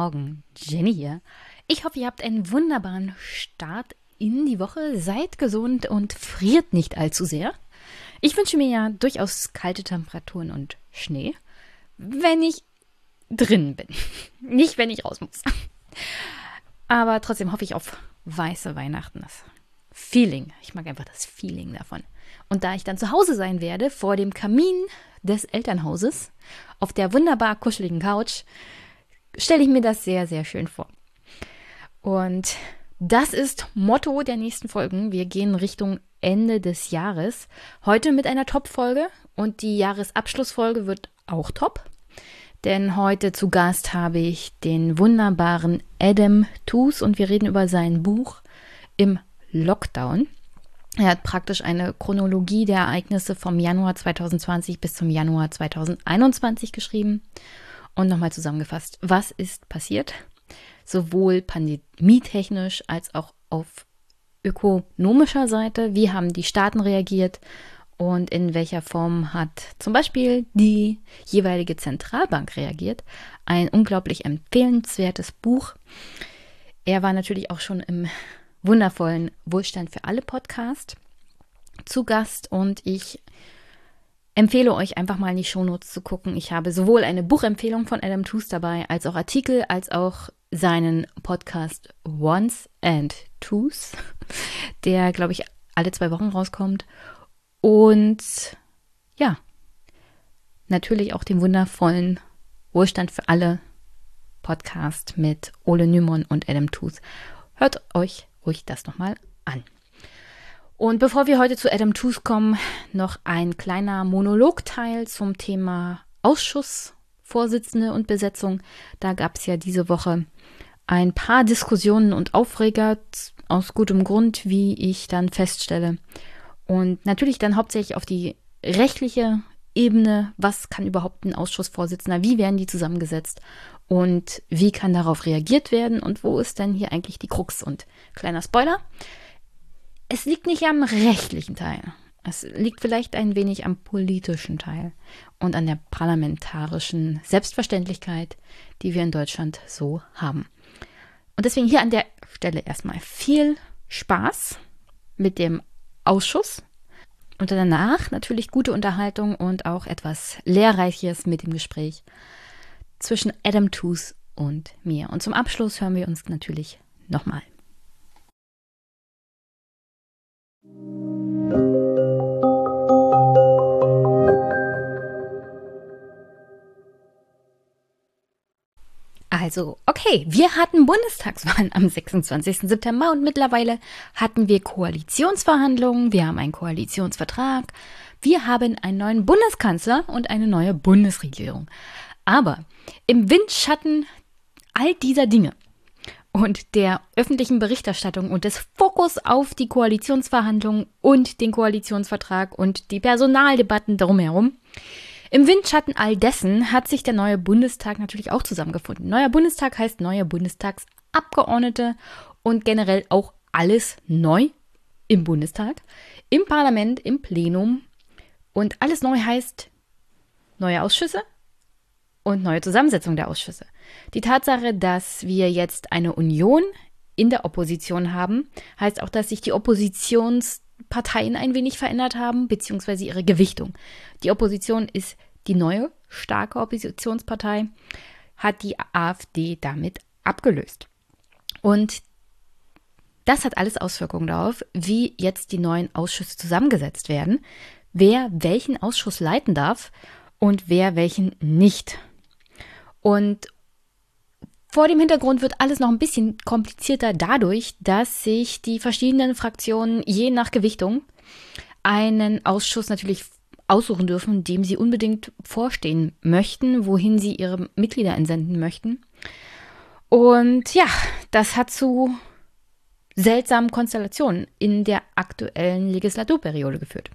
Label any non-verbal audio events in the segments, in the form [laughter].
Morgen, Jenny hier. Ich hoffe, ihr habt einen wunderbaren Start in die Woche, seid gesund und friert nicht allzu sehr. Ich wünsche mir ja durchaus kalte Temperaturen und Schnee, wenn ich drin bin. [laughs] Nicht, wenn ich raus muss. Aber trotzdem hoffe ich auf weiße Weihnachten. Das Feeling. Ich mag einfach das Feeling davon. Und da ich dann zu Hause sein werde, vor dem Kamin des Elternhauses, auf der wunderbar kuscheligen Couch, stelle ich mir das sehr, sehr schön vor. Und das ist Motto der nächsten Folgen. Wir gehen Richtung Ende des Jahres. Heute mit einer Top-Folge und die Jahresabschlussfolge wird auch top. Denn heute zu Gast habe ich den wunderbaren Adam Toos und wir reden über sein Buch im Lockdown. Er hat praktisch eine Chronologie der Ereignisse vom Januar 2020 bis zum Januar 2021 geschrieben. Und nochmal zusammengefasst, was ist passiert? Sowohl pandemietechnisch als auch auf ökonomischer Seite. Wie haben die Staaten reagiert? Und in welcher Form hat zum Beispiel die jeweilige Zentralbank reagiert? Ein unglaublich empfehlenswertes Buch. Er war natürlich auch schon im wundervollen Wohlstand für alle Podcast zu Gast und ich empfehle euch einfach mal in die Shownotes zu gucken. Ich habe sowohl eine Buchempfehlung von Adam Tooze dabei, als auch Artikel, als auch seinen Podcast Once and Twos, [laughs] der, glaube ich, alle zwei Wochen rauskommt. Und ja, natürlich auch den wundervollen Wohlstand für alle Podcast mit Ole Nymon und Adam Tooth. Hört euch ruhig das nochmal an. Und bevor wir heute zu Adam Tooth kommen, noch ein kleiner Monologteil zum Thema Ausschussvorsitzende und Besetzung. Da gab es ja diese Woche ein paar Diskussionen und Aufreger aus gutem Grund, wie ich dann feststelle. Und natürlich dann hauptsächlich auf die rechtliche Ebene, was kann überhaupt ein Ausschussvorsitzender, wie werden die zusammengesetzt und wie kann darauf reagiert werden und wo ist denn hier eigentlich die Krux? Und kleiner Spoiler, es liegt nicht am rechtlichen Teil. Es liegt vielleicht ein wenig am politischen Teil und an der parlamentarischen Selbstverständlichkeit, die wir in Deutschland so haben. Und deswegen hier an der Stelle erstmal viel Spaß mit dem Ausschuss und danach natürlich gute Unterhaltung und auch etwas Lehrreiches mit dem Gespräch zwischen Adam Tooth und mir. Und zum Abschluss hören wir uns natürlich nochmal. Also, okay, wir hatten Bundestagswahlen am 26. September und mittlerweile hatten wir Koalitionsverhandlungen, wir haben einen Koalitionsvertrag, wir haben einen neuen Bundeskanzler und eine neue Bundesregierung. Aber im Windschatten all dieser Dinge und der öffentlichen Berichterstattung und des Fokus auf die Koalitionsverhandlungen und den Koalitionsvertrag und die Personaldebatten drumherum. Im Windschatten all dessen hat sich der neue Bundestag natürlich auch zusammengefunden. Neuer Bundestag heißt neue Bundestagsabgeordnete und generell auch alles neu im Bundestag, im Parlament, im Plenum. Und alles neu heißt neue Ausschüsse, und neue Zusammensetzung der Ausschüsse. Die Tatsache, dass wir jetzt eine Union in der Opposition haben, heißt auch, dass sich die Oppositionsparteien ein wenig verändert haben, beziehungsweise ihre Gewichtung. Die Opposition ist die neue, starke Oppositionspartei, hat die AfD damit abgelöst. Und das hat alles Auswirkungen darauf, wie jetzt die neuen Ausschüsse zusammengesetzt werden, wer welchen Ausschuss leiten darf und wer welchen nicht. Und vor dem Hintergrund wird alles noch ein bisschen komplizierter dadurch, dass sich die verschiedenen Fraktionen je nach Gewichtung einen Ausschuss natürlich aussuchen dürfen, dem sie unbedingt vorstehen möchten, wohin sie ihre Mitglieder entsenden möchten. Und ja, das hat zu seltsamen Konstellationen in der aktuellen Legislaturperiode geführt.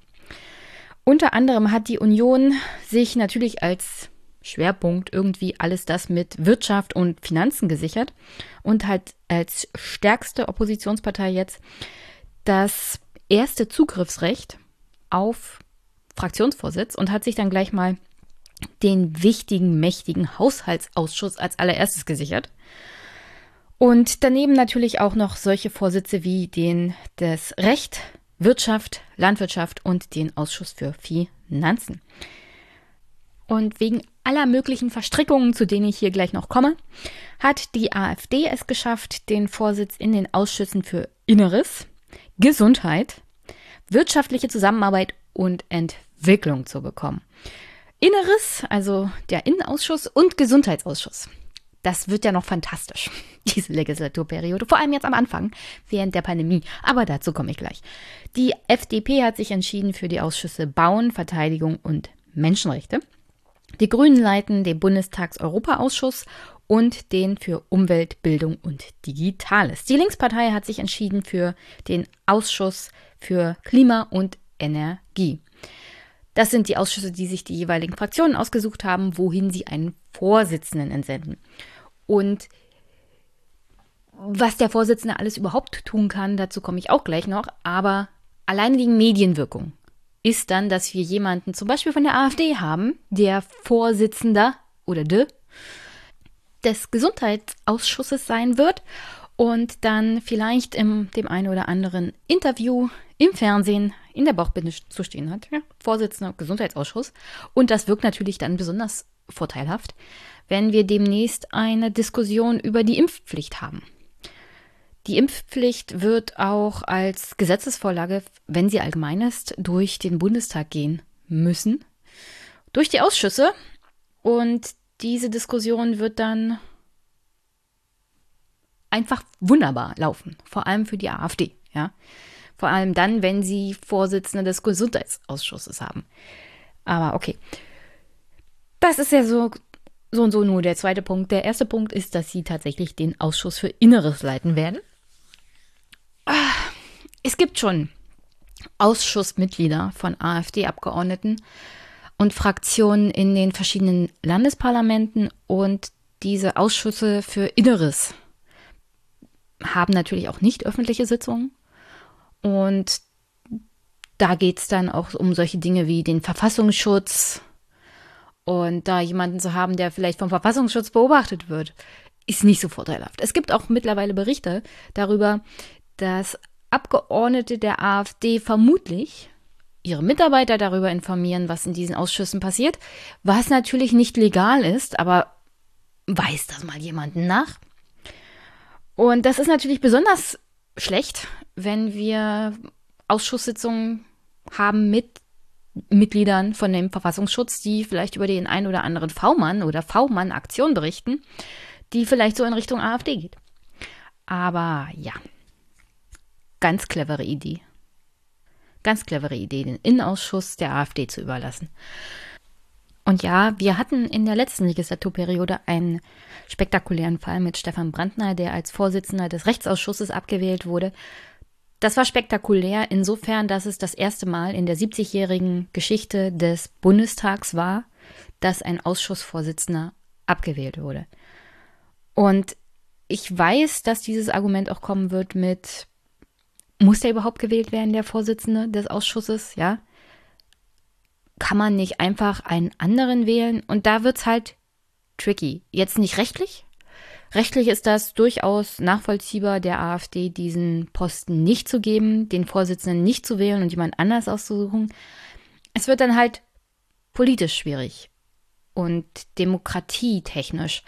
Unter anderem hat die Union sich natürlich als Schwerpunkt irgendwie alles das mit Wirtschaft und Finanzen gesichert und halt als stärkste Oppositionspartei jetzt das erste Zugriffsrecht auf Fraktionsvorsitz und hat sich dann gleich mal den wichtigen, mächtigen Haushaltsausschuss als allererstes gesichert. Und daneben natürlich auch noch solche Vorsitze wie den des Recht, Wirtschaft, Landwirtschaft und den Ausschuss für Finanzen. Und wegen aller möglichen Verstrickungen, zu denen ich hier gleich noch komme, hat die AfD es geschafft, den Vorsitz in den Ausschüssen für Inneres, Gesundheit, wirtschaftliche Zusammenarbeit und Entwicklung zu bekommen. Inneres, also der Innenausschuss und Gesundheitsausschuss. Das wird ja noch fantastisch, [laughs] diese Legislaturperiode, vor allem jetzt am Anfang, während der Pandemie. Aber dazu komme ich gleich. Die FDP hat sich entschieden für die Ausschüsse Bauen, Verteidigung und Menschenrechte. Die Grünen leiten den Bundestags-Europaausschuss und den für Umwelt, Bildung und Digitales. Die Linkspartei hat sich entschieden für den Ausschuss für Klima und Energie. Das sind die Ausschüsse, die sich die jeweiligen Fraktionen ausgesucht haben, wohin sie einen Vorsitzenden entsenden. Und was der Vorsitzende alles überhaupt tun kann, dazu komme ich auch gleich noch. Aber alleine die Medienwirkung ist dann, dass wir jemanden zum Beispiel von der AfD haben, der Vorsitzender oder de des Gesundheitsausschusses sein wird und dann vielleicht in dem einen oder anderen Interview im Fernsehen in der Bauchbinde zu stehen hat. Ja, Vorsitzender Gesundheitsausschuss. Und das wirkt natürlich dann besonders vorteilhaft, wenn wir demnächst eine Diskussion über die Impfpflicht haben. Die Impfpflicht wird auch als Gesetzesvorlage, wenn sie allgemein ist, durch den Bundestag gehen müssen, durch die Ausschüsse. Und diese Diskussion wird dann einfach wunderbar laufen, vor allem für die AfD, ja. Vor allem dann, wenn sie Vorsitzende des Gesundheitsausschusses haben. Aber okay. Das ist ja so, so und so nur der zweite Punkt. Der erste Punkt ist, dass sie tatsächlich den Ausschuss für Inneres leiten werden. Es gibt schon Ausschussmitglieder von AfD-Abgeordneten und Fraktionen in den verschiedenen Landesparlamenten und diese Ausschüsse für Inneres haben natürlich auch nicht öffentliche Sitzungen. Und da geht es dann auch um solche Dinge wie den Verfassungsschutz. Und da jemanden zu haben, der vielleicht vom Verfassungsschutz beobachtet wird, ist nicht so vorteilhaft. Es gibt auch mittlerweile Berichte darüber, dass Abgeordnete der AfD vermutlich ihre Mitarbeiter darüber informieren, was in diesen Ausschüssen passiert, was natürlich nicht legal ist, aber weiß das mal jemanden nach? Und das ist natürlich besonders schlecht, wenn wir Ausschusssitzungen haben mit Mitgliedern von dem Verfassungsschutz, die vielleicht über den ein oder anderen V-Mann oder V-Mann-Aktion berichten, die vielleicht so in Richtung AfD geht. Aber ja, ganz clevere Idee. Ganz clevere Idee, den Innenausschuss der AfD zu überlassen. Und ja, wir hatten in der letzten Legislaturperiode einen spektakulären Fall mit Stefan Brandner, der als Vorsitzender des Rechtsausschusses abgewählt wurde. Das war spektakulär insofern, dass es das erste Mal in der 70-jährigen Geschichte des Bundestags war, dass ein Ausschussvorsitzender abgewählt wurde. Und ich weiß, dass dieses Argument auch kommen wird mit, muss der überhaupt gewählt werden, der Vorsitzende des Ausschusses? Ja kann man nicht einfach einen anderen wählen? Und da wird es halt tricky. Jetzt nicht rechtlich. Rechtlich ist das durchaus nachvollziehbar, der AfD diesen Posten nicht zu geben, den Vorsitzenden nicht zu wählen und jemand anders auszusuchen. Es wird dann halt politisch schwierig und demokratietechnisch.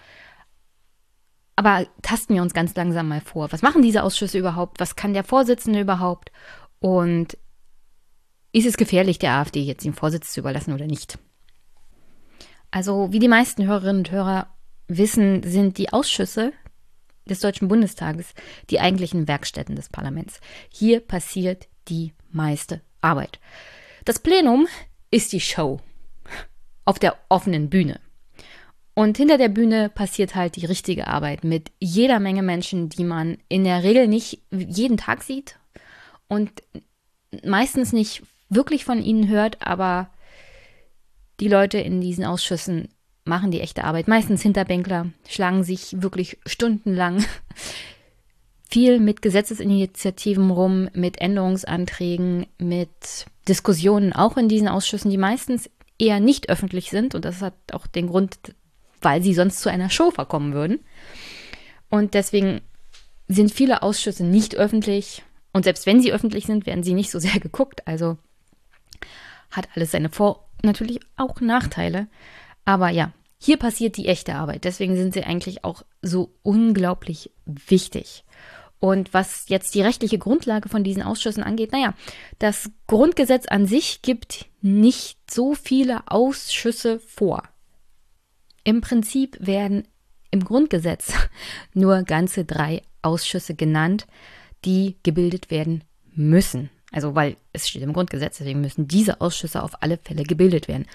Aber tasten wir uns ganz langsam mal vor. Was machen diese Ausschüsse überhaupt? Was kann der Vorsitzende überhaupt? Und ist es gefährlich, der AfD jetzt den Vorsitz zu überlassen oder nicht? Also, wie die meisten Hörerinnen und Hörer wissen, sind die Ausschüsse des Deutschen Bundestages die eigentlichen Werkstätten des Parlaments. Hier passiert die meiste Arbeit. Das Plenum ist die Show auf der offenen Bühne. Und hinter der Bühne passiert halt die richtige Arbeit mit jeder Menge Menschen, die man in der Regel nicht jeden Tag sieht und meistens nicht wirklich von ihnen hört, aber die Leute in diesen Ausschüssen machen die echte Arbeit. Meistens Hinterbänkler, schlagen sich wirklich stundenlang [laughs] viel mit Gesetzesinitiativen rum, mit Änderungsanträgen, mit Diskussionen auch in diesen Ausschüssen, die meistens eher nicht öffentlich sind. Und das hat auch den Grund, weil sie sonst zu einer Show verkommen würden. Und deswegen sind viele Ausschüsse nicht öffentlich. Und selbst wenn sie öffentlich sind, werden sie nicht so sehr [laughs] geguckt. Also hat alles seine Vor- natürlich auch Nachteile. Aber ja, hier passiert die echte Arbeit. Deswegen sind sie eigentlich auch so unglaublich wichtig. Und was jetzt die rechtliche Grundlage von diesen Ausschüssen angeht, naja, das Grundgesetz an sich gibt nicht so viele Ausschüsse vor. Im Prinzip werden im Grundgesetz [laughs] nur ganze drei Ausschüsse genannt, die gebildet werden müssen. Also weil es steht im Grundgesetz, deswegen müssen diese Ausschüsse auf alle Fälle gebildet werden.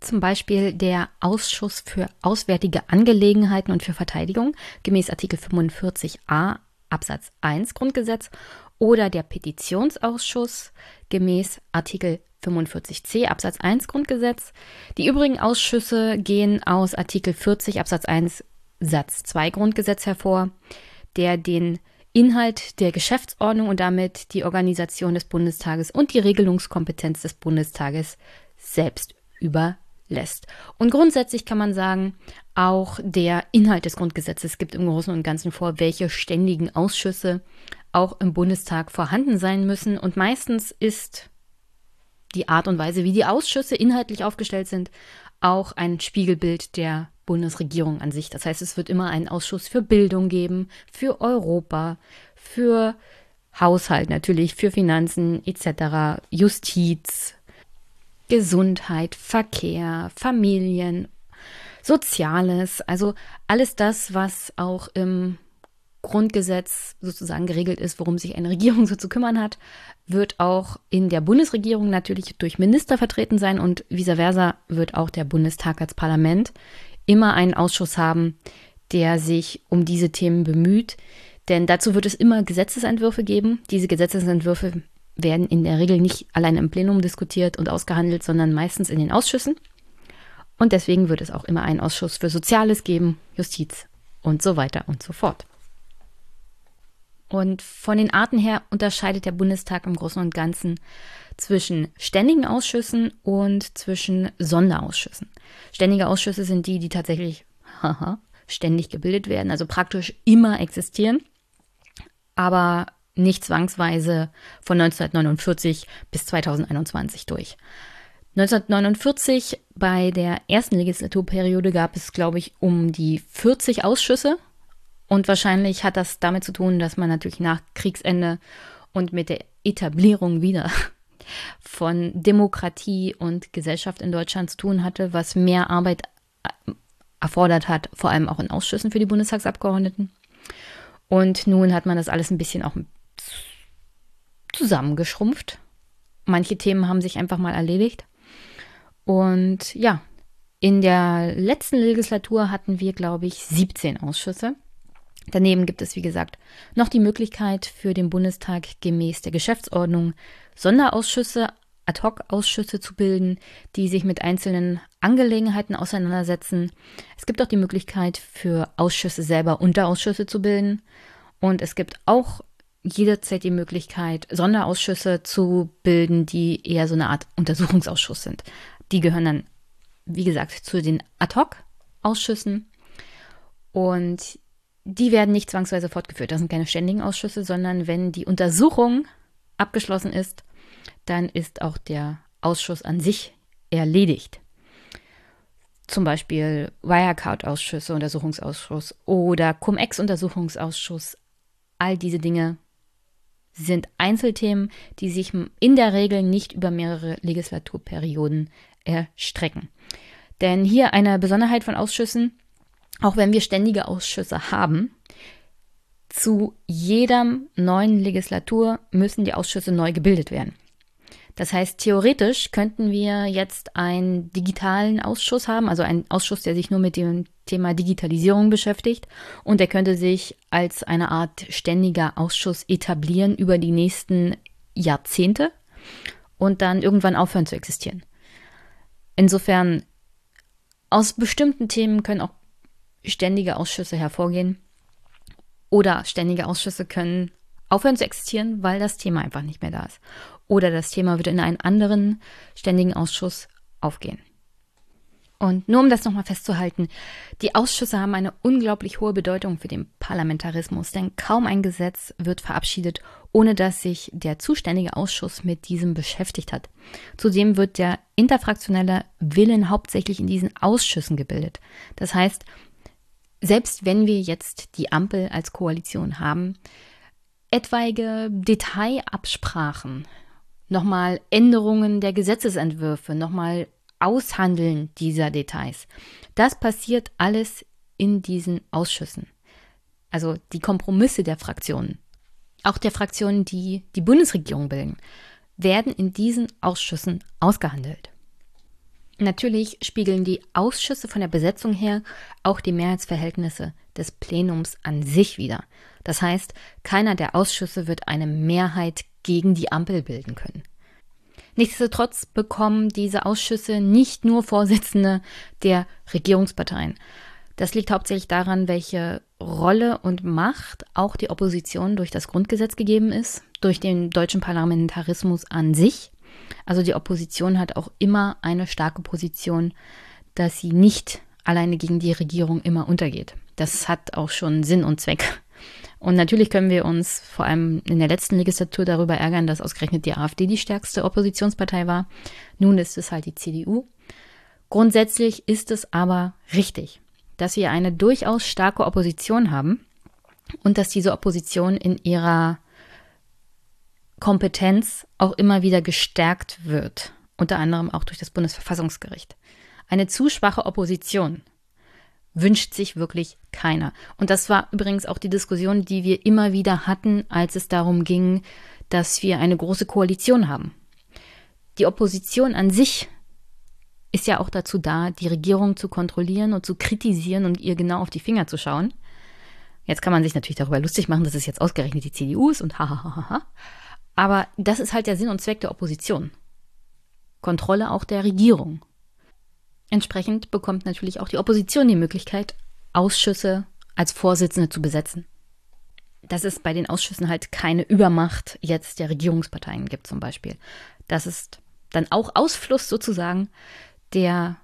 Zum Beispiel der Ausschuss für Auswärtige Angelegenheiten und für Verteidigung gemäß Artikel 45a Absatz 1 Grundgesetz oder der Petitionsausschuss gemäß Artikel 45c Absatz 1 Grundgesetz. Die übrigen Ausschüsse gehen aus Artikel 40 Absatz 1 Satz 2 Grundgesetz hervor, der den Inhalt der Geschäftsordnung und damit die Organisation des Bundestages und die Regelungskompetenz des Bundestages selbst überlässt. Und grundsätzlich kann man sagen, auch der Inhalt des Grundgesetzes gibt im Großen und Ganzen vor, welche ständigen Ausschüsse auch im Bundestag vorhanden sein müssen. Und meistens ist die Art und Weise, wie die Ausschüsse inhaltlich aufgestellt sind, auch ein Spiegelbild der Bundesregierung an sich. Das heißt, es wird immer einen Ausschuss für Bildung geben, für Europa, für Haushalt natürlich, für Finanzen etc., Justiz, Gesundheit, Verkehr, Familien, Soziales, also alles das, was auch im Grundgesetz sozusagen geregelt ist, worum sich eine Regierung [laughs] so zu kümmern hat, wird auch in der Bundesregierung natürlich durch Minister vertreten sein und vice versa wird auch der Bundestag als Parlament immer einen Ausschuss haben, der sich um diese Themen bemüht. Denn dazu wird es immer Gesetzesentwürfe geben. Diese Gesetzesentwürfe werden in der Regel nicht allein im Plenum diskutiert und ausgehandelt, sondern meistens in den Ausschüssen. Und deswegen wird es auch immer einen Ausschuss für Soziales geben, Justiz und so weiter und so fort. Und von den Arten her unterscheidet der Bundestag im Großen und Ganzen zwischen ständigen Ausschüssen und zwischen Sonderausschüssen. Ständige Ausschüsse sind die, die tatsächlich [laughs] haha, ständig gebildet werden, also praktisch immer existieren, aber nicht zwangsweise von 1949 bis 2021 durch. 1949 bei der ersten Legislaturperiode gab es, glaube ich, um die 40 Ausschüsse. Und wahrscheinlich hat das damit zu tun, dass man natürlich nach Kriegsende und mit der Etablierung wieder [laughs] von Demokratie und Gesellschaft in Deutschland zu tun hatte, was mehr Arbeit äh, erfordert hat, vor allem auch in Ausschüssen für die Bundestagsabgeordneten. Und nun hat man das alles ein bisschen auch zusammengeschrumpft. Manche Themen haben sich einfach mal erledigt. Und ja, in der letzten Legislatur hatten wir, glaube ich, 17 Ausschüsse. Daneben gibt es, wie gesagt, noch die Möglichkeit für den Bundestag gemäß der Geschäftsordnung Sonderausschüsse, Ad-hoc-Ausschüsse zu bilden, die sich mit einzelnen Angelegenheiten auseinandersetzen. Es gibt auch die Möglichkeit für Ausschüsse selber Unterausschüsse zu bilden. Und es gibt auch jederzeit die Möglichkeit, Sonderausschüsse zu bilden, die eher so eine Art Untersuchungsausschuss sind. Die gehören dann, wie gesagt, zu den Ad-hoc-Ausschüssen. Und die werden nicht zwangsweise fortgeführt. Das sind keine ständigen Ausschüsse, sondern wenn die Untersuchung abgeschlossen ist, dann ist auch der Ausschuss an sich erledigt. Zum Beispiel Wirecard-Ausschüsse, Untersuchungsausschuss oder Cum-Ex-Untersuchungsausschuss. All diese Dinge sind Einzelthemen, die sich in der Regel nicht über mehrere Legislaturperioden erstrecken. Denn hier eine Besonderheit von Ausschüssen, auch wenn wir ständige Ausschüsse haben, zu jeder neuen Legislatur müssen die Ausschüsse neu gebildet werden. Das heißt, theoretisch könnten wir jetzt einen digitalen Ausschuss haben, also einen Ausschuss, der sich nur mit dem Thema Digitalisierung beschäftigt und der könnte sich als eine Art ständiger Ausschuss etablieren über die nächsten Jahrzehnte und dann irgendwann aufhören zu existieren. Insofern, aus bestimmten Themen können auch ständige Ausschüsse hervorgehen. Oder ständige Ausschüsse können aufhören zu existieren, weil das Thema einfach nicht mehr da ist. Oder das Thema wird in einen anderen ständigen Ausschuss aufgehen. Und nur um das nochmal festzuhalten, die Ausschüsse haben eine unglaublich hohe Bedeutung für den Parlamentarismus, denn kaum ein Gesetz wird verabschiedet, ohne dass sich der zuständige Ausschuss mit diesem beschäftigt hat. Zudem wird der interfraktionelle Willen hauptsächlich in diesen Ausschüssen gebildet. Das heißt, selbst wenn wir jetzt die Ampel als Koalition haben, etwaige Detailabsprachen, nochmal Änderungen der Gesetzesentwürfe, nochmal Aushandeln dieser Details. Das passiert alles in diesen Ausschüssen. Also die Kompromisse der Fraktionen, auch der Fraktionen, die die Bundesregierung bilden, werden in diesen Ausschüssen ausgehandelt. Natürlich spiegeln die Ausschüsse von der Besetzung her auch die Mehrheitsverhältnisse des Plenums an sich wider. Das heißt, keiner der Ausschüsse wird eine Mehrheit gegen die Ampel bilden können. Nichtsdestotrotz bekommen diese Ausschüsse nicht nur Vorsitzende der Regierungsparteien. Das liegt hauptsächlich daran, welche Rolle und Macht auch die Opposition durch das Grundgesetz gegeben ist, durch den deutschen Parlamentarismus an sich. Also die Opposition hat auch immer eine starke Position, dass sie nicht alleine gegen die Regierung immer untergeht. Das hat auch schon Sinn und Zweck. Und natürlich können wir uns vor allem in der letzten Legislatur darüber ärgern, dass ausgerechnet die AfD die stärkste Oppositionspartei war. Nun ist es halt die CDU. Grundsätzlich ist es aber richtig, dass wir eine durchaus starke Opposition haben und dass diese Opposition in ihrer Kompetenz auch immer wieder gestärkt wird, unter anderem auch durch das Bundesverfassungsgericht. Eine zu schwache Opposition wünscht sich wirklich keiner. Und das war übrigens auch die Diskussion, die wir immer wieder hatten, als es darum ging, dass wir eine große Koalition haben. Die Opposition an sich ist ja auch dazu da, die Regierung zu kontrollieren und zu kritisieren und ihr genau auf die Finger zu schauen. Jetzt kann man sich natürlich darüber lustig machen, dass es jetzt ausgerechnet die CDU ist und hahaha. Aber das ist halt der Sinn und Zweck der Opposition. Kontrolle auch der Regierung. Entsprechend bekommt natürlich auch die Opposition die Möglichkeit, Ausschüsse als Vorsitzende zu besetzen. Dass es bei den Ausschüssen halt keine Übermacht jetzt der Regierungsparteien gibt zum Beispiel. Das ist dann auch Ausfluss sozusagen der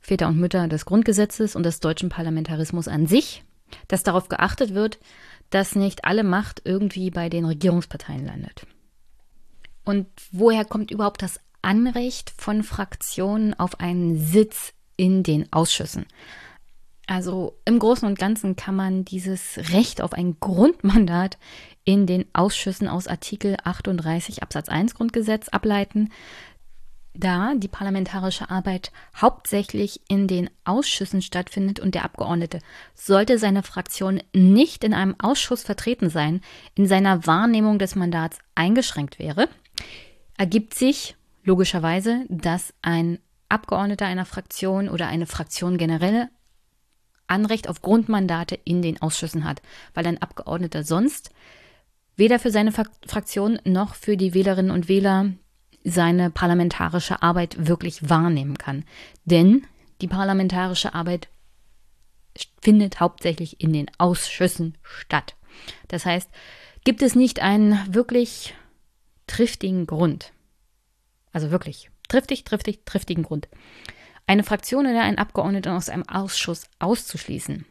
Väter und Mütter des Grundgesetzes und des deutschen Parlamentarismus an sich, dass darauf geachtet wird, dass nicht alle Macht irgendwie bei den Regierungsparteien landet. Und woher kommt überhaupt das Anrecht von Fraktionen auf einen Sitz in den Ausschüssen. Also im Großen und Ganzen kann man dieses Recht auf ein Grundmandat in den Ausschüssen aus Artikel 38 Absatz 1 Grundgesetz ableiten, da die parlamentarische Arbeit hauptsächlich in den Ausschüssen stattfindet und der Abgeordnete sollte seine Fraktion nicht in einem Ausschuss vertreten sein, in seiner Wahrnehmung des Mandats eingeschränkt wäre, ergibt sich logischerweise, dass ein Abgeordneter einer Fraktion oder eine Fraktion generell Anrecht auf Grundmandate in den Ausschüssen hat, weil ein Abgeordneter sonst weder für seine Fraktion noch für die Wählerinnen und Wähler seine parlamentarische Arbeit wirklich wahrnehmen kann. Denn die parlamentarische Arbeit findet hauptsächlich in den Ausschüssen statt. Das heißt, gibt es nicht einen wirklich triftigen Grund, also wirklich triftig, triftig, triftigen Grund, eine Fraktion oder einen Abgeordneten aus einem Ausschuss auszuschließen,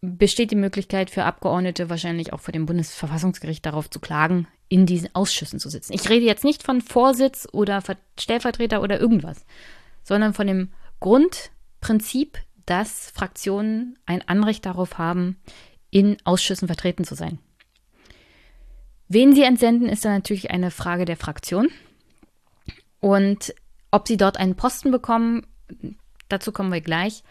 besteht die Möglichkeit für Abgeordnete wahrscheinlich auch vor dem Bundesverfassungsgericht darauf zu klagen, in diesen Ausschüssen zu sitzen. Ich rede jetzt nicht von Vorsitz oder Stellvertreter oder irgendwas, sondern von dem Grundprinzip, dass Fraktionen ein Anrecht darauf haben, in Ausschüssen vertreten zu sein. Wen sie entsenden, ist dann natürlich eine Frage der Fraktion. Und ob sie dort einen Posten bekommen, dazu kommen wir gleich,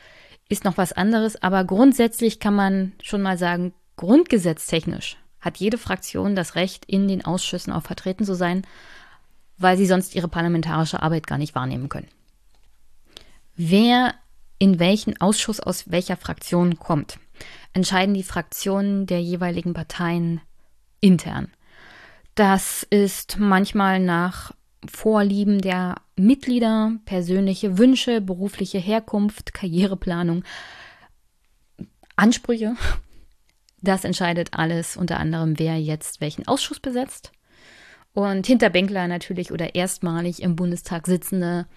ist noch was anderes. Aber grundsätzlich kann man schon mal sagen, grundgesetztechnisch hat jede Fraktion das Recht, in den Ausschüssen auch vertreten zu sein, weil sie sonst ihre parlamentarische Arbeit gar nicht wahrnehmen können. Wer in welchen Ausschuss aus welcher Fraktion kommt, entscheiden die Fraktionen der jeweiligen Parteien intern. Das ist manchmal nach Vorlieben der Mitglieder, persönliche Wünsche, berufliche Herkunft, Karriereplanung, Ansprüche. Das entscheidet alles unter anderem, wer jetzt welchen Ausschuss besetzt. Und Hinterbänkler natürlich oder erstmalig im Bundestag sitzende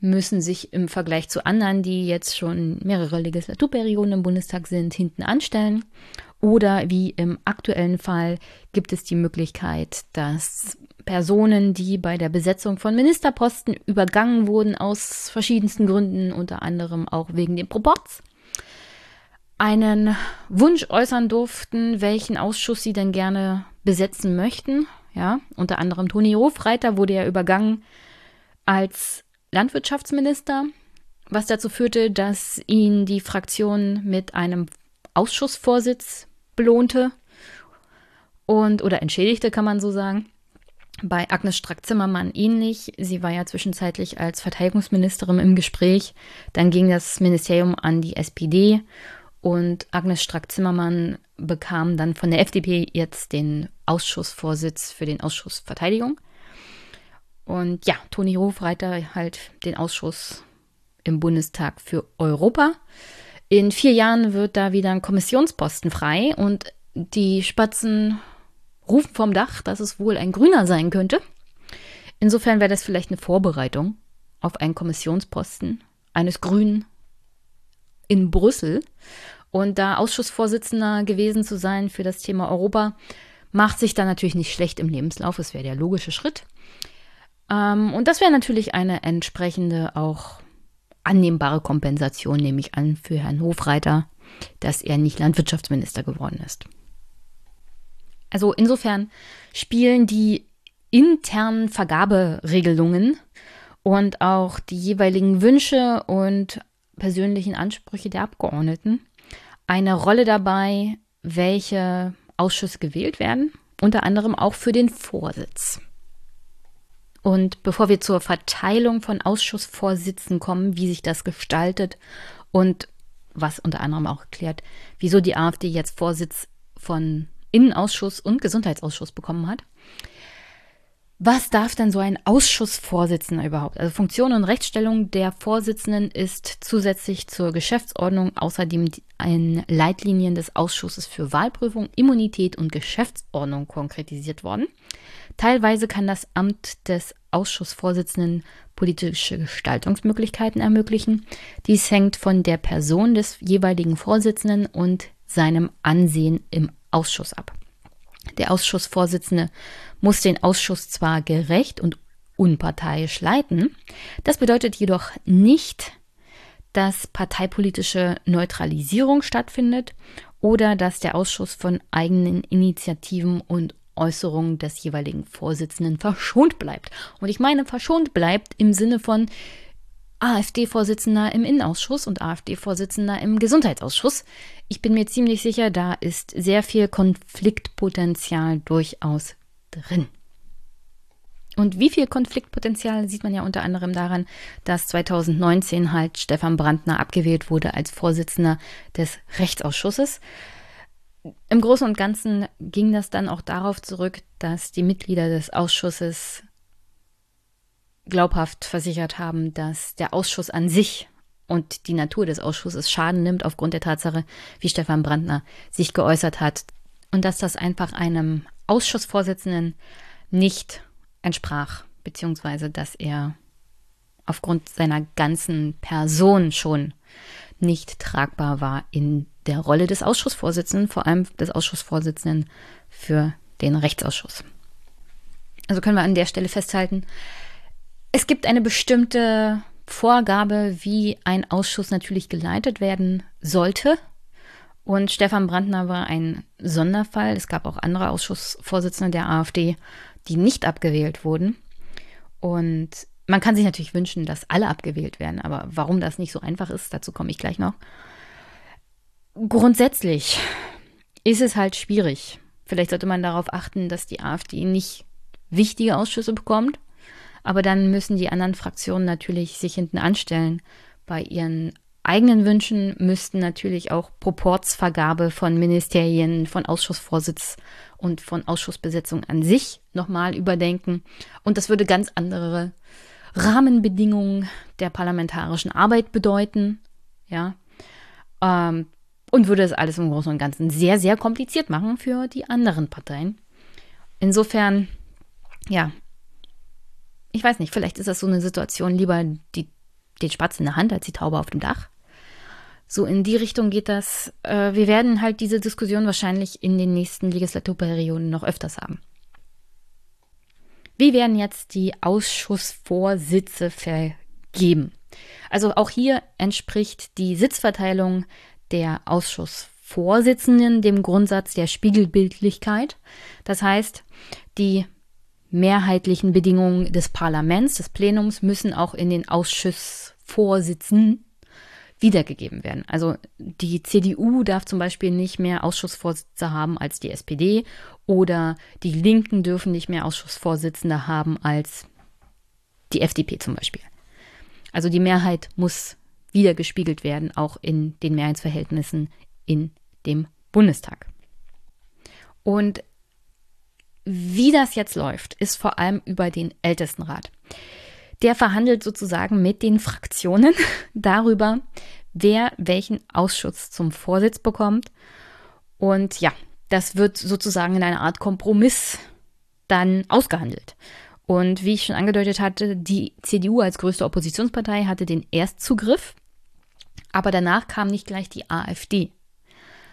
müssen sich im Vergleich zu anderen, die jetzt schon mehrere Legislaturperioden im Bundestag sind, hinten anstellen. Oder wie im aktuellen Fall gibt es die Möglichkeit, dass Personen, die bei der Besetzung von Ministerposten übergangen wurden aus verschiedensten Gründen, unter anderem auch wegen dem Proports, einen Wunsch äußern durften, welchen Ausschuss sie denn gerne besetzen möchten. Ja, unter anderem Toni Hofreiter wurde ja übergangen als Landwirtschaftsminister, was dazu führte, dass ihn die Fraktion mit einem Ausschussvorsitz belohnte und oder entschädigte, kann man so sagen. Bei Agnes Strack-Zimmermann ähnlich. Sie war ja zwischenzeitlich als Verteidigungsministerin im Gespräch. Dann ging das Ministerium an die SPD und Agnes Strack-Zimmermann bekam dann von der FDP jetzt den Ausschussvorsitz für den Ausschuss Verteidigung. Und ja, Toni Hofreiter halt den Ausschuss im Bundestag für Europa. In vier Jahren wird da wieder ein Kommissionsposten frei und die Spatzen rufen vom Dach, dass es wohl ein Grüner sein könnte. Insofern wäre das vielleicht eine Vorbereitung auf einen Kommissionsposten eines Grünen in Brüssel. Und da Ausschussvorsitzender gewesen zu sein für das Thema Europa, macht sich da natürlich nicht schlecht im Lebenslauf. Es wäre der logische Schritt. Ähm, und das wäre natürlich eine entsprechende auch annehmbare Kompensation, nehme ich an, für Herrn Hofreiter, dass er nicht Landwirtschaftsminister geworden ist. Also insofern spielen die internen Vergaberegelungen und auch die jeweiligen Wünsche und persönlichen Ansprüche der Abgeordneten eine Rolle dabei, welche Ausschüsse gewählt werden, unter anderem auch für den Vorsitz. Und bevor wir zur Verteilung von Ausschussvorsitzen kommen, wie sich das gestaltet und was unter anderem auch erklärt, wieso die AfD jetzt Vorsitz von Innenausschuss und Gesundheitsausschuss bekommen hat, was darf denn so ein Ausschussvorsitzender überhaupt? Also Funktion und Rechtsstellung der Vorsitzenden ist zusätzlich zur Geschäftsordnung außerdem in Leitlinien des Ausschusses für Wahlprüfung, Immunität und Geschäftsordnung konkretisiert worden. Teilweise kann das Amt des Ausschussvorsitzenden politische Gestaltungsmöglichkeiten ermöglichen. Dies hängt von der Person des jeweiligen Vorsitzenden und seinem Ansehen im Ausschuss ab. Der Ausschussvorsitzende muss den Ausschuss zwar gerecht und unparteiisch leiten, das bedeutet jedoch nicht, dass parteipolitische Neutralisierung stattfindet oder dass der Ausschuss von eigenen Initiativen und Äußerungen des jeweiligen Vorsitzenden verschont bleibt. Und ich meine verschont bleibt im Sinne von AfD-Vorsitzender im Innenausschuss und AfD-Vorsitzender im Gesundheitsausschuss. Ich bin mir ziemlich sicher, da ist sehr viel Konfliktpotenzial durchaus drin. Und wie viel Konfliktpotenzial sieht man ja unter anderem daran, dass 2019 halt Stefan Brandner abgewählt wurde als Vorsitzender des Rechtsausschusses. Im Großen und Ganzen ging das dann auch darauf zurück, dass die Mitglieder des Ausschusses glaubhaft versichert haben, dass der Ausschuss an sich und die Natur des Ausschusses Schaden nimmt aufgrund der Tatsache, wie Stefan Brandner sich geäußert hat. Und dass das einfach einem Ausschussvorsitzenden nicht entsprach, beziehungsweise dass er aufgrund seiner ganzen Person schon nicht tragbar war in der Rolle des Ausschussvorsitzenden, vor allem des Ausschussvorsitzenden für den Rechtsausschuss. Also können wir an der Stelle festhalten, es gibt eine bestimmte Vorgabe, wie ein Ausschuss natürlich geleitet werden sollte. Und Stefan Brandner war ein Sonderfall. Es gab auch andere Ausschussvorsitzende der AfD, die nicht abgewählt wurden. Und man kann sich natürlich wünschen, dass alle abgewählt werden. Aber warum das nicht so einfach ist, dazu komme ich gleich noch. Grundsätzlich ist es halt schwierig. Vielleicht sollte man darauf achten, dass die AfD nicht wichtige Ausschüsse bekommt aber dann müssen die anderen Fraktionen natürlich sich hinten anstellen. Bei ihren eigenen Wünschen müssten natürlich auch Proportsvergabe von Ministerien, von Ausschussvorsitz und von Ausschussbesetzung an sich nochmal überdenken. Und das würde ganz andere Rahmenbedingungen der parlamentarischen Arbeit bedeuten. Ja. Ähm, und würde es alles im Großen und Ganzen sehr, sehr kompliziert machen für die anderen Parteien. Insofern, ja, ich weiß nicht, vielleicht ist das so eine Situation, lieber die den Spatz in der Hand als die Taube auf dem Dach. So in die Richtung geht das. Äh, wir werden halt diese Diskussion wahrscheinlich in den nächsten Legislaturperioden noch öfters haben. Wie werden jetzt die Ausschussvorsitze vergeben? Also auch hier entspricht die Sitzverteilung der Ausschussvorsitzenden dem Grundsatz der Spiegelbildlichkeit. Das heißt, die mehrheitlichen Bedingungen des Parlaments, des Plenums müssen auch in den Ausschussvorsitzen wiedergegeben werden. Also die CDU darf zum Beispiel nicht mehr Ausschussvorsitze haben als die SPD oder die Linken dürfen nicht mehr Ausschussvorsitzende haben als die FDP zum Beispiel. Also die Mehrheit muss wiedergespiegelt werden, auch in den Mehrheitsverhältnissen in dem Bundestag. Und wie das jetzt läuft, ist vor allem über den Ältestenrat. Der verhandelt sozusagen mit den Fraktionen [laughs] darüber, wer welchen Ausschuss zum Vorsitz bekommt. Und ja, das wird sozusagen in einer Art Kompromiss dann ausgehandelt. Und wie ich schon angedeutet hatte, die CDU als größte Oppositionspartei hatte den Erstzugriff, aber danach kam nicht gleich die AfD,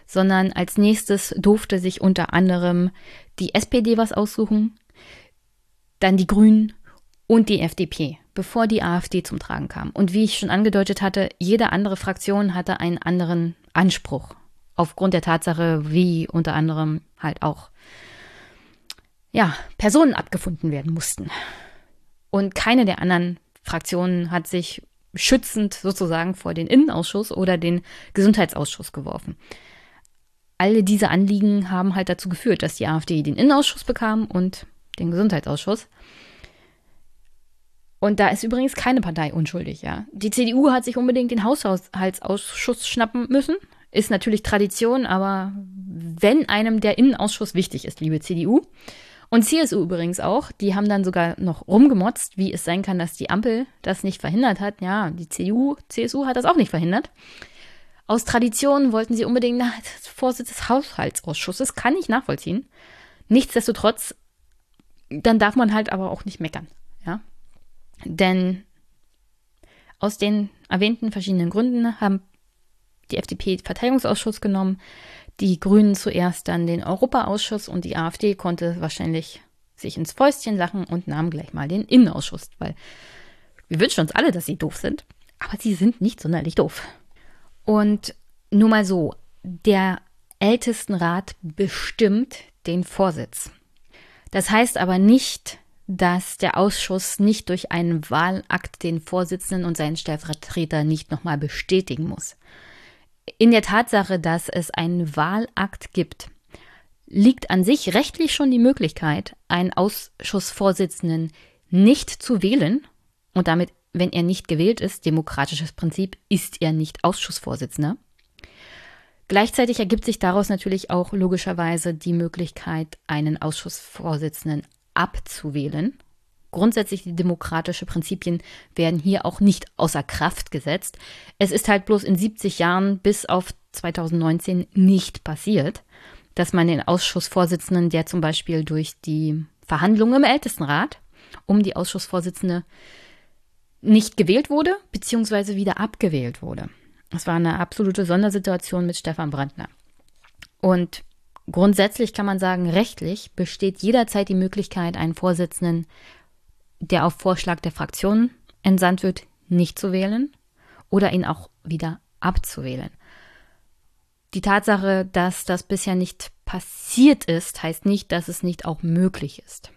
sondern als nächstes durfte sich unter anderem die SPD was aussuchen, dann die Grünen und die FDP, bevor die AfD zum Tragen kam. Und wie ich schon angedeutet hatte, jede andere Fraktion hatte einen anderen Anspruch. Aufgrund der Tatsache, wie unter anderem halt auch ja, Personen abgefunden werden mussten. Und keine der anderen Fraktionen hat sich schützend sozusagen vor den Innenausschuss oder den Gesundheitsausschuss geworfen. Alle diese Anliegen haben halt dazu geführt, dass die AfD den Innenausschuss bekam und den Gesundheitsausschuss. Und da ist übrigens keine Partei unschuldig, ja. Die CDU hat sich unbedingt den Haushaltsausschuss schnappen müssen. Ist natürlich Tradition, aber wenn einem der Innenausschuss wichtig ist, liebe CDU, und CSU übrigens auch, die haben dann sogar noch rumgemotzt, wie es sein kann, dass die Ampel das nicht verhindert hat. Ja, die CDU, CSU hat das auch nicht verhindert. Aus Tradition wollten sie unbedingt na, das Vorsitz des Haushaltsausschusses, kann ich nachvollziehen. Nichtsdestotrotz, dann darf man halt aber auch nicht meckern. Ja, denn aus den erwähnten verschiedenen Gründen haben die FDP Verteidigungsausschuss genommen, die Grünen zuerst dann den Europaausschuss und die AfD konnte wahrscheinlich sich ins Fäustchen lachen und nahm gleich mal den Innenausschuss, weil wir wünschen uns alle, dass sie doof sind, aber sie sind nicht sonderlich doof. Und nur mal so, der Ältestenrat bestimmt den Vorsitz. Das heißt aber nicht, dass der Ausschuss nicht durch einen Wahlakt den Vorsitzenden und seinen Stellvertreter nicht nochmal bestätigen muss. In der Tatsache, dass es einen Wahlakt gibt, liegt an sich rechtlich schon die Möglichkeit, einen Ausschussvorsitzenden nicht zu wählen und damit, wenn er nicht gewählt ist, demokratisches Prinzip, ist er nicht Ausschussvorsitzender. Gleichzeitig ergibt sich daraus natürlich auch logischerweise die Möglichkeit, einen Ausschussvorsitzenden abzuwählen. Grundsätzlich die demokratischen Prinzipien werden hier auch nicht außer Kraft gesetzt. Es ist halt bloß in 70 Jahren bis auf 2019 nicht passiert, dass man den Ausschussvorsitzenden, der zum Beispiel durch die Verhandlungen im Ältestenrat um die Ausschussvorsitzende nicht gewählt wurde, beziehungsweise wieder abgewählt wurde. Es war eine absolute Sondersituation mit Stefan Brandner. Und Grundsätzlich kann man sagen, rechtlich besteht jederzeit die Möglichkeit, einen Vorsitzenden, der auf Vorschlag der Fraktion entsandt wird, nicht zu wählen oder ihn auch wieder abzuwählen. Die Tatsache, dass das bisher nicht passiert ist, heißt nicht, dass es nicht auch möglich ist.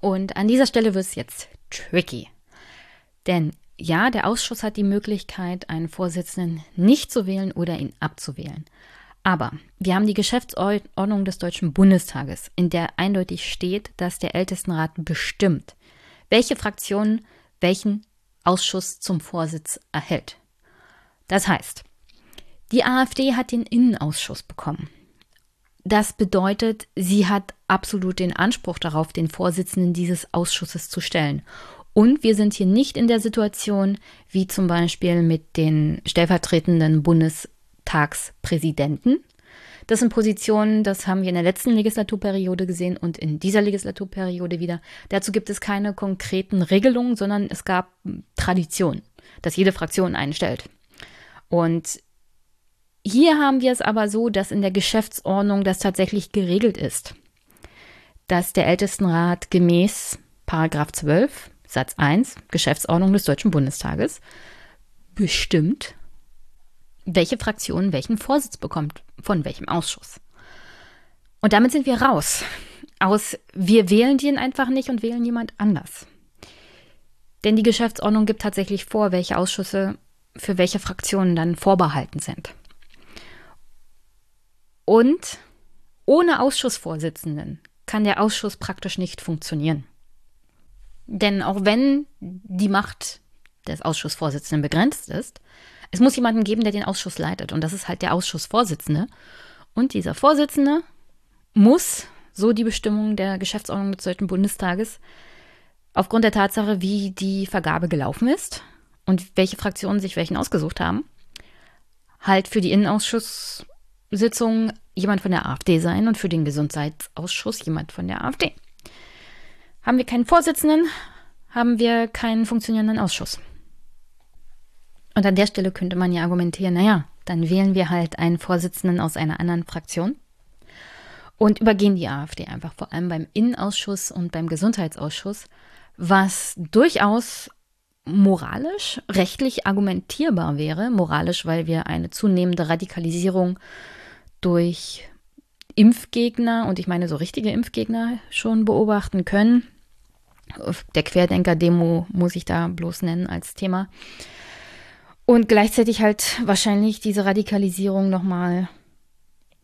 Und an dieser Stelle wird es jetzt tricky. Denn ja, der Ausschuss hat die Möglichkeit, einen Vorsitzenden nicht zu wählen oder ihn abzuwählen. Aber wir haben die Geschäftsordnung des Deutschen Bundestages, in der eindeutig steht, dass der Ältestenrat bestimmt, welche Fraktion welchen Ausschuss zum Vorsitz erhält. Das heißt, die AfD hat den Innenausschuss bekommen. Das bedeutet, sie hat absolut den Anspruch darauf, den Vorsitzenden dieses Ausschusses zu stellen. Und wir sind hier nicht in der Situation, wie zum Beispiel mit den stellvertretenden Bundes Bundestagspräsidenten, Das sind Positionen, das haben wir in der letzten Legislaturperiode gesehen und in dieser Legislaturperiode wieder. Dazu gibt es keine konkreten Regelungen, sondern es gab Tradition, dass jede Fraktion einen stellt. Und hier haben wir es aber so, dass in der Geschäftsordnung das tatsächlich geregelt ist, dass der Ältestenrat gemäß Paragraph 12 Satz 1 Geschäftsordnung des Deutschen Bundestages bestimmt, welche Fraktion welchen Vorsitz bekommt, von welchem Ausschuss. Und damit sind wir raus. Aus wir wählen den einfach nicht und wählen jemand anders. Denn die Geschäftsordnung gibt tatsächlich vor, welche Ausschüsse für welche Fraktionen dann vorbehalten sind. Und ohne Ausschussvorsitzenden kann der Ausschuss praktisch nicht funktionieren. Denn auch wenn die Macht des Ausschussvorsitzenden begrenzt ist, es muss jemanden geben, der den Ausschuss leitet. Und das ist halt der Ausschussvorsitzende. Und dieser Vorsitzende muss, so die Bestimmung der Geschäftsordnung des Deutschen Bundestages, aufgrund der Tatsache, wie die Vergabe gelaufen ist und welche Fraktionen sich welchen ausgesucht haben, halt für die Innenausschusssitzung jemand von der AfD sein und für den Gesundheitsausschuss jemand von der AfD. Haben wir keinen Vorsitzenden, haben wir keinen funktionierenden Ausschuss. Und an der Stelle könnte man ja argumentieren, naja, dann wählen wir halt einen Vorsitzenden aus einer anderen Fraktion und übergehen die AfD einfach, vor allem beim Innenausschuss und beim Gesundheitsausschuss, was durchaus moralisch, rechtlich argumentierbar wäre. Moralisch, weil wir eine zunehmende Radikalisierung durch Impfgegner, und ich meine so richtige Impfgegner, schon beobachten können. Der Querdenker-Demo muss ich da bloß nennen als Thema. Und gleichzeitig halt wahrscheinlich diese Radikalisierung nochmal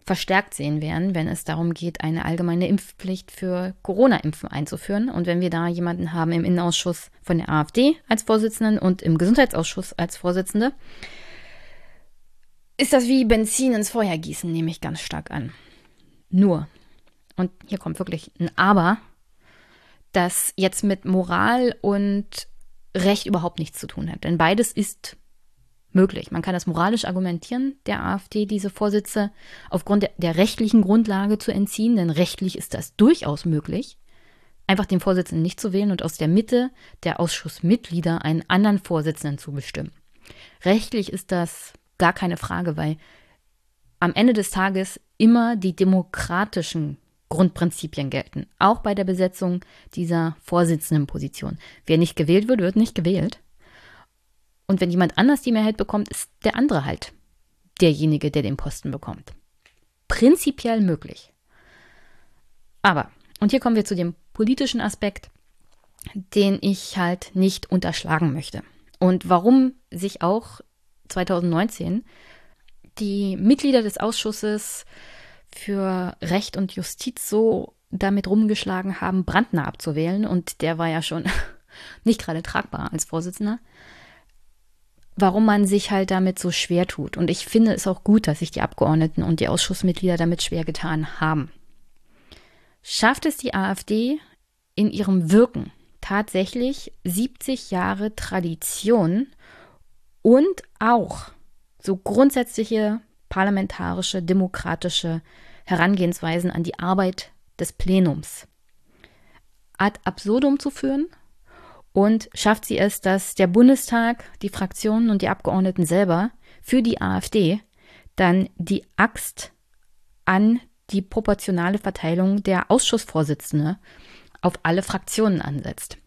verstärkt sehen werden, wenn es darum geht, eine allgemeine Impfpflicht für Corona-Impfen einzuführen. Und wenn wir da jemanden haben im Innenausschuss von der AfD als Vorsitzenden und im Gesundheitsausschuss als Vorsitzende, ist das wie Benzin ins Feuer gießen, nehme ich ganz stark an. Nur, und hier kommt wirklich ein Aber, das jetzt mit Moral und Recht überhaupt nichts zu tun hat. Denn beides ist möglich. Man kann das moralisch argumentieren, der AfD diese Vorsitze aufgrund der, der rechtlichen Grundlage zu entziehen, denn rechtlich ist das durchaus möglich, einfach den Vorsitzenden nicht zu wählen und aus der Mitte der Ausschussmitglieder einen anderen Vorsitzenden zu bestimmen. Rechtlich ist das gar keine Frage, weil am Ende des Tages immer die demokratischen Grundprinzipien gelten, auch bei der Besetzung dieser Vorsitzendenposition. Wer nicht gewählt wird, wird nicht gewählt. Und wenn jemand anders die Mehrheit bekommt, ist der andere halt derjenige, der den Posten bekommt. Prinzipiell möglich. Aber, und hier kommen wir zu dem politischen Aspekt, den ich halt nicht unterschlagen möchte. Und warum sich auch 2019 die Mitglieder des Ausschusses für Recht und Justiz so damit rumgeschlagen haben, Brandner abzuwählen. Und der war ja schon [laughs] nicht gerade tragbar als Vorsitzender warum man sich halt damit so schwer tut. Und ich finde es auch gut, dass sich die Abgeordneten und die Ausschussmitglieder damit schwer getan haben. Schafft es die AfD in ihrem Wirken tatsächlich 70 Jahre Tradition und auch so grundsätzliche parlamentarische, demokratische Herangehensweisen an die Arbeit des Plenums ad absurdum zu führen und schafft sie es, dass der Bundestag, die Fraktionen und die Abgeordneten selber für die AfD dann die Axt an die proportionale Verteilung der Ausschussvorsitzende auf alle Fraktionen ansetzt.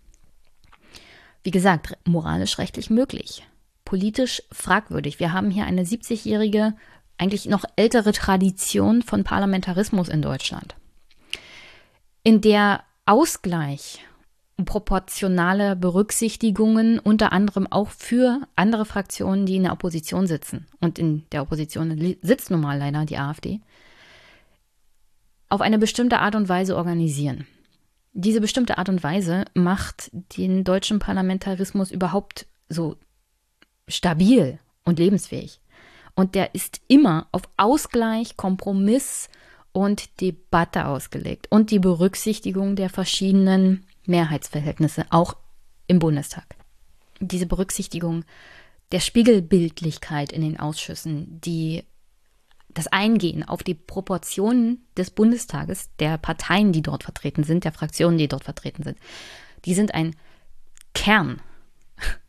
Wie gesagt, moralisch rechtlich möglich, politisch fragwürdig. Wir haben hier eine 70-jährige, eigentlich noch ältere Tradition von Parlamentarismus in Deutschland, in der Ausgleich proportionale Berücksichtigungen, unter anderem auch für andere Fraktionen, die in der Opposition sitzen. Und in der Opposition sitzt nun mal leider die AfD. Auf eine bestimmte Art und Weise organisieren. Diese bestimmte Art und Weise macht den deutschen Parlamentarismus überhaupt so stabil und lebensfähig. Und der ist immer auf Ausgleich, Kompromiss und Debatte ausgelegt und die Berücksichtigung der verschiedenen Mehrheitsverhältnisse, auch im Bundestag. Diese Berücksichtigung der Spiegelbildlichkeit in den Ausschüssen, die das Eingehen auf die Proportionen des Bundestages, der Parteien, die dort vertreten sind, der Fraktionen, die dort vertreten sind, die sind ein Kern, [laughs]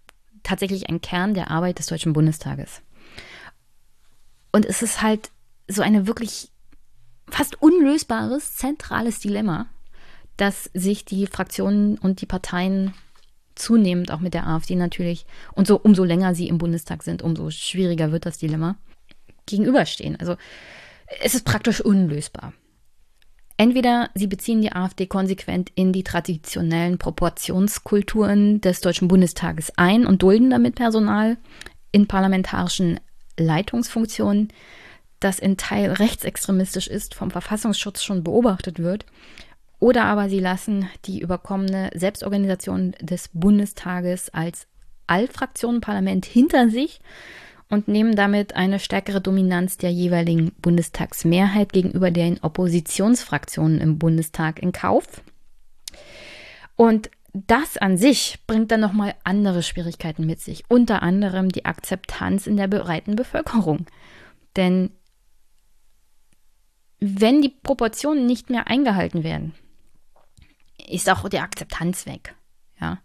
tatsächlich ein Kern der Arbeit des Deutschen Bundestages. Und es ist halt so eine wirklich fast unlösbares, zentrales Dilemma, dass sich die Fraktionen und die Parteien zunehmend auch mit der AfD natürlich und so umso länger sie im Bundestag sind, umso schwieriger wird das Dilemma gegenüberstehen. Also es ist praktisch unlösbar. Entweder sie beziehen die AfD konsequent in die traditionellen Proportionskulturen des Deutschen Bundestages ein und dulden damit Personal in parlamentarischen Leitungsfunktionen, das in Teil rechtsextremistisch ist, vom Verfassungsschutz schon beobachtet wird, oder aber sie lassen die überkommene Selbstorganisation des Bundestages als Allfraktionenparlament hinter sich und nehmen damit eine stärkere Dominanz der jeweiligen Bundestagsmehrheit gegenüber den Oppositionsfraktionen im Bundestag in Kauf. Und das an sich bringt dann nochmal andere Schwierigkeiten mit sich, unter anderem die Akzeptanz in der breiten Bevölkerung. Denn wenn die Proportionen nicht mehr eingehalten werden, ist auch die Akzeptanz weg. Ja.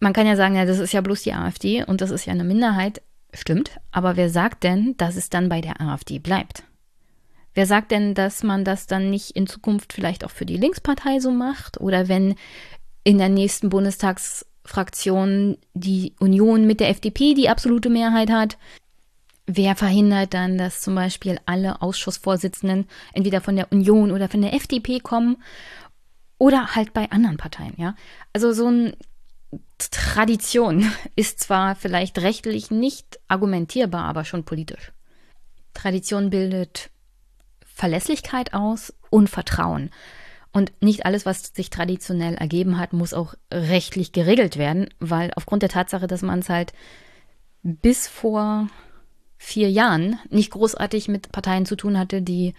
Man kann ja sagen, ja, das ist ja bloß die AfD und das ist ja eine Minderheit. Stimmt, aber wer sagt denn, dass es dann bei der AfD bleibt? Wer sagt denn, dass man das dann nicht in Zukunft vielleicht auch für die Linkspartei so macht? Oder wenn in der nächsten Bundestagsfraktion die Union mit der FDP die absolute Mehrheit hat, wer verhindert dann, dass zum Beispiel alle Ausschussvorsitzenden entweder von der Union oder von der FDP kommen oder halt bei anderen Parteien, ja. Also so eine Tradition [laughs] ist zwar vielleicht rechtlich nicht argumentierbar, aber schon politisch. Tradition bildet Verlässlichkeit aus und Vertrauen. Und nicht alles, was sich traditionell ergeben hat, muss auch rechtlich geregelt werden, weil aufgrund der Tatsache, dass man es halt bis vor vier Jahren nicht großartig mit Parteien zu tun hatte, die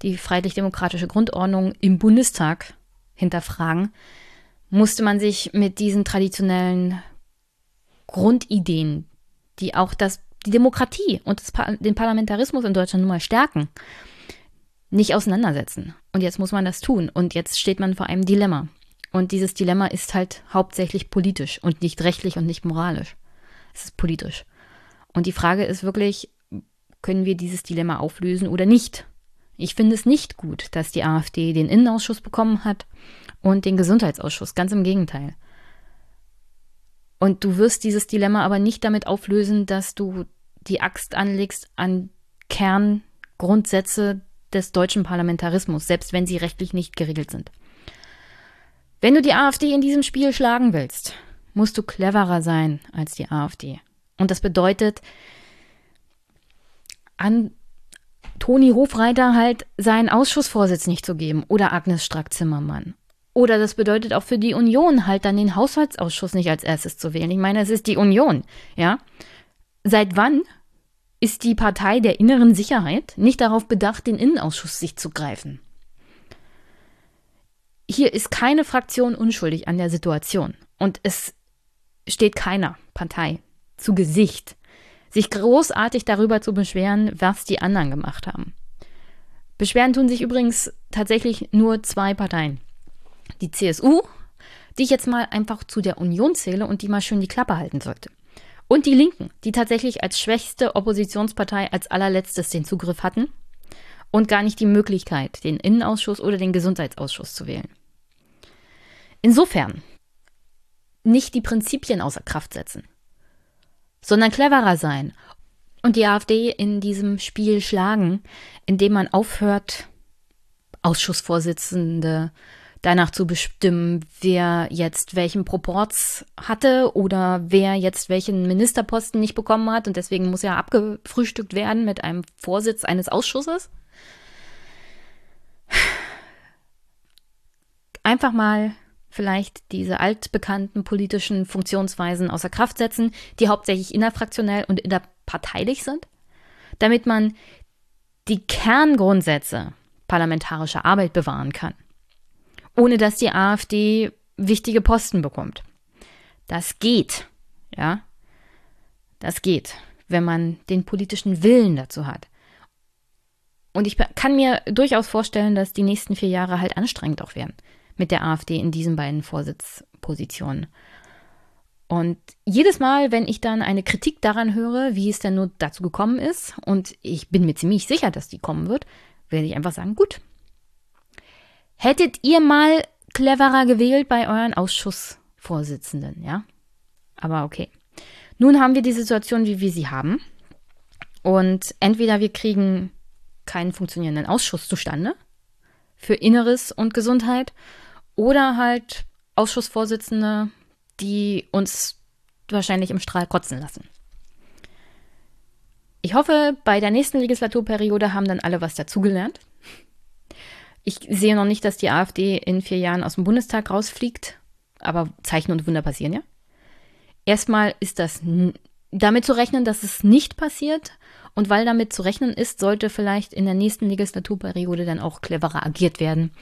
die freiheitlich-demokratische Grundordnung im Bundestag hinterfragen, musste man sich mit diesen traditionellen Grundideen, die auch das, die Demokratie und das, den Parlamentarismus in Deutschland nun mal stärken, nicht auseinandersetzen. Und jetzt muss man das tun. Und jetzt steht man vor einem Dilemma. Und dieses Dilemma ist halt hauptsächlich politisch und nicht rechtlich und nicht moralisch. Es ist politisch. Und die Frage ist wirklich, können wir dieses Dilemma auflösen oder nicht? Ich finde es nicht gut, dass die AfD den Innenausschuss bekommen hat und den Gesundheitsausschuss. Ganz im Gegenteil. Und du wirst dieses Dilemma aber nicht damit auflösen, dass du die Axt anlegst an Kerngrundsätze des deutschen Parlamentarismus, selbst wenn sie rechtlich nicht geregelt sind. Wenn du die AfD in diesem Spiel schlagen willst, musst du cleverer sein als die AfD. Und das bedeutet, an Toni Hofreiter halt seinen Ausschussvorsitz nicht zu geben oder Agnes Strack-Zimmermann. Oder das bedeutet auch für die Union halt dann den Haushaltsausschuss nicht als erstes zu wählen. Ich meine, es ist die Union, ja. Seit wann ist die Partei der inneren Sicherheit nicht darauf bedacht, den Innenausschuss sich zu greifen? Hier ist keine Fraktion unschuldig an der Situation. Und es steht keiner Partei zu Gesicht, sich großartig darüber zu beschweren, was die anderen gemacht haben. Beschweren tun sich übrigens tatsächlich nur zwei Parteien. Die CSU, die ich jetzt mal einfach zu der Union zähle und die mal schön die Klappe halten sollte. Und die Linken, die tatsächlich als schwächste Oppositionspartei als allerletztes den Zugriff hatten und gar nicht die Möglichkeit, den Innenausschuss oder den Gesundheitsausschuss zu wählen. Insofern nicht die Prinzipien außer Kraft setzen, sondern cleverer sein und die AfD in diesem Spiel schlagen, indem man aufhört, Ausschussvorsitzende danach zu bestimmen, wer jetzt welchen Proports hatte oder wer jetzt welchen Ministerposten nicht bekommen hat und deswegen muss er abgefrühstückt werden mit einem Vorsitz eines Ausschusses. Einfach mal vielleicht diese altbekannten politischen Funktionsweisen außer Kraft setzen, die hauptsächlich innerfraktionell und innerparteilich sind, damit man die Kerngrundsätze parlamentarischer Arbeit bewahren kann, ohne dass die AfD wichtige Posten bekommt. Das geht, ja, das geht, wenn man den politischen Willen dazu hat. Und ich kann mir durchaus vorstellen, dass die nächsten vier Jahre halt anstrengend auch werden mit der AfD in diesen beiden Vorsitzpositionen. Und jedes Mal, wenn ich dann eine Kritik daran höre, wie es denn nur dazu gekommen ist, und ich bin mir ziemlich sicher, dass die kommen wird, werde ich einfach sagen, gut. Hättet ihr mal cleverer gewählt bei euren Ausschussvorsitzenden, ja? Aber okay. Nun haben wir die Situation, wie wir sie haben. Und entweder wir kriegen keinen funktionierenden Ausschuss zustande für Inneres und Gesundheit oder halt Ausschussvorsitzende, die uns wahrscheinlich im Strahl kotzen lassen. Ich hoffe, bei der nächsten Legislaturperiode haben dann alle was dazugelernt. Ich sehe noch nicht, dass die AfD in vier Jahren aus dem Bundestag rausfliegt, aber Zeichen und Wunder passieren ja. Erstmal ist das damit zu rechnen, dass es nicht passiert. Und weil damit zu rechnen ist, sollte vielleicht in der nächsten Legislaturperiode dann auch cleverer agiert werden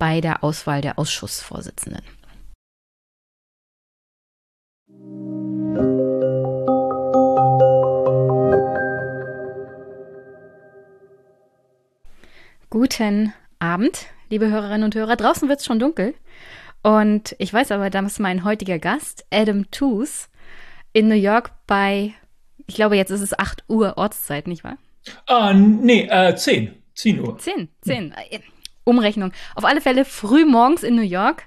bei der Auswahl der Ausschussvorsitzenden. Guten Abend, liebe Hörerinnen und Hörer. Draußen wird es schon dunkel. Und ich weiß aber, dass mein heutiger Gast, Adam Toos, in New York bei, ich glaube, jetzt ist es 8 Uhr Ortszeit, nicht wahr? Ah, nee, äh, 10. 10 Uhr. 10, 10. Ja. Umrechnung. Auf alle Fälle früh morgens in New York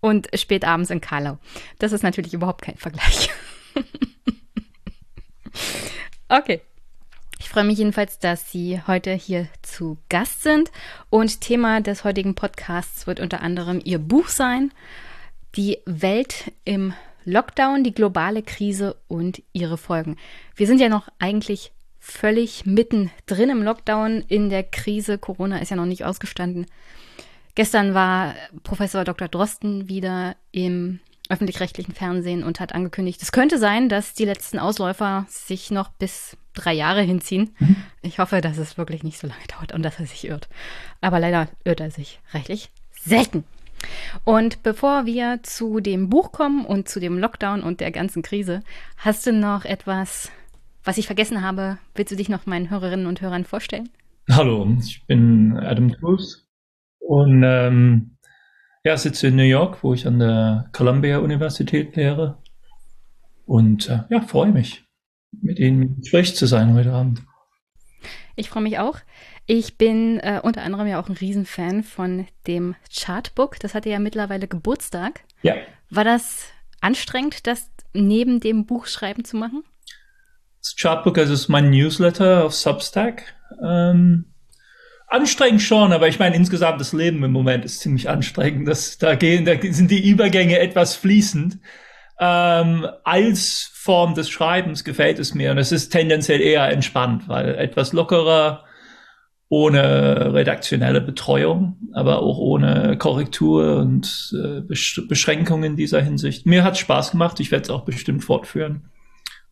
und spät abends in Karlau. Das ist natürlich überhaupt kein Vergleich. [laughs] okay. Ich freue mich jedenfalls, dass Sie heute hier zu Gast sind. Und Thema des heutigen Podcasts wird unter anderem Ihr Buch sein. Die Welt im Lockdown, die globale Krise und ihre Folgen. Wir sind ja noch eigentlich völlig mittendrin im Lockdown, in der Krise. Corona ist ja noch nicht ausgestanden. Gestern war Professor Dr. Drosten wieder im öffentlich-rechtlichen Fernsehen und hat angekündigt, es könnte sein, dass die letzten Ausläufer sich noch bis drei Jahre hinziehen. Mhm. Ich hoffe, dass es wirklich nicht so lange dauert und dass er sich irrt. Aber leider irrt er sich rechtlich selten. Und bevor wir zu dem Buch kommen und zu dem Lockdown und der ganzen Krise, hast du noch etwas, was ich vergessen habe? Willst du dich noch meinen Hörerinnen und Hörern vorstellen? Hallo, ich bin Adam Cruz und ähm, ja, sitze in New York, wo ich an der Columbia Universität lehre. Und äh, ja, freue mich, mit Ihnen im Gespräch zu sein heute Abend. Ich freue mich auch. Ich bin äh, unter anderem ja auch ein Riesenfan von dem Chartbook. Das hatte ja mittlerweile Geburtstag. Ja. War das anstrengend, das neben dem Buchschreiben zu machen? Das Chartbook, also ist mein Newsletter auf Substack. Ähm, anstrengend schon, aber ich meine, insgesamt das Leben im Moment ist ziemlich anstrengend. Das, da, gehen, da sind die Übergänge etwas fließend. Ähm, als Form des Schreibens gefällt es mir und es ist tendenziell eher entspannt, weil etwas lockerer, ohne redaktionelle Betreuung, aber auch ohne Korrektur und äh, Beschränkungen in dieser Hinsicht. Mir hat Spaß gemacht, ich werde es auch bestimmt fortführen.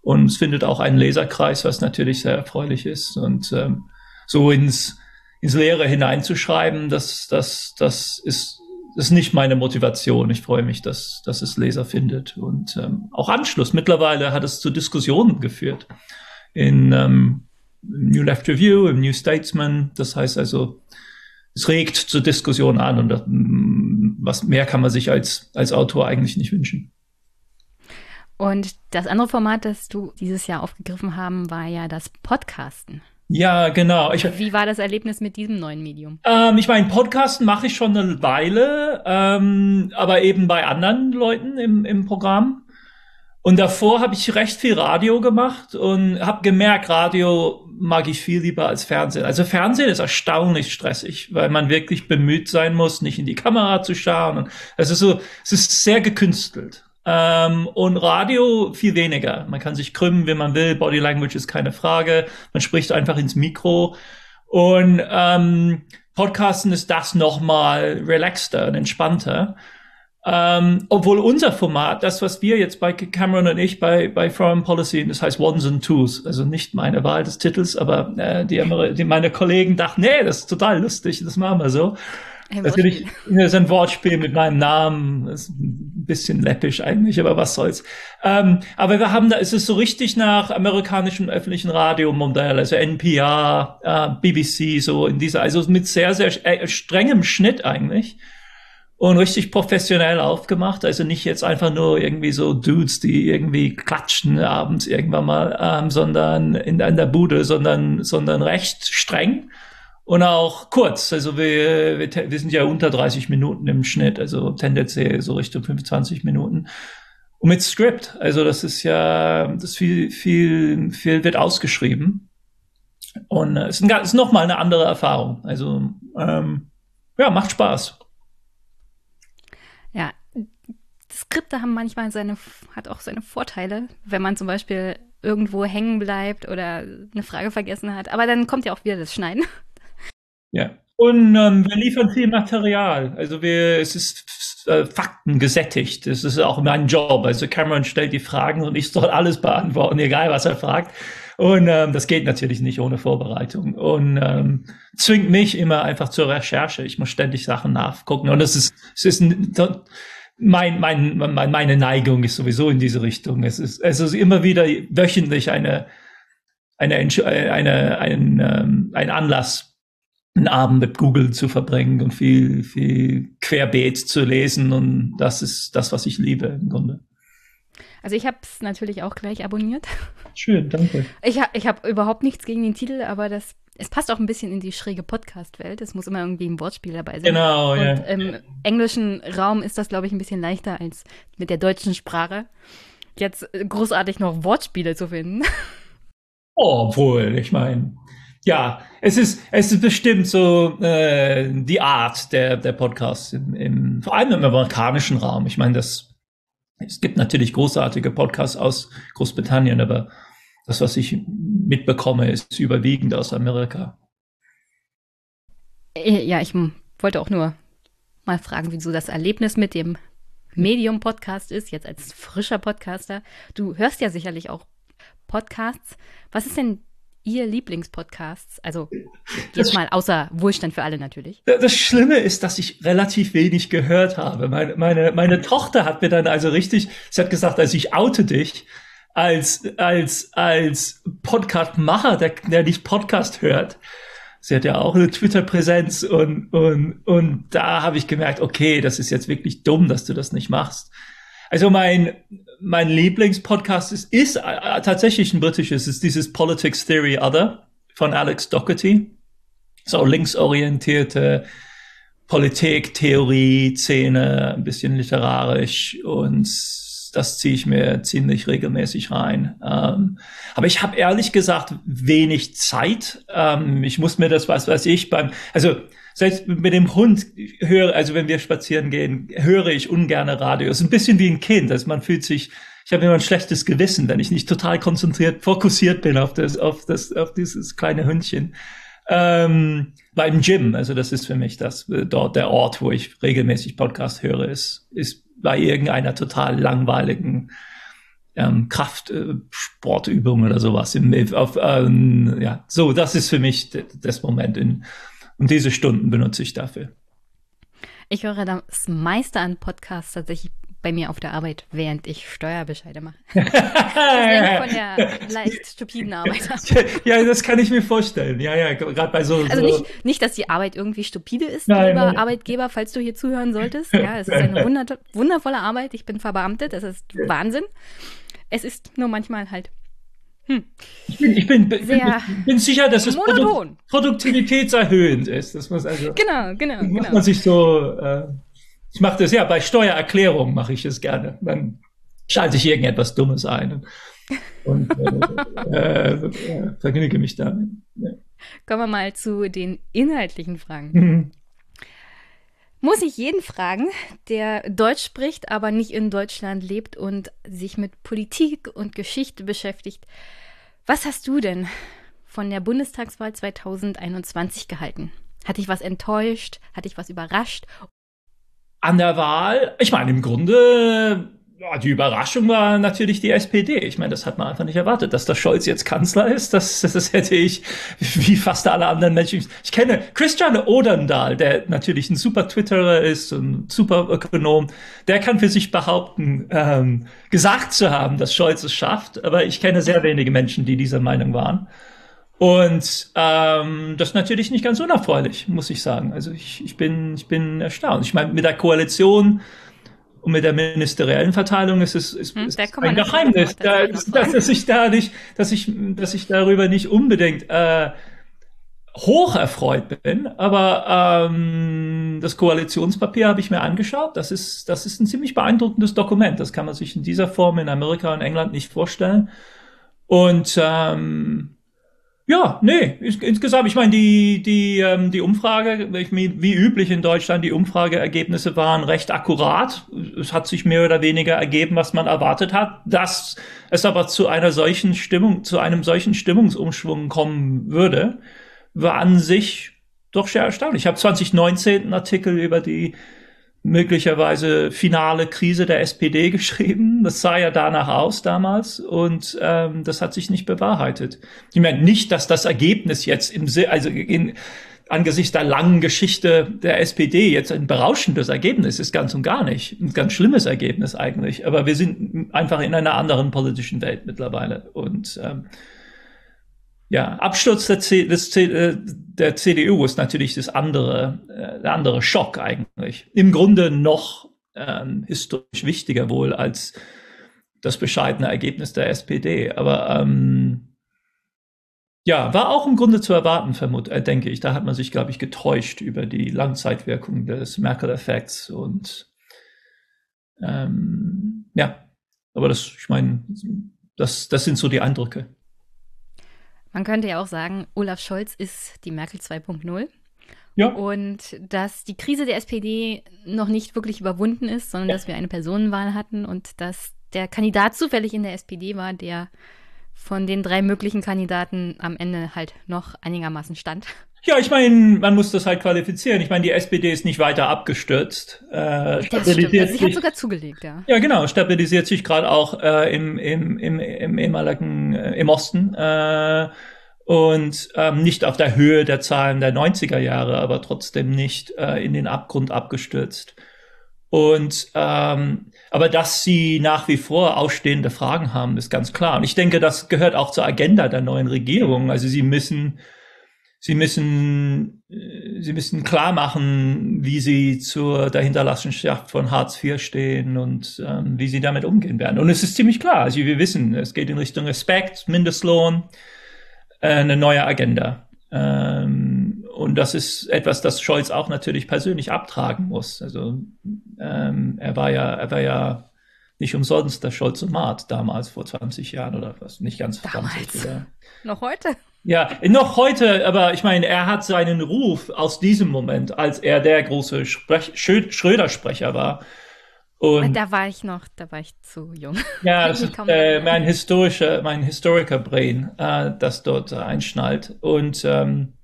Und es findet auch einen Leserkreis, was natürlich sehr erfreulich ist. Und ähm, so ins, ins Leere hineinzuschreiben, das, das, das ist, ist nicht meine Motivation. Ich freue mich, dass, dass es Leser findet. Und ähm, auch Anschluss. Mittlerweile hat es zu Diskussionen geführt. In ähm, New Left Review, im New Statesman. Das heißt also, es regt zur Diskussion an und das, mm, was mehr kann man sich als, als Autor eigentlich nicht wünschen. Und das andere Format, das du dieses Jahr aufgegriffen haben, war ja das Podcasten. Ja, genau. Ich, Wie war das Erlebnis mit diesem neuen Medium? Ähm, ich meine, Podcasten mache ich schon eine Weile, ähm, aber eben bei anderen Leuten im, im Programm. Und davor habe ich recht viel Radio gemacht und habe gemerkt, Radio mag ich viel lieber als Fernsehen. Also Fernsehen ist erstaunlich stressig, weil man wirklich bemüht sein muss, nicht in die Kamera zu schauen. Es ist so, es ist sehr gekünstelt. Ähm, und Radio viel weniger. Man kann sich krümmen, wie man will. Body Language ist keine Frage. Man spricht einfach ins Mikro. Und ähm, Podcasten ist das nochmal relaxter und entspannter. Ähm, obwohl unser Format, das, was wir jetzt bei Cameron und ich bei, bei Foreign Policy, das heißt Ones and Twos, also nicht meine Wahl des Titels, aber äh, die, die meine Kollegen dachten, nee, das ist total lustig, das machen wir so. Natürlich das ist [laughs] ein Wortspiel mit meinem Namen. Das ist ein bisschen läppisch eigentlich, aber was soll's. Ähm, aber wir haben da, es ist so richtig nach amerikanischem öffentlichen Radiomodell, also NPR, äh, BBC, so in dieser, also mit sehr, sehr äh, strengem Schnitt eigentlich. Und richtig professionell aufgemacht, also nicht jetzt einfach nur irgendwie so Dudes, die irgendwie klatschen abends irgendwann mal, ähm, sondern in, in der Bude, sondern, sondern recht streng und auch kurz. Also wir, wir, wir sind ja unter 30 Minuten im Schnitt, also tendenziell so Richtung 25 Minuten. Und mit Script, also das ist ja, das viel, viel, viel wird ausgeschrieben. Und es ist, ein, ist nochmal eine andere Erfahrung. Also ähm, ja, macht Spaß. Ja, Skripte haben manchmal seine, hat auch seine Vorteile, wenn man zum Beispiel irgendwo hängen bleibt oder eine Frage vergessen hat. Aber dann kommt ja auch wieder das Schneiden. Ja. Und ähm, wir liefern viel Material. Also wir, es ist äh, Fakten gesättigt. Das ist auch mein Job. Also Cameron stellt die Fragen und ich soll alles beantworten, egal was er fragt. Und ähm, das geht natürlich nicht ohne Vorbereitung. Und ähm, zwingt mich immer einfach zur Recherche. Ich muss ständig Sachen nachgucken. Und es ist, es ist ein, mein, mein, mein, meine Neigung ist sowieso in diese Richtung. Es ist, es ist immer wieder wöchentlich eine, eine, eine, eine, ein, ähm, ein Anlass, einen Abend mit Google zu verbringen und viel, viel querbeet zu lesen. Und das ist das, was ich liebe im Grunde. Also ich habe es natürlich auch gleich abonniert. Schön, danke. Ich, ha, ich habe überhaupt nichts gegen den Titel, aber das, es passt auch ein bisschen in die schräge Podcast-Welt. Es muss immer irgendwie ein Wortspiel dabei sein. Genau, Und ja. im englischen Raum ist das, glaube ich, ein bisschen leichter als mit der deutschen Sprache. Jetzt großartig noch Wortspiele zu finden. Oh, obwohl, ich meine, ja, es ist, es ist bestimmt so äh, die Art der, der Podcasts, im, im, vor allem im amerikanischen Raum. Ich meine, das, es gibt natürlich großartige Podcasts aus Großbritannien, aber das, was ich mitbekomme, ist überwiegend aus Amerika. Äh, ja, ich wollte auch nur mal fragen, wie so das Erlebnis mit dem Medium-Podcast ist, jetzt als frischer Podcaster. Du hörst ja sicherlich auch Podcasts. Was ist denn Ihr Lieblingspodcast? Also jetzt mal außer Wohlstand für alle natürlich. Das Schlimme ist, dass ich relativ wenig gehört habe. Meine, meine, meine Tochter hat mir dann also richtig, sie hat gesagt, also ich oute dich als, als, als Podcast-Macher, der, der nicht Podcast hört. Sie hat ja auch eine Twitter-Präsenz und, und, und da habe ich gemerkt, okay, das ist jetzt wirklich dumm, dass du das nicht machst. Also mein, mein Lieblingspodcast ist, ist äh, tatsächlich ein britisches, ist dieses Politics Theory Other von Alex Doherty. So linksorientierte Politik, Theorie, Szene, ein bisschen literarisch und das ziehe ich mir ziemlich regelmäßig rein. Ähm, aber ich habe ehrlich gesagt wenig Zeit. Ähm, ich muss mir das, was weiß ich, beim, also selbst mit dem Hund höre, also wenn wir spazieren gehen, höre ich ungern Radio. Es ist ein bisschen wie ein Kind, also man fühlt sich, ich habe immer ein schlechtes Gewissen, wenn ich nicht total konzentriert, fokussiert bin auf das, auf das, auf dieses kleine Hündchen. Ähm, beim Gym, also das ist für mich das, äh, dort der Ort, wo ich regelmäßig Podcast höre, ist, ist bei irgendeiner total langweiligen ähm, Kraftsportübung äh, oder sowas. Im, auf, ähm, ja, so, das ist für mich das Moment in, und diese Stunden benutze ich dafür. Ich höre das meiste an Podcasts tatsächlich bei mir auf der Arbeit, während ich Steuerbescheide mache. [laughs] das von der leicht stupiden Arbeit [laughs] Ja, das kann ich mir vorstellen. Ja, ja, gerade bei so. Also nicht, nicht, dass die Arbeit irgendwie stupide ist, nein, lieber nein. Arbeitgeber, falls du hier zuhören solltest. Ja, es ist eine wunder wundervolle Arbeit. Ich bin verbeamtet, das ist Wahnsinn. Es ist nur manchmal halt hm. Ich, bin, ich bin, bin, bin, sicher, dass es Produ produktivitätserhöhend ist. Das muss also, genau, genau. Muss genau. man sich so. Äh, ich mache das ja bei Steuererklärungen mache ich es gerne. Dann schalte ich irgendetwas Dummes ein und, [laughs] äh, äh, vergnüge mich damit. Ja. Kommen wir mal zu den inhaltlichen Fragen. Mhm. Muss ich jeden fragen, der Deutsch spricht, aber nicht in Deutschland lebt und sich mit Politik und Geschichte beschäftigt. Was hast du denn von der Bundestagswahl 2021 gehalten? Hat dich was enttäuscht? Hat dich was überrascht? An der Wahl, ich meine, im Grunde die Überraschung war natürlich die SPD. Ich meine, das hat man einfach nicht erwartet, dass der Scholz jetzt Kanzler ist. Das, das hätte ich, wie fast alle anderen Menschen. Ich kenne Christian Odendahl, der natürlich ein super Twitterer ist, ein super Ökonom. Der kann für sich behaupten, ähm, gesagt zu haben, dass Scholz es schafft. Aber ich kenne sehr wenige Menschen, die dieser Meinung waren. Und ähm, das ist natürlich nicht ganz unerfreulich, muss ich sagen. Also ich, ich, bin, ich bin erstaunt. Ich meine, mit der Koalition und mit der ministeriellen Verteilung ist es ist, hm, ist ein Geheimnis, da, dass, dass ich da nicht, dass ich, dass ich darüber nicht unbedingt äh, hoch erfreut bin. Aber ähm, das Koalitionspapier habe ich mir angeschaut. Das ist, das ist ein ziemlich beeindruckendes Dokument. Das kann man sich in dieser Form in Amerika und England nicht vorstellen. Und ähm, ja, nee, insgesamt, ich meine, die, die, ähm, die Umfrage, wie üblich in Deutschland, die Umfrageergebnisse waren recht akkurat. Es hat sich mehr oder weniger ergeben, was man erwartet hat. Dass es aber zu einer solchen Stimmung, zu einem solchen Stimmungsumschwung kommen würde, war an sich doch sehr erstaunlich. Ich habe 2019 einen Artikel über die möglicherweise finale Krise der SPD [laughs] geschrieben. Das sah ja danach aus damals und ähm, das hat sich nicht bewahrheitet. Ich meine nicht, dass das Ergebnis jetzt im also in, angesichts der langen Geschichte der SPD jetzt ein berauschendes Ergebnis ist, ganz und gar nicht. Ein ganz schlimmes Ergebnis eigentlich. Aber wir sind einfach in einer anderen politischen Welt mittlerweile und ähm, ja, Absturz der, C, des äh, der CDU ist natürlich das andere, äh, der andere Schock eigentlich. Im Grunde noch ähm, historisch wichtiger wohl als das bescheidene Ergebnis der SPD. Aber ähm, ja, war auch im Grunde zu erwarten, vermut, äh, denke ich. Da hat man sich, glaube ich, getäuscht über die Langzeitwirkung des Merkel-Effekts und ähm, ja, aber das, ich meine, das, das sind so die Eindrücke. Man könnte ja auch sagen, Olaf Scholz ist die Merkel 2.0. Ja. Und dass die Krise der SPD noch nicht wirklich überwunden ist, sondern ja. dass wir eine Personenwahl hatten und dass der Kandidat zufällig in der SPD war, der von den drei möglichen Kandidaten am Ende halt noch einigermaßen stand. Ja, ich meine, man muss das halt qualifizieren. Ich meine, die SPD ist nicht weiter abgestürzt. Äh, stimmt. Also sie hat sogar zugelegt, ja. Ja, genau. Stabilisiert sich gerade auch äh, im, im, im, im ehemaligen, äh, im Osten. Äh, und ähm, nicht auf der Höhe der Zahlen der 90er Jahre, aber trotzdem nicht äh, in den Abgrund abgestürzt. Und ähm, aber dass sie nach wie vor ausstehende Fragen haben, ist ganz klar. Und ich denke, das gehört auch zur Agenda der neuen Regierung. Also sie müssen Sie müssen, äh, Sie müssen klar machen, wie Sie zur der Hinterlassenschaft von Hartz IV stehen und ähm, wie Sie damit umgehen werden. Und es ist ziemlich klar. Also wir wissen, es geht in Richtung Respekt, Mindestlohn, äh, eine neue Agenda. Ähm, und das ist etwas, das Scholz auch natürlich persönlich abtragen muss. Also ähm, er war ja, er war ja nicht umsonst der Scholz und Maat damals vor 20 Jahren oder was, nicht ganz damals. 20. Oder? Noch heute? Ja, noch heute, aber ich meine, er hat seinen Ruf aus diesem Moment, als er der große Sprech Schröder-Sprecher war. Und da war ich noch, da war ich zu jung. Ja, [laughs] das ist äh, mein historischer, mein Historiker-Brain, äh, das dort äh, einschnallt. Und ähm,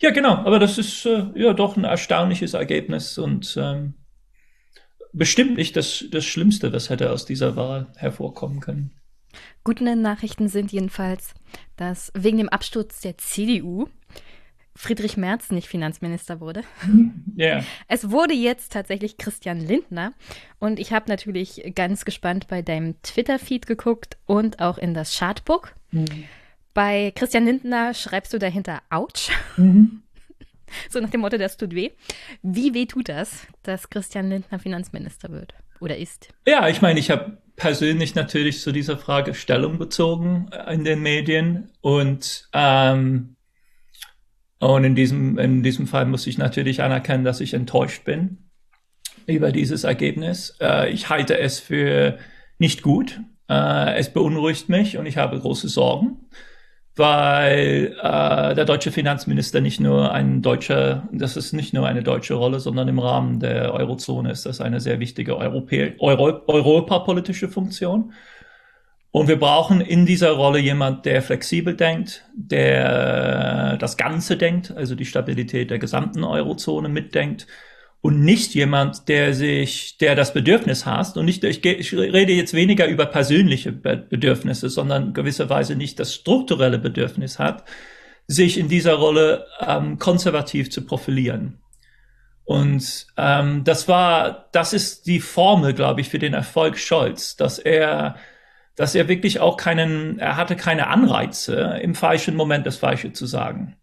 ja, genau, aber das ist äh, ja doch ein erstaunliches Ergebnis und ähm, bestimmt nicht das, das Schlimmste, was hätte aus dieser Wahl hervorkommen können. Gute Nachrichten sind jedenfalls, dass wegen dem Absturz der CDU Friedrich Merz nicht Finanzminister wurde. [laughs] Yeah. Es wurde jetzt tatsächlich Christian Lindner. Und ich habe natürlich ganz gespannt bei deinem Twitter-Feed geguckt und auch in das Chartbook. Mhm. Bei Christian Lindner schreibst du dahinter Autsch. Mhm. [laughs] So nach dem Motto, das tut weh. Wie weh tut das, dass Christian Lindner Finanzminister wird oder ist? Ja, ich meine, ich habe persönlich natürlich zu dieser Frage Stellung bezogen äh, in den Medien und ähm, und in diesem in diesem Fall muss ich natürlich anerkennen, dass ich enttäuscht bin über dieses Ergebnis. Äh, ich halte es für nicht gut. Äh, es beunruhigt mich und ich habe große Sorgen weil äh, der deutsche Finanzminister nicht nur ein deutscher, das ist nicht nur eine deutsche Rolle, sondern im Rahmen der Eurozone ist das eine sehr wichtige Europä Euro europapolitische Funktion. Und wir brauchen in dieser Rolle jemand, der flexibel denkt, der das Ganze denkt, also die Stabilität der gesamten Eurozone mitdenkt und nicht jemand, der sich, der das Bedürfnis hasst und nicht, ich, ich rede jetzt weniger über persönliche Bedürfnisse, sondern gewisserweise nicht das strukturelle Bedürfnis hat, sich in dieser Rolle ähm, konservativ zu profilieren. Und ähm, das war, das ist die Formel, glaube ich, für den Erfolg Scholz, dass er, dass er wirklich auch keinen, er hatte keine Anreize, im falschen Moment das Falsche zu sagen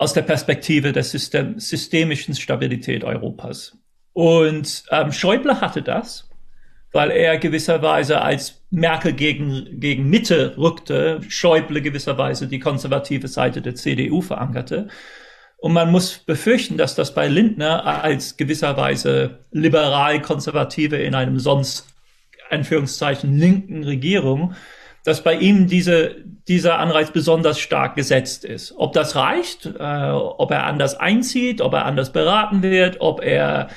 aus der Perspektive der System, systemischen Stabilität Europas. Und ähm, Schäuble hatte das, weil er gewisserweise als Merkel gegen, gegen Mitte rückte, Schäuble gewisserweise die konservative Seite der CDU verankerte. Und man muss befürchten, dass das bei Lindner als gewisserweise liberal-konservative in einem sonst, Anführungszeichen, linken Regierung dass bei ihm diese, dieser Anreiz besonders stark gesetzt ist. Ob das reicht, äh, ob er anders einzieht, ob er anders beraten wird, ob er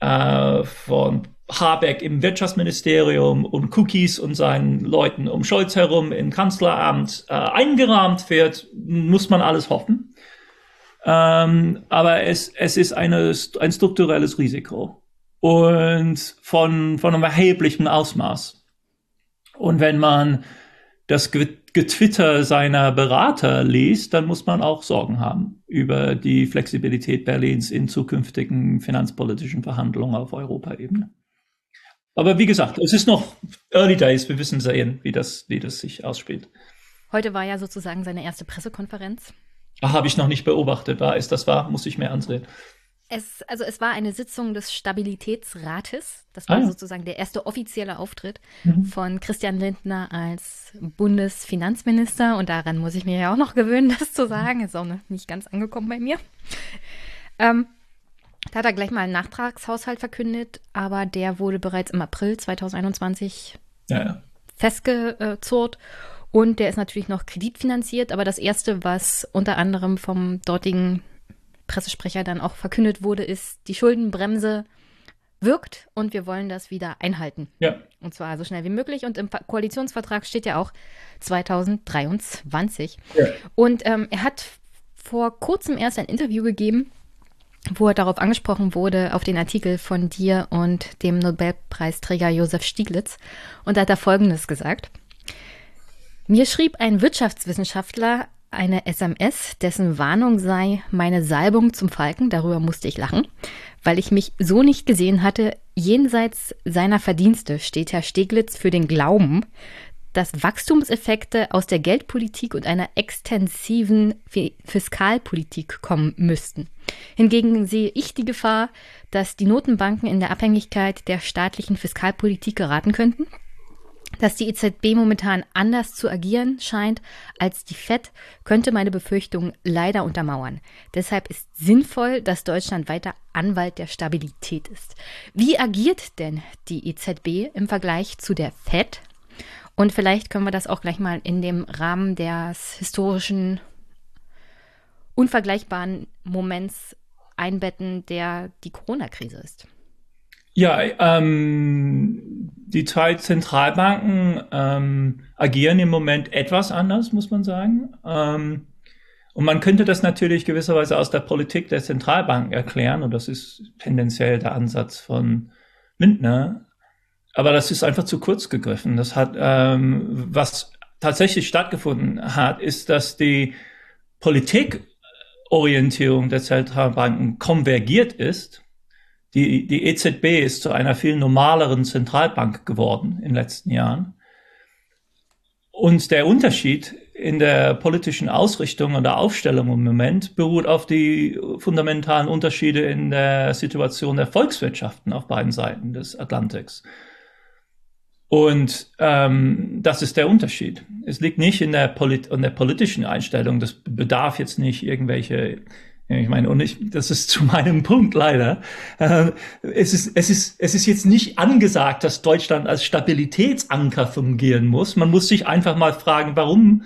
äh, von Habeck im Wirtschaftsministerium und Cookies und seinen Leuten um Scholz herum im Kanzleramt äh, eingerahmt wird, muss man alles hoffen. Ähm, aber es, es ist eine, ein strukturelles Risiko und von, von einem erheblichen Ausmaß. Und wenn man das Getwitter seiner Berater liest, dann muss man auch Sorgen haben über die Flexibilität Berlins in zukünftigen finanzpolitischen Verhandlungen auf Europaebene. Aber wie gesagt, es ist noch Early Days. Wir wissen sehen, wie das, wie das sich ausspielt. Heute war ja sozusagen seine erste Pressekonferenz. Habe ich noch nicht beobachtet. War ist das wahr? Muss ich mehr ansehen. Es, also es war eine Sitzung des Stabilitätsrates. Das war ah, ja. sozusagen der erste offizielle Auftritt mhm. von Christian Lindner als Bundesfinanzminister. Und daran muss ich mir ja auch noch gewöhnen, [laughs] das zu sagen. Ist auch noch nicht ganz angekommen bei mir. Ähm, da hat er gleich mal einen Nachtragshaushalt verkündet, aber der wurde bereits im April 2021 ja, ja. festgezurrt. Und der ist natürlich noch kreditfinanziert, aber das erste, was unter anderem vom dortigen Pressesprecher dann auch verkündet wurde, ist, die Schuldenbremse wirkt und wir wollen das wieder einhalten. Ja. Und zwar so schnell wie möglich. Und im Koalitionsvertrag steht ja auch 2023. Ja. Und ähm, er hat vor kurzem erst ein Interview gegeben, wo er darauf angesprochen wurde, auf den Artikel von dir und dem Nobelpreisträger Josef Stieglitz. Und da hat er Folgendes gesagt. Mir schrieb ein Wirtschaftswissenschaftler eine SMS, dessen Warnung sei meine Salbung zum Falken. Darüber musste ich lachen, weil ich mich so nicht gesehen hatte. Jenseits seiner Verdienste steht Herr Steglitz für den Glauben, dass Wachstumseffekte aus der Geldpolitik und einer extensiven Fiskalpolitik kommen müssten. Hingegen sehe ich die Gefahr, dass die Notenbanken in der Abhängigkeit der staatlichen Fiskalpolitik geraten könnten dass die EZB momentan anders zu agieren scheint als die FED, könnte meine Befürchtung leider untermauern. Deshalb ist sinnvoll, dass Deutschland weiter Anwalt der Stabilität ist. Wie agiert denn die EZB im Vergleich zu der FED? Und vielleicht können wir das auch gleich mal in dem Rahmen des historischen, unvergleichbaren Moments einbetten, der die Corona-Krise ist. Ja, ähm, die zwei Zentralbanken ähm, agieren im Moment etwas anders, muss man sagen. Ähm, und man könnte das natürlich gewisserweise aus der Politik der Zentralbanken erklären, und das ist tendenziell der Ansatz von Lindner. Aber das ist einfach zu kurz gegriffen. Das hat, ähm, was tatsächlich stattgefunden hat, ist, dass die Politikorientierung der Zentralbanken konvergiert ist die, die EZB ist zu einer viel normaleren Zentralbank geworden in den letzten Jahren. Und der Unterschied in der politischen Ausrichtung und der Aufstellung im Moment beruht auf die fundamentalen Unterschiede in der Situation der Volkswirtschaften auf beiden Seiten des Atlantiks. Und ähm, das ist der Unterschied. Es liegt nicht in der, Polit in der politischen Einstellung. Das bedarf jetzt nicht irgendwelche ich meine, und ich, das ist zu meinem Punkt leider. Äh, es, ist, es, ist, es ist jetzt nicht angesagt, dass Deutschland als Stabilitätsanker fungieren muss. Man muss sich einfach mal fragen, warum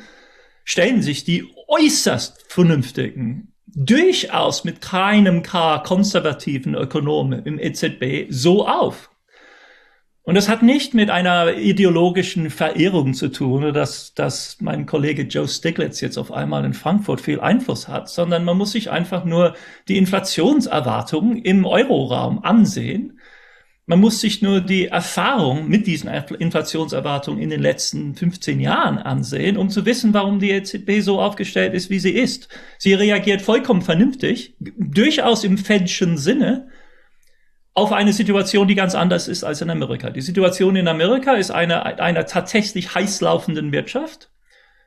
stellen sich die äußerst vernünftigen, durchaus mit keinem K konservativen Ökonomen im EZB so auf? Und das hat nicht mit einer ideologischen Verirrung zu tun, dass, dass mein Kollege Joe Stiglitz jetzt auf einmal in Frankfurt viel Einfluss hat, sondern man muss sich einfach nur die Inflationserwartungen im Euroraum ansehen. Man muss sich nur die Erfahrung mit diesen Inflationserwartungen in den letzten 15 Jahren ansehen, um zu wissen, warum die EZB so aufgestellt ist, wie sie ist. Sie reagiert vollkommen vernünftig, durchaus im Fedschen Sinne, auf eine Situation, die ganz anders ist als in Amerika. Die Situation in Amerika ist eine einer tatsächlich heiß laufenden Wirtschaft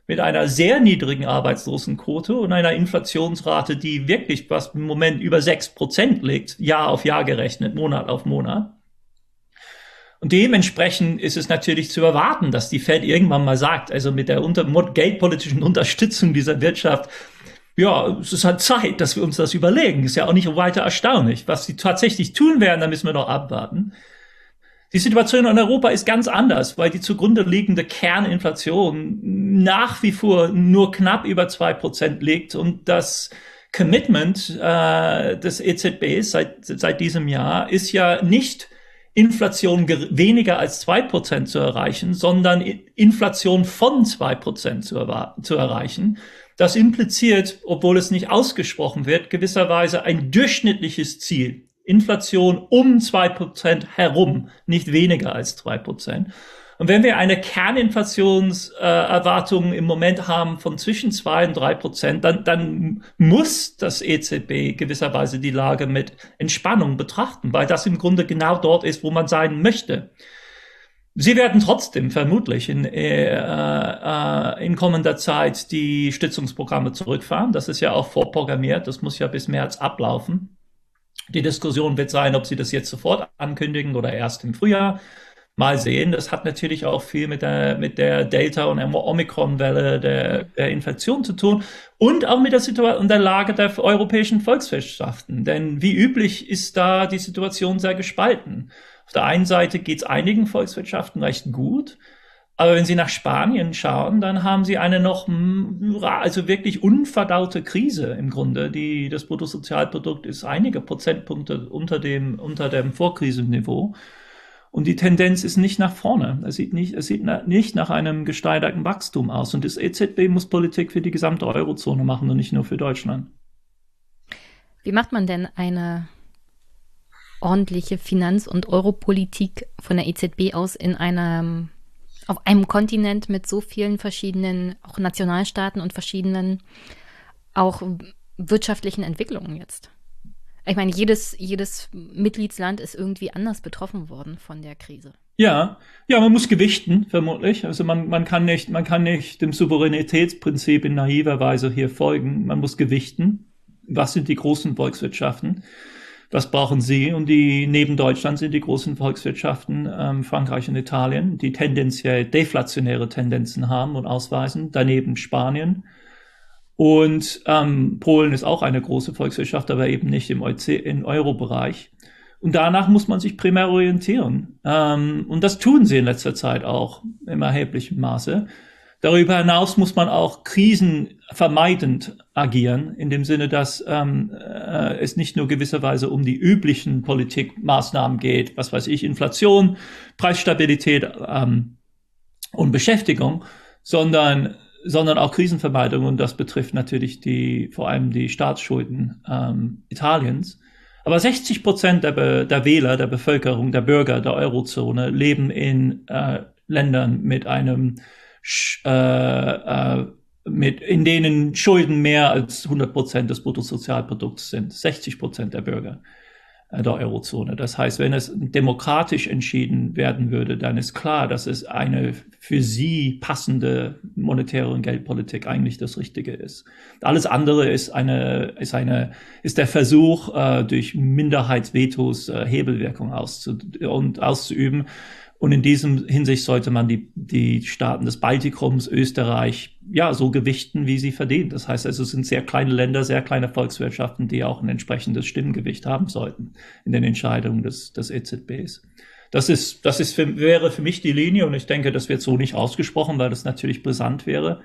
mit einer sehr niedrigen Arbeitslosenquote und einer Inflationsrate, die wirklich was im Moment über sechs Prozent liegt, Jahr auf Jahr gerechnet, Monat auf Monat. Und dementsprechend ist es natürlich zu erwarten, dass die Fed irgendwann mal sagt, also mit der unter geldpolitischen Unterstützung dieser Wirtschaft ja, es ist halt Zeit, dass wir uns das überlegen. Ist ja auch nicht weiter erstaunlich. Was sie tatsächlich tun werden, da müssen wir noch abwarten. Die Situation in Europa ist ganz anders, weil die zugrunde liegende Kerninflation nach wie vor nur knapp über zwei Prozent liegt und das Commitment äh, des EZBs seit, seit diesem Jahr ist ja nicht Inflation weniger als zwei Prozent zu erreichen, sondern Inflation von zwei Prozent zu, zu erreichen. Das impliziert, obwohl es nicht ausgesprochen wird, gewisserweise ein durchschnittliches Ziel. Inflation um zwei Prozent herum, nicht weniger als zwei Prozent. Und wenn wir eine Kerninflationserwartung äh, im Moment haben von zwischen zwei und drei Prozent, dann, dann muss das EZB gewisserweise die Lage mit Entspannung betrachten, weil das im Grunde genau dort ist, wo man sein möchte. Sie werden trotzdem vermutlich in, äh, äh, in kommender Zeit die Stützungsprogramme zurückfahren. Das ist ja auch vorprogrammiert. Das muss ja bis März ablaufen. Die Diskussion wird sein, ob Sie das jetzt sofort ankündigen oder erst im Frühjahr. Mal sehen. Das hat natürlich auch viel mit der, mit der Delta- und Omikron-Welle der, der Infektion zu tun und auch mit der Situation der Lage der europäischen Volkswirtschaften. Denn wie üblich ist da die Situation sehr gespalten. Auf der einen Seite geht es einigen Volkswirtschaften recht gut, aber wenn Sie nach Spanien schauen, dann haben Sie eine noch, also wirklich unverdaute Krise im Grunde. Die, das Bruttosozialprodukt ist einige Prozentpunkte unter dem, unter dem Vorkrisenniveau. Und die Tendenz ist nicht nach vorne. Es sieht nicht, es sieht nicht nach einem gesteigerten Wachstum aus. Und das EZB muss Politik für die gesamte Eurozone machen und nicht nur für Deutschland. Wie macht man denn eine ordentliche Finanz- und Europolitik von der EZB aus in einem, auf einem Kontinent mit so vielen verschiedenen, auch Nationalstaaten und verschiedenen auch wirtschaftlichen Entwicklungen jetzt? Ich meine, jedes, jedes Mitgliedsland ist irgendwie anders betroffen worden von der Krise. Ja, ja, man muss gewichten, vermutlich. Also man, man kann nicht, man kann nicht dem Souveränitätsprinzip in naiver Weise hier folgen. Man muss gewichten. Was sind die großen Volkswirtschaften? Was brauchen sie? Und die neben Deutschland sind die großen Volkswirtschaften ähm, Frankreich und Italien, die tendenziell deflationäre Tendenzen haben und ausweisen. Daneben Spanien. Und ähm, Polen ist auch eine große Volkswirtschaft, aber eben nicht im, im Euro-Bereich. Und danach muss man sich primär orientieren. Ähm, und das tun sie in letzter Zeit auch im erheblichen Maße. Darüber hinaus muss man auch krisenvermeidend agieren, in dem Sinne, dass ähm, äh, es nicht nur gewisserweise um die üblichen Politikmaßnahmen geht, was weiß ich, Inflation, Preisstabilität ähm, und Beschäftigung, sondern sondern auch Krisenvermeidung und das betrifft natürlich die vor allem die Staatsschulden ähm, Italiens. Aber 60 Prozent der, der Wähler, der Bevölkerung, der Bürger der Eurozone leben in äh, Ländern mit einem äh, äh, mit, in denen Schulden mehr als 100 Prozent des Bruttosozialprodukts sind, 60 Prozent der Bürger äh, der Eurozone. Das heißt, wenn es demokratisch entschieden werden würde, dann ist klar, dass es eine für sie passende monetäre und Geldpolitik eigentlich das Richtige ist. Alles andere ist eine, ist eine, ist der Versuch, äh, durch Minderheitsvetos Hebelwirkung auszu und auszuüben. Und in diesem Hinsicht sollte man die, die Staaten des Baltikums, Österreich, ja, so gewichten, wie sie verdienen. Das heißt also, es sind sehr kleine Länder, sehr kleine Volkswirtschaften, die auch ein entsprechendes Stimmgewicht haben sollten in den Entscheidungen des, des EZBs. Das ist, das ist für, wäre für mich die Linie und ich denke, das wird so nicht ausgesprochen, weil das natürlich brisant wäre.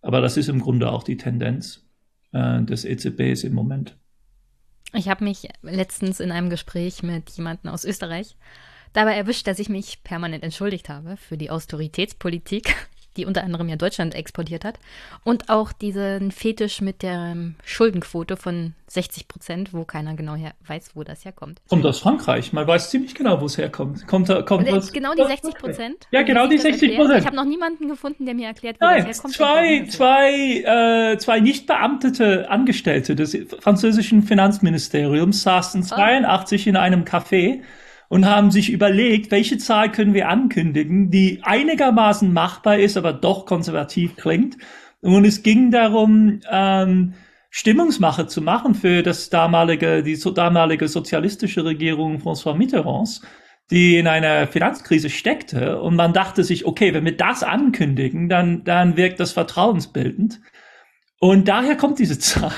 Aber das ist im Grunde auch die Tendenz äh, des EZBs im Moment. Ich habe mich letztens in einem Gespräch mit jemandem aus Österreich dabei erwischt, dass ich mich permanent entschuldigt habe für die Austeritätspolitik, [laughs] die unter anderem ja Deutschland exportiert hat. Und auch diesen Fetisch mit der Schuldenquote von 60 Prozent, wo keiner genau weiß, wo das herkommt. Kommt aus Frankreich. Man weiß ziemlich genau, wo es herkommt. Kommt, kommt aus, genau die 60 Prozent? Ja, genau die 60 Prozent. Ich habe noch niemanden gefunden, der mir erklärt, wo Nein, das herkommt. Zwei, zwei, äh, zwei nicht beamtete Angestellte des französischen Finanzministeriums saßen 82 oh. in einem Café und haben sich überlegt, welche Zahl können wir ankündigen, die einigermaßen machbar ist, aber doch konservativ klingt. Und es ging darum, ähm, Stimmungsmache zu machen für das damalige, die so damalige sozialistische Regierung François Mitterrands, die in einer Finanzkrise steckte. Und man dachte sich, okay, wenn wir das ankündigen, dann, dann wirkt das vertrauensbildend. Und daher kommt diese [laughs] Zahl.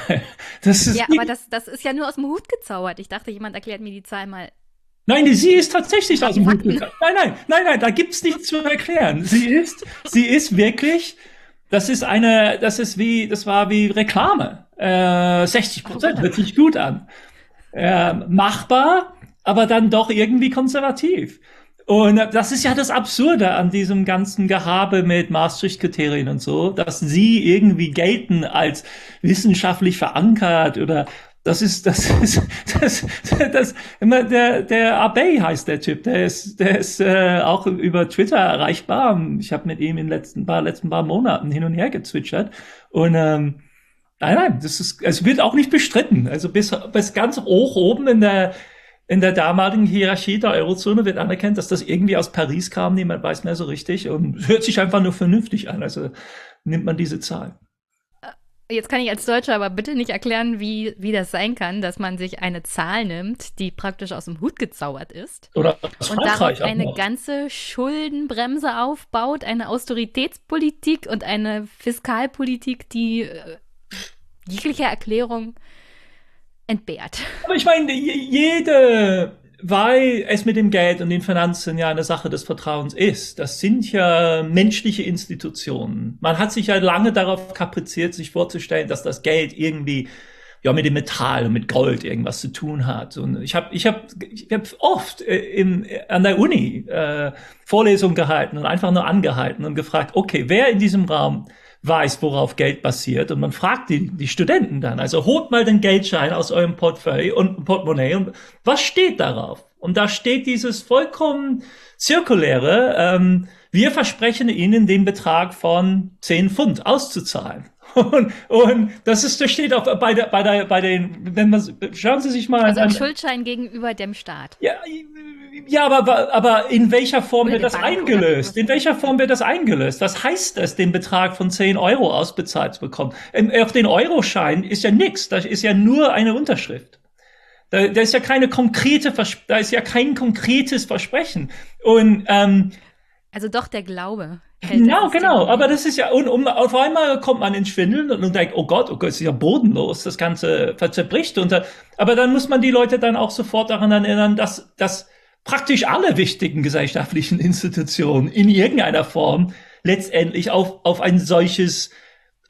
Das ist ja, aber das, das ist ja nur aus dem Hut gezaubert. Ich dachte, jemand erklärt mir die Zahl mal Nein, sie ist tatsächlich aus dem Hut Nein, nein, nein, nein, da gibt's nichts zu erklären. Sie ist, sie ist wirklich, das ist eine, das ist wie, das war wie Reklame. Äh, 60 Prozent hört sich gut an. Äh, machbar, aber dann doch irgendwie konservativ. Und das ist ja das Absurde an diesem ganzen Gehabe mit Maastricht-Kriterien und so, dass sie irgendwie gelten als wissenschaftlich verankert oder das ist, das ist, [laughs] das, das, immer der, der Abbey heißt der Typ. Der ist, der ist äh, auch über Twitter erreichbar. Ich habe mit ihm in den letzten paar, letzten paar Monaten hin und her gezwitschert. Und ähm, nein, nein, das ist, es wird auch nicht bestritten. Also bis, bis ganz hoch oben in der, in der damaligen Hierarchie der Eurozone wird anerkannt, dass das irgendwie aus Paris kam. Niemand weiß mehr so richtig und hört sich einfach nur vernünftig an. Also nimmt man diese Zahl. Jetzt kann ich als Deutscher aber bitte nicht erklären, wie, wie das sein kann, dass man sich eine Zahl nimmt, die praktisch aus dem Hut gezaubert ist. Oder aus und darauf eine ganze Schuldenbremse aufbaut, eine Austeritätspolitik und eine Fiskalpolitik, die äh, jegliche Erklärung entbehrt. Aber ich meine, jede weil es mit dem Geld und den Finanzen ja eine Sache des Vertrauens ist. Das sind ja menschliche Institutionen. Man hat sich ja lange darauf kapriziert, sich vorzustellen, dass das Geld irgendwie ja mit dem Metall und mit Gold irgendwas zu tun hat. Und ich habe ich hab, ich hab oft äh, im, an der Uni äh, Vorlesungen gehalten und einfach nur angehalten und gefragt, okay, wer in diesem Raum weiß, worauf Geld basiert. Und man fragt die, die Studenten dann, also holt mal den Geldschein aus eurem Portfolio und Portemonnaie und was steht darauf? Und da steht dieses vollkommen zirkuläre, ähm, wir versprechen Ihnen den Betrag von 10 Pfund auszuzahlen. Und, und das ist, das steht auch bei der, bei der, bei den, wenn man, schauen Sie sich mal. Also ein Schuldschein gegenüber dem Staat. Ja, ja, aber, aber in welcher Form wird das Bank eingelöst? In welcher Form wird das eingelöst? Was heißt es, den Betrag von 10 Euro ausbezahlt zu bekommen? Ähm, auf den Euroschein ist ja nichts, das ist ja nur eine Unterschrift. Da, da ist ja keine konkrete, da ist ja kein konkretes Versprechen. Und ähm, also doch der Glaube. Genau, genau. Aber das ist ja, und, und auf einmal kommt man ins Schwindeln und, und denkt, oh Gott, oh Gott, ist ja bodenlos, das Ganze zerbricht. Und, aber dann muss man die Leute dann auch sofort daran erinnern, dass, dass praktisch alle wichtigen gesellschaftlichen [laughs] Institutionen in irgendeiner Form letztendlich auf, auf ein solches,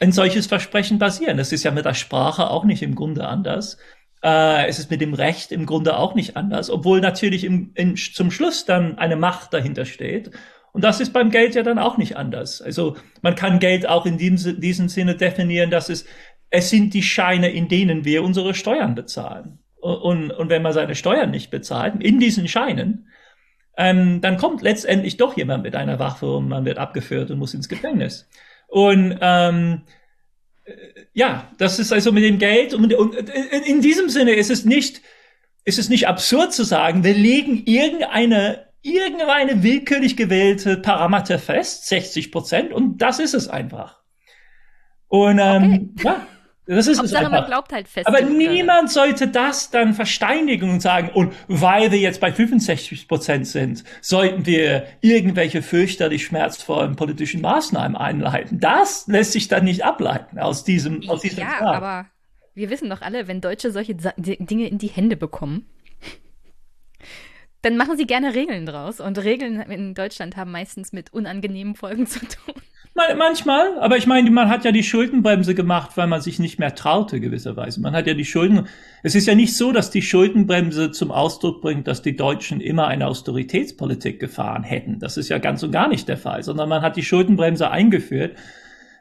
ein solches Versprechen basieren. Das ist ja mit der Sprache auch nicht im Grunde anders. Äh, es ist mit dem Recht im Grunde auch nicht anders, obwohl natürlich im, in, zum Schluss dann eine Macht dahinter steht. Und das ist beim Geld ja dann auch nicht anders. Also man kann Geld auch in diesem, diesem Sinne definieren, dass es, es sind die Scheine, in denen wir unsere Steuern bezahlen. Und, und wenn man seine Steuern nicht bezahlt, in diesen Scheinen, ähm, dann kommt letztendlich doch jemand mit einer Waffe und man wird abgeführt und muss ins Gefängnis. Und ähm, äh, ja, das ist also mit dem Geld und, und in diesem Sinne ist es nicht, ist es nicht absurd zu sagen, wir legen irgendeine irgendeine willkürlich gewählte Parameter fest, 60 Prozent, und das ist es einfach. Und ähm, okay. ja, das ist Hauptsache, es einfach. man glaubt halt fest. Aber niemand sollte das dann versteinigen und sagen, und weil wir jetzt bei 65 Prozent sind, sollten wir irgendwelche fürchterlich schmerzvollen politischen Maßnahmen einleiten. Das lässt sich dann nicht ableiten aus diesem, aus diesem Ja, Grad. aber wir wissen doch alle, wenn Deutsche solche Dinge in die Hände bekommen, dann machen sie gerne Regeln draus. Und Regeln in Deutschland haben meistens mit unangenehmen Folgen [laughs] zu tun. Manchmal, aber ich meine, man hat ja die Schuldenbremse gemacht, weil man sich nicht mehr traute, gewisserweise. Man hat ja die Schulden. Es ist ja nicht so, dass die Schuldenbremse zum Ausdruck bringt, dass die Deutschen immer eine Austeritätspolitik gefahren hätten. Das ist ja ganz und gar nicht der Fall, sondern man hat die Schuldenbremse eingeführt,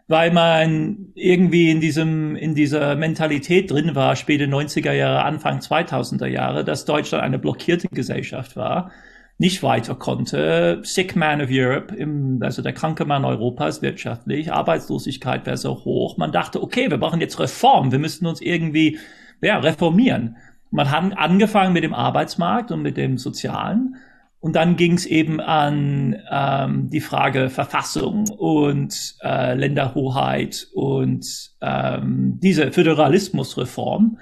weil man irgendwie in diesem, in dieser Mentalität drin war, späte 90er Jahre, Anfang 2000er Jahre, dass Deutschland eine blockierte Gesellschaft war nicht weiter konnte. Sick Man of Europe, im, also der kranke Mann Europas wirtschaftlich, Arbeitslosigkeit wäre so hoch. Man dachte, okay, wir brauchen jetzt Reform, wir müssten uns irgendwie ja, reformieren. Man hat angefangen mit dem Arbeitsmarkt und mit dem Sozialen. Und dann ging es eben an ähm, die Frage Verfassung und äh, Länderhoheit und ähm, diese Föderalismusreform.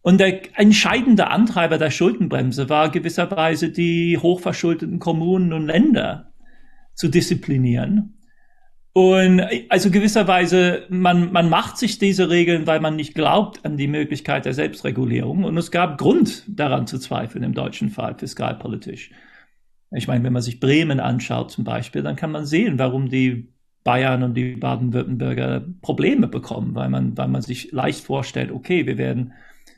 Und der entscheidende Antreiber der Schuldenbremse war gewisserweise die hochverschuldeten Kommunen und Länder zu disziplinieren. Und also gewisserweise, man, man macht sich diese Regeln, weil man nicht glaubt an die Möglichkeit der Selbstregulierung. Und es gab Grund daran zu zweifeln im deutschen Fall, fiskalpolitisch. Ich meine, wenn man sich Bremen anschaut zum Beispiel, dann kann man sehen, warum die Bayern und die Baden-Württemberger Probleme bekommen, weil man, weil man sich leicht vorstellt, okay, wir werden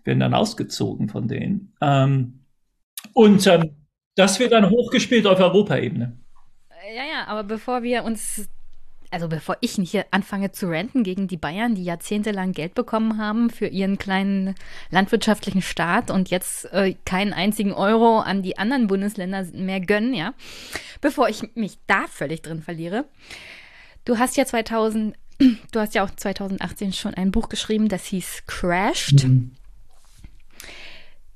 werden dann ausgezogen von denen. Ähm, und ähm, das wird dann hochgespielt auf Europaebene. Ja, ja, aber bevor wir uns, also bevor ich hier anfange zu renten gegen die Bayern, die jahrzehntelang Geld bekommen haben für ihren kleinen landwirtschaftlichen Staat und jetzt äh, keinen einzigen Euro an die anderen Bundesländer mehr gönnen, ja, bevor ich mich da völlig drin verliere. Du hast ja 2000, [clears throat] du hast ja auch 2018 schon ein Buch geschrieben, das hieß Crashed. Mhm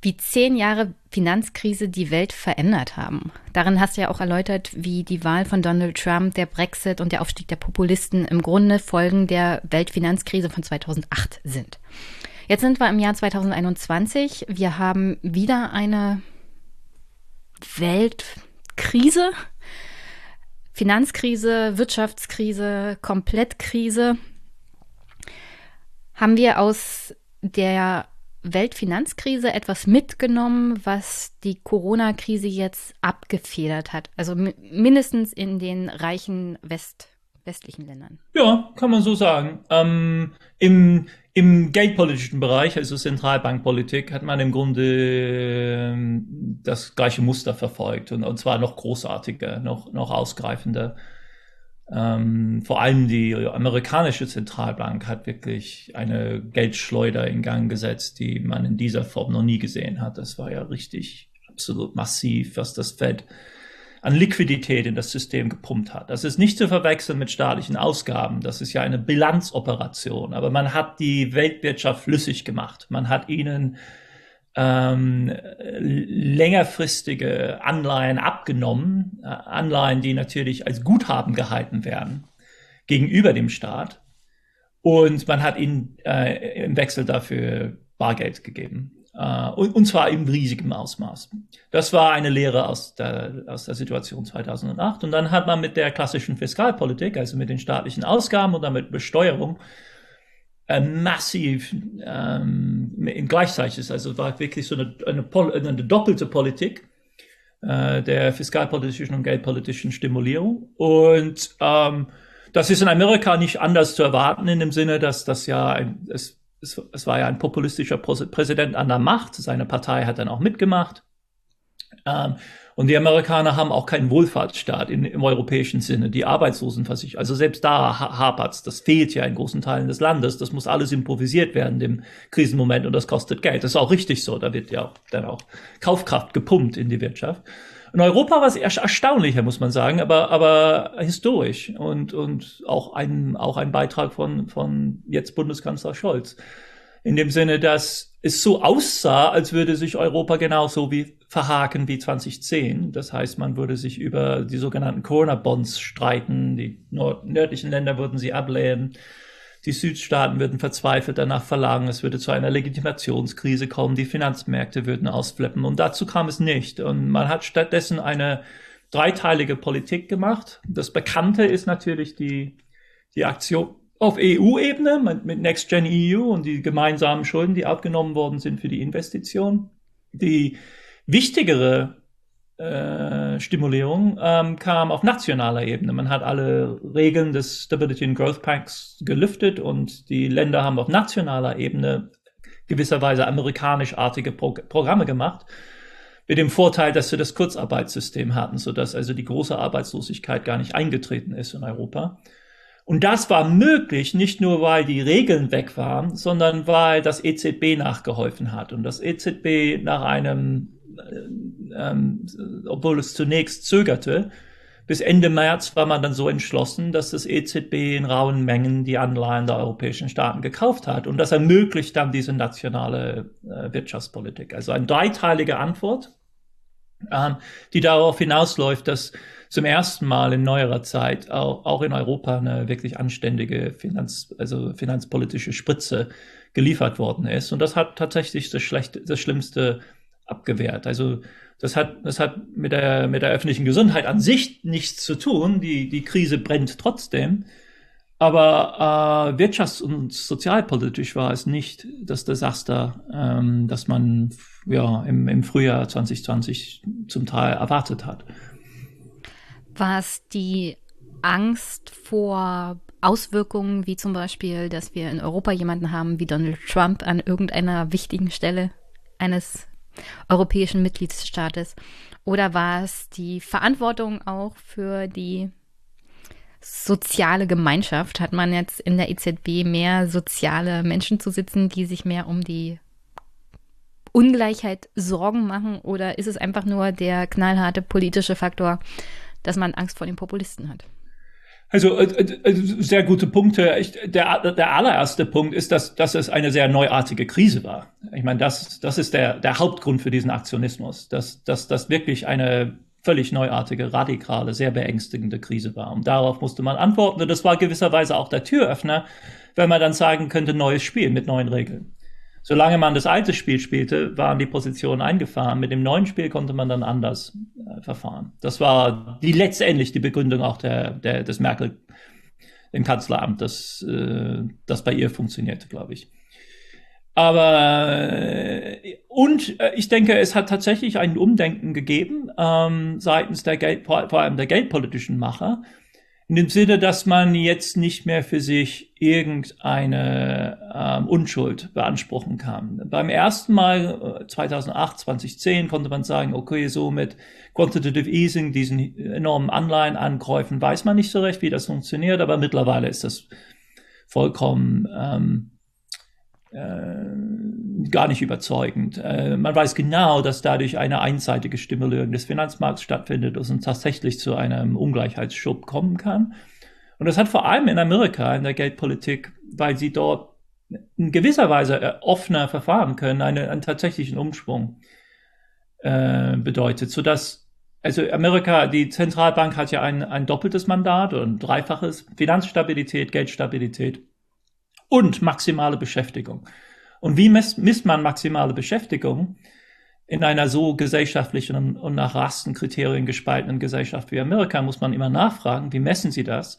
wie zehn Jahre Finanzkrise die Welt verändert haben. Darin hast du ja auch erläutert, wie die Wahl von Donald Trump, der Brexit und der Aufstieg der Populisten im Grunde Folgen der Weltfinanzkrise von 2008 sind. Jetzt sind wir im Jahr 2021. Wir haben wieder eine Weltkrise, Finanzkrise, Wirtschaftskrise, Komplettkrise. Haben wir aus der Weltfinanzkrise etwas mitgenommen, was die Corona-Krise jetzt abgefedert hat? Also mindestens in den reichen West westlichen Ländern. Ja, kann man so sagen. Ähm, im, Im geldpolitischen Bereich, also Zentralbankpolitik, hat man im Grunde äh, das gleiche Muster verfolgt und, und zwar noch großartiger, noch, noch ausgreifender. Ähm, vor allem die amerikanische Zentralbank hat wirklich eine Geldschleuder in Gang gesetzt, die man in dieser Form noch nie gesehen hat. Das war ja richtig absolut massiv, was das Fed an Liquidität in das System gepumpt hat. Das ist nicht zu verwechseln mit staatlichen Ausgaben. Das ist ja eine Bilanzoperation. Aber man hat die Weltwirtschaft flüssig gemacht. Man hat ihnen ähm, längerfristige Anleihen abgenommen, äh, Anleihen, die natürlich als Guthaben gehalten werden gegenüber dem Staat. Und man hat ihnen äh, im Wechsel dafür Bargeld gegeben. Uh, und, und, zwar in riesigem Ausmaß. Das war eine Lehre aus der, aus der Situation 2008. Und dann hat man mit der klassischen Fiskalpolitik, also mit den staatlichen Ausgaben und damit Besteuerung, äh, massiv ähm, in gleichzeitig Also war wirklich so eine, eine, eine doppelte Politik äh, der fiskalpolitischen und geldpolitischen Stimulierung. Und ähm, das ist in Amerika nicht anders zu erwarten, in dem Sinne, dass das ja ein, es, es, es war ja ein populistischer Präsident an der Macht. Seine Partei hat dann auch mitgemacht. Ähm, und die Amerikaner haben auch keinen Wohlfahrtsstaat in, im europäischen Sinne. Die Arbeitslosenversicherung, also selbst da hapert's. Das fehlt ja in großen Teilen des Landes. Das muss alles improvisiert werden im Krisenmoment und das kostet Geld. Das ist auch richtig so. Da wird ja auch, dann auch Kaufkraft gepumpt in die Wirtschaft. In Europa war es erstaunlicher, muss man sagen, aber, aber historisch und, und auch ein, auch ein Beitrag von, von jetzt Bundeskanzler Scholz. In dem Sinne, dass es so aussah, als würde sich Europa genauso wie verhaken wie 2010. Das heißt, man würde sich über die sogenannten Corona-Bonds streiten. Die nördlichen Länder würden sie ablehnen. Die Südstaaten würden verzweifelt danach verlangen, es würde zu einer Legitimationskrise kommen, die Finanzmärkte würden ausflippen. Und dazu kam es nicht. Und man hat stattdessen eine dreiteilige Politik gemacht. Das Bekannte ist natürlich die, die Aktion auf EU-Ebene mit Next Gen EU und die gemeinsamen Schulden, die abgenommen worden sind für die Investition. Die wichtigere äh, Stimulierung ähm, kam auf nationaler Ebene. Man hat alle Regeln des Stability and Growth Pacts gelüftet und die Länder haben auf nationaler Ebene gewisserweise amerikanischartige Pro Programme gemacht. Mit dem Vorteil, dass wir das Kurzarbeitssystem hatten, sodass also die große Arbeitslosigkeit gar nicht eingetreten ist in Europa. Und das war möglich, nicht nur weil die Regeln weg waren, sondern weil das EZB nachgeholfen hat. Und das EZB nach einem äh, ähm, obwohl es zunächst zögerte, bis Ende März war man dann so entschlossen, dass das EZB in rauen Mengen die Anleihen der europäischen Staaten gekauft hat. Und das ermöglicht dann diese nationale äh, Wirtschaftspolitik. Also eine dreiteilige Antwort, ähm, die darauf hinausläuft, dass zum ersten Mal in neuerer Zeit auch, auch in Europa eine wirklich anständige Finanz, also finanzpolitische Spritze geliefert worden ist. Und das hat tatsächlich das, schlechte, das schlimmste abgewehrt. Also das hat, das hat mit der, mit der öffentlichen Gesundheit an sich nichts zu tun. Die, die Krise brennt trotzdem. Aber äh, wirtschafts- und sozialpolitisch war es nicht das Desaster, ähm, das man ja, im, im Frühjahr 2020 zum Teil erwartet hat. War es die Angst vor Auswirkungen, wie zum Beispiel, dass wir in Europa jemanden haben wie Donald Trump an irgendeiner wichtigen Stelle eines europäischen Mitgliedstaates? Oder war es die Verantwortung auch für die soziale Gemeinschaft? Hat man jetzt in der EZB mehr soziale Menschen zu sitzen, die sich mehr um die Ungleichheit Sorgen machen? Oder ist es einfach nur der knallharte politische Faktor, dass man Angst vor den Populisten hat? Also äh, äh, sehr gute Punkte. Ich, der, der allererste Punkt ist, dass, dass es eine sehr neuartige Krise war. Ich meine, das, das ist der, der Hauptgrund für diesen Aktionismus, dass, dass das wirklich eine völlig neuartige, radikale, sehr beängstigende Krise war. Und darauf musste man antworten. Und das war gewisserweise auch der Türöffner, wenn man dann sagen könnte, neues Spiel mit neuen Regeln. Solange man das alte Spiel spielte, waren die Positionen eingefahren. Mit dem neuen Spiel konnte man dann anders äh, verfahren. Das war die letztendlich die Begründung auch der, der des Merkel im Kanzleramt, dass äh, das bei ihr funktionierte, glaube ich. Aber äh, und äh, ich denke, es hat tatsächlich ein Umdenken gegeben ähm, seitens der Geld, vor allem der geldpolitischen Macher, in dem Sinne, dass man jetzt nicht mehr für sich irgendeine ähm, Unschuld beanspruchen kann. Beim ersten Mal 2008, äh, 2010 konnte man sagen, okay, so mit Quantitative Easing, diesen enormen Anleihenankäufen, weiß man nicht so recht, wie das funktioniert, aber mittlerweile ist das vollkommen ähm, äh, gar nicht überzeugend. Äh, man weiß genau, dass dadurch eine einseitige Stimulierung des Finanzmarkts stattfindet und tatsächlich zu einem Ungleichheitsschub kommen kann. Und das hat vor allem in Amerika in der Geldpolitik, weil sie dort in gewisser Weise äh, offener verfahren können, eine, einen tatsächlichen Umschwung äh, bedeutet, sodass also Amerika, die Zentralbank hat ja ein, ein doppeltes Mandat und dreifaches Finanzstabilität, Geldstabilität und maximale Beschäftigung. Und wie misst, misst man maximale Beschäftigung in einer so gesellschaftlichen und nach Rastenkriterien gespaltenen Gesellschaft wie Amerika, muss man immer nachfragen, wie messen sie das?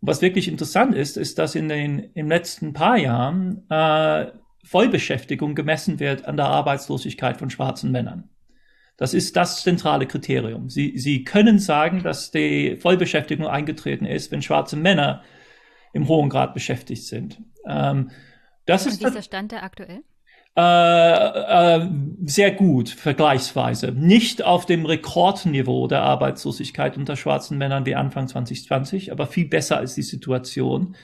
Was wirklich interessant ist, ist, dass in den im letzten paar Jahren äh, Vollbeschäftigung gemessen wird an der Arbeitslosigkeit von schwarzen Männern. Das ist das zentrale Kriterium. Sie, Sie können sagen, dass die Vollbeschäftigung eingetreten ist, wenn schwarze Männer im hohen Grad beschäftigt sind. Ähm, das Und ist wie ist der Stand der aktuell? Äh, äh, sehr gut, vergleichsweise. Nicht auf dem Rekordniveau der Arbeitslosigkeit unter schwarzen Männern wie Anfang 2020, aber viel besser als die Situation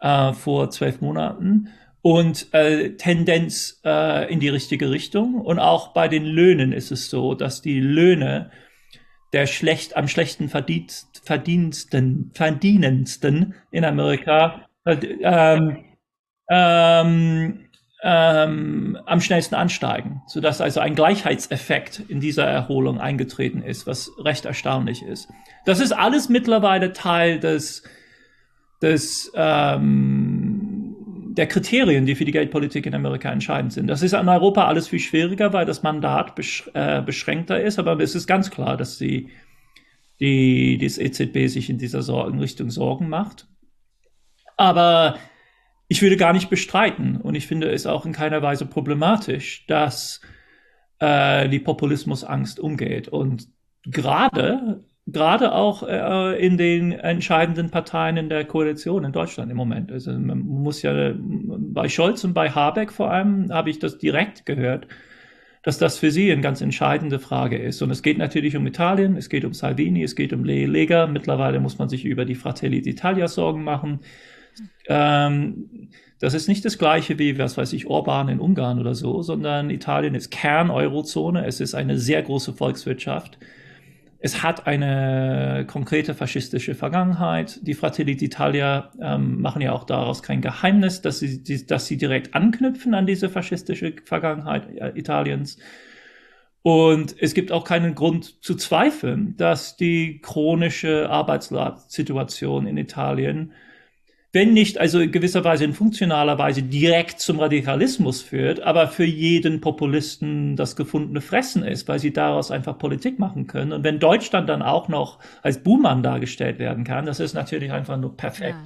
äh, vor zwölf Monaten und äh, Tendenz äh, in die richtige Richtung. Und auch bei den Löhnen ist es so, dass die Löhne der schlecht, am schlechten verdient, verdiensten, verdienendsten in Amerika äh, ähm, ähm, ähm, am schnellsten ansteigen, sodass also ein Gleichheitseffekt in dieser Erholung eingetreten ist, was recht erstaunlich ist. Das ist alles mittlerweile Teil des, des ähm, der Kriterien, die für die Geldpolitik in Amerika entscheidend sind. Das ist in Europa alles viel schwieriger, weil das Mandat besch äh, beschränkter ist, aber es ist ganz klar, dass die, die, das EZB sich in dieser Sorgen, Richtung Sorgen macht. Aber ich würde gar nicht bestreiten und ich finde es auch in keiner Weise problematisch, dass äh, die Populismusangst umgeht. Und gerade gerade auch äh, in den entscheidenden Parteien in der Koalition in Deutschland im Moment. Also man muss ja bei Scholz und bei Habeck vor allem habe ich das direkt gehört, dass das für sie eine ganz entscheidende Frage ist. Und es geht natürlich um Italien, es geht um Salvini, es geht um Le Lega. Mittlerweile muss man sich über die Fratelli d'Italia Sorgen machen. Ähm, das ist nicht das gleiche wie, was weiß ich, Orban in Ungarn oder so, sondern Italien ist Kern-Eurozone. Es ist eine sehr große Volkswirtschaft. Es hat eine konkrete faschistische Vergangenheit. Die Fratelli d'Italia ähm, machen ja auch daraus kein Geheimnis, dass sie, die, dass sie direkt anknüpfen an diese faschistische Vergangenheit äh, Italiens. Und es gibt auch keinen Grund zu zweifeln, dass die chronische Arbeitssituation in Italien wenn nicht also in gewisser Weise in funktionaler Weise direkt zum Radikalismus führt, aber für jeden Populisten das gefundene Fressen ist, weil sie daraus einfach Politik machen können. Und wenn Deutschland dann auch noch als Buhmann dargestellt werden kann, das ist natürlich einfach nur perfekt.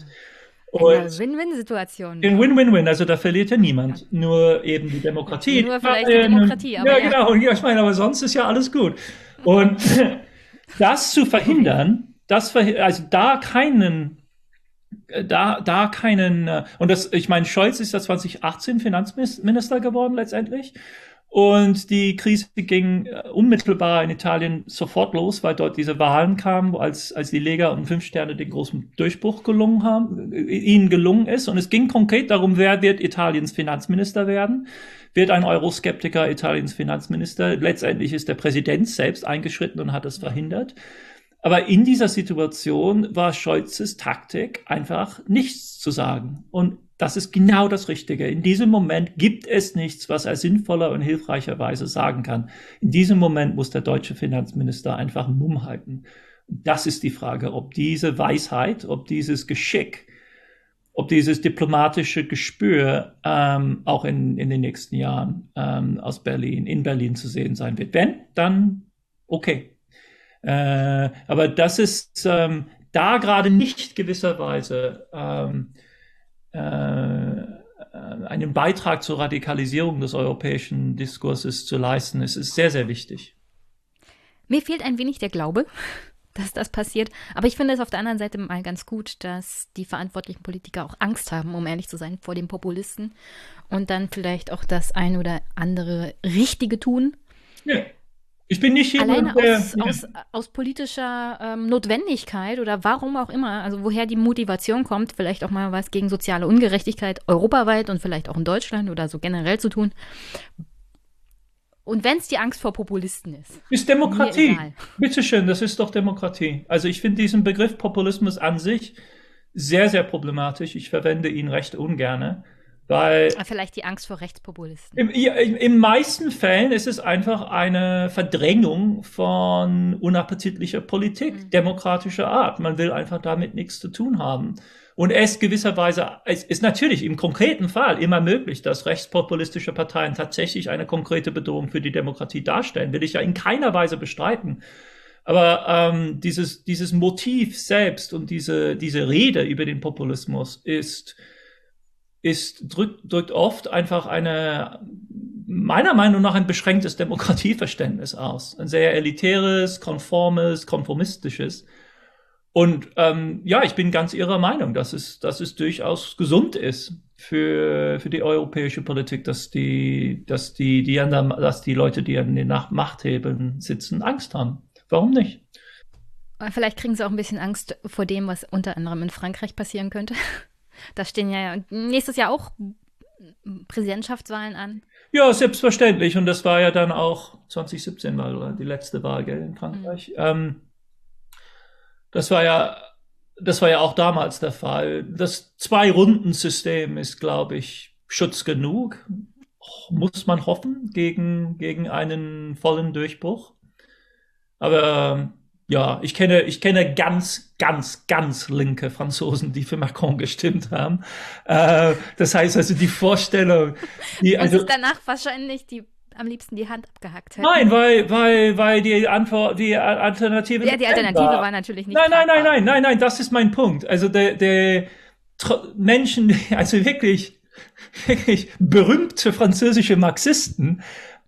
Ja. Win-Win-Situation. In Win-Win-Win, also da verliert ja niemand. Ja. Nur eben die Demokratie. Nur vielleicht die Demokratie, aber. Ja, ja. genau. Ja, ich meine, aber sonst ist ja alles gut. Und [laughs] das zu verhindern, das, also da keinen da, da keinen, äh, und das, ich meine, Scholz ist ja 2018 Finanzminister geworden letztendlich. Und die Krise ging äh, unmittelbar in Italien sofort los, weil dort diese Wahlen kamen, als, als die Lega und Fünf Sterne den großen Durchbruch gelungen haben, äh, ihnen gelungen ist. Und es ging konkret darum, wer wird Italiens Finanzminister werden? Wird ein Euroskeptiker Italiens Finanzminister? Letztendlich ist der Präsident selbst eingeschritten und hat es verhindert. Aber in dieser Situation war Scholzes Taktik einfach nichts zu sagen. Und das ist genau das Richtige. In diesem Moment gibt es nichts, was er sinnvoller und hilfreicherweise sagen kann. In diesem Moment muss der deutsche Finanzminister einfach Mumm halten. Das ist die Frage, ob diese Weisheit, ob dieses Geschick, ob dieses diplomatische Gespür ähm, auch in, in den nächsten Jahren ähm, aus Berlin, in Berlin zu sehen sein wird. Wenn, dann okay. Äh, aber das ist ähm, da gerade nicht gewisserweise ähm, äh, einen Beitrag zur Radikalisierung des europäischen Diskurses zu leisten, es ist sehr, sehr wichtig. Mir fehlt ein wenig der Glaube, [laughs] dass das passiert. Aber ich finde es auf der anderen Seite mal ganz gut, dass die verantwortlichen Politiker auch Angst haben, um ehrlich zu sein, vor den Populisten und dann vielleicht auch das ein oder andere Richtige tun. Ja. Ich bin nicht jemand, Alleine aus, der, aus, aus, politischer ähm, Notwendigkeit oder warum auch immer, also woher die Motivation kommt, vielleicht auch mal was gegen soziale Ungerechtigkeit europaweit und vielleicht auch in Deutschland oder so generell zu tun. Und wenn es die Angst vor Populisten ist. Ist Demokratie. Bitteschön, das ist doch Demokratie. Also ich finde diesen Begriff Populismus an sich sehr, sehr problematisch. Ich verwende ihn recht ungerne. Weil Vielleicht die Angst vor Rechtspopulisten. Im, im, Im meisten Fällen ist es einfach eine Verdrängung von unappetitlicher Politik, mhm. demokratischer Art. Man will einfach damit nichts zu tun haben. Und es gewisserweise, es ist natürlich im konkreten Fall immer möglich, dass rechtspopulistische Parteien tatsächlich eine konkrete Bedrohung für die Demokratie darstellen. Will ich ja in keiner Weise bestreiten. Aber ähm, dieses, dieses Motiv selbst und diese, diese Rede über den Populismus ist ist, drückt, drückt oft einfach eine, meiner Meinung nach ein beschränktes Demokratieverständnis aus. Ein sehr elitäres, konformes, konformistisches. Und ähm, ja, ich bin ganz Ihrer Meinung, dass es, dass es durchaus gesund ist für, für die europäische Politik, dass die, dass die, die an der, dass die Leute, die an den Machthebeln sitzen, Angst haben. Warum nicht? Vielleicht kriegen sie auch ein bisschen Angst vor dem, was unter anderem in Frankreich passieren könnte. Da stehen ja nächstes Jahr auch Präsidentschaftswahlen an. Ja, selbstverständlich. Und das war ja dann auch 2017 war die letzte Wahl gell, in Frankreich. Mhm. Ähm, das war ja, das war ja auch damals der Fall. Das Zwei-Runden-System ist, glaube ich, Schutz genug. Muss man hoffen gegen, gegen einen vollen Durchbruch. Aber ja, ich kenne, ich kenne ganz, ganz, ganz linke Franzosen, die für Macron gestimmt haben. Äh, das heißt also die Vorstellung, die also ist danach wahrscheinlich die am liebsten die Hand abgehackt hätten. Nein, weil, weil, weil die Antwort, die Alternative. Ja, die Alternative war. war natürlich nicht. Nein, nein, nein, nein, nein, nein, das ist mein Punkt. Also der, der Menschen, [laughs] also wirklich, wirklich berühmte französische Marxisten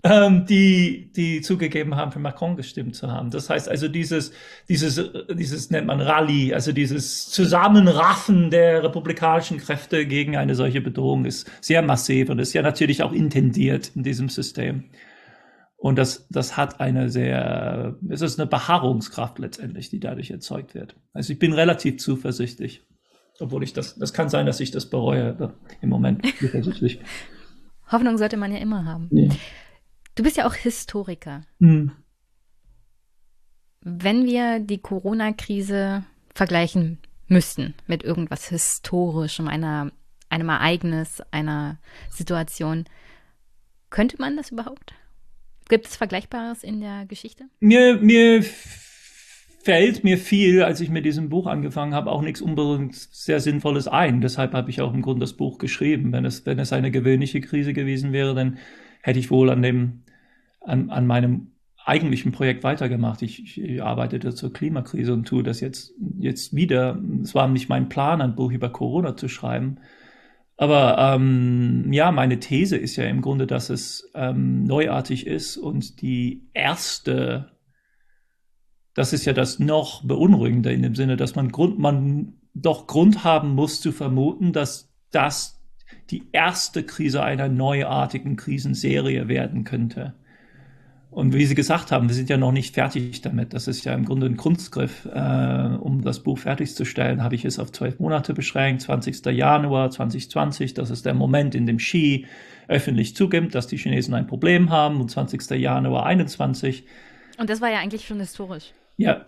ähm, die, die zugegeben haben, für Macron gestimmt zu haben. Das heißt also dieses, dieses, dieses nennt man Rallye, also dieses Zusammenraffen der republikanischen Kräfte gegen eine solche Bedrohung ist sehr massiv und ist ja natürlich auch intendiert in diesem System. Und das, das hat eine sehr, es ist eine Beharrungskraft letztendlich, die dadurch erzeugt wird. Also ich bin relativ zuversichtlich. Obwohl ich das, das kann sein, dass ich das bereue im Moment zuversichtlich. [laughs] Hoffnung sollte man ja immer haben. Ja. Du bist ja auch Historiker. Hm. Wenn wir die Corona-Krise vergleichen müssten mit irgendwas Historischem, einer, einem Ereignis, einer Situation, könnte man das überhaupt? Gibt es Vergleichbares in der Geschichte? Mir, mir fällt mir viel, als ich mit diesem Buch angefangen habe, auch nichts unbedingt sehr Sinnvolles ein. Deshalb habe ich auch im Grunde das Buch geschrieben. Wenn es, wenn es eine gewöhnliche Krise gewesen wäre, dann hätte ich wohl an dem, an, an meinem eigentlichen Projekt weitergemacht. Ich, ich arbeitete zur Klimakrise und tue das jetzt, jetzt wieder. Es war nicht mein Plan, ein Buch über Corona zu schreiben. Aber ähm, ja, meine These ist ja im Grunde, dass es ähm, neuartig ist und die erste das ist ja das noch beunruhigender in dem Sinne, dass man Grund, man doch Grund haben muss zu vermuten, dass das die erste Krise einer neuartigen Krisenserie werden könnte. Und wie Sie gesagt haben, wir sind ja noch nicht fertig damit. Das ist ja im Grunde ein Kunstgriff. Äh, um das Buch fertigzustellen, habe ich es auf zwölf Monate beschränkt. 20. Januar 2020, das ist der Moment, in dem Xi öffentlich zugibt, dass die Chinesen ein Problem haben. Und 20. Januar 21. Und das war ja eigentlich schon historisch. Ja.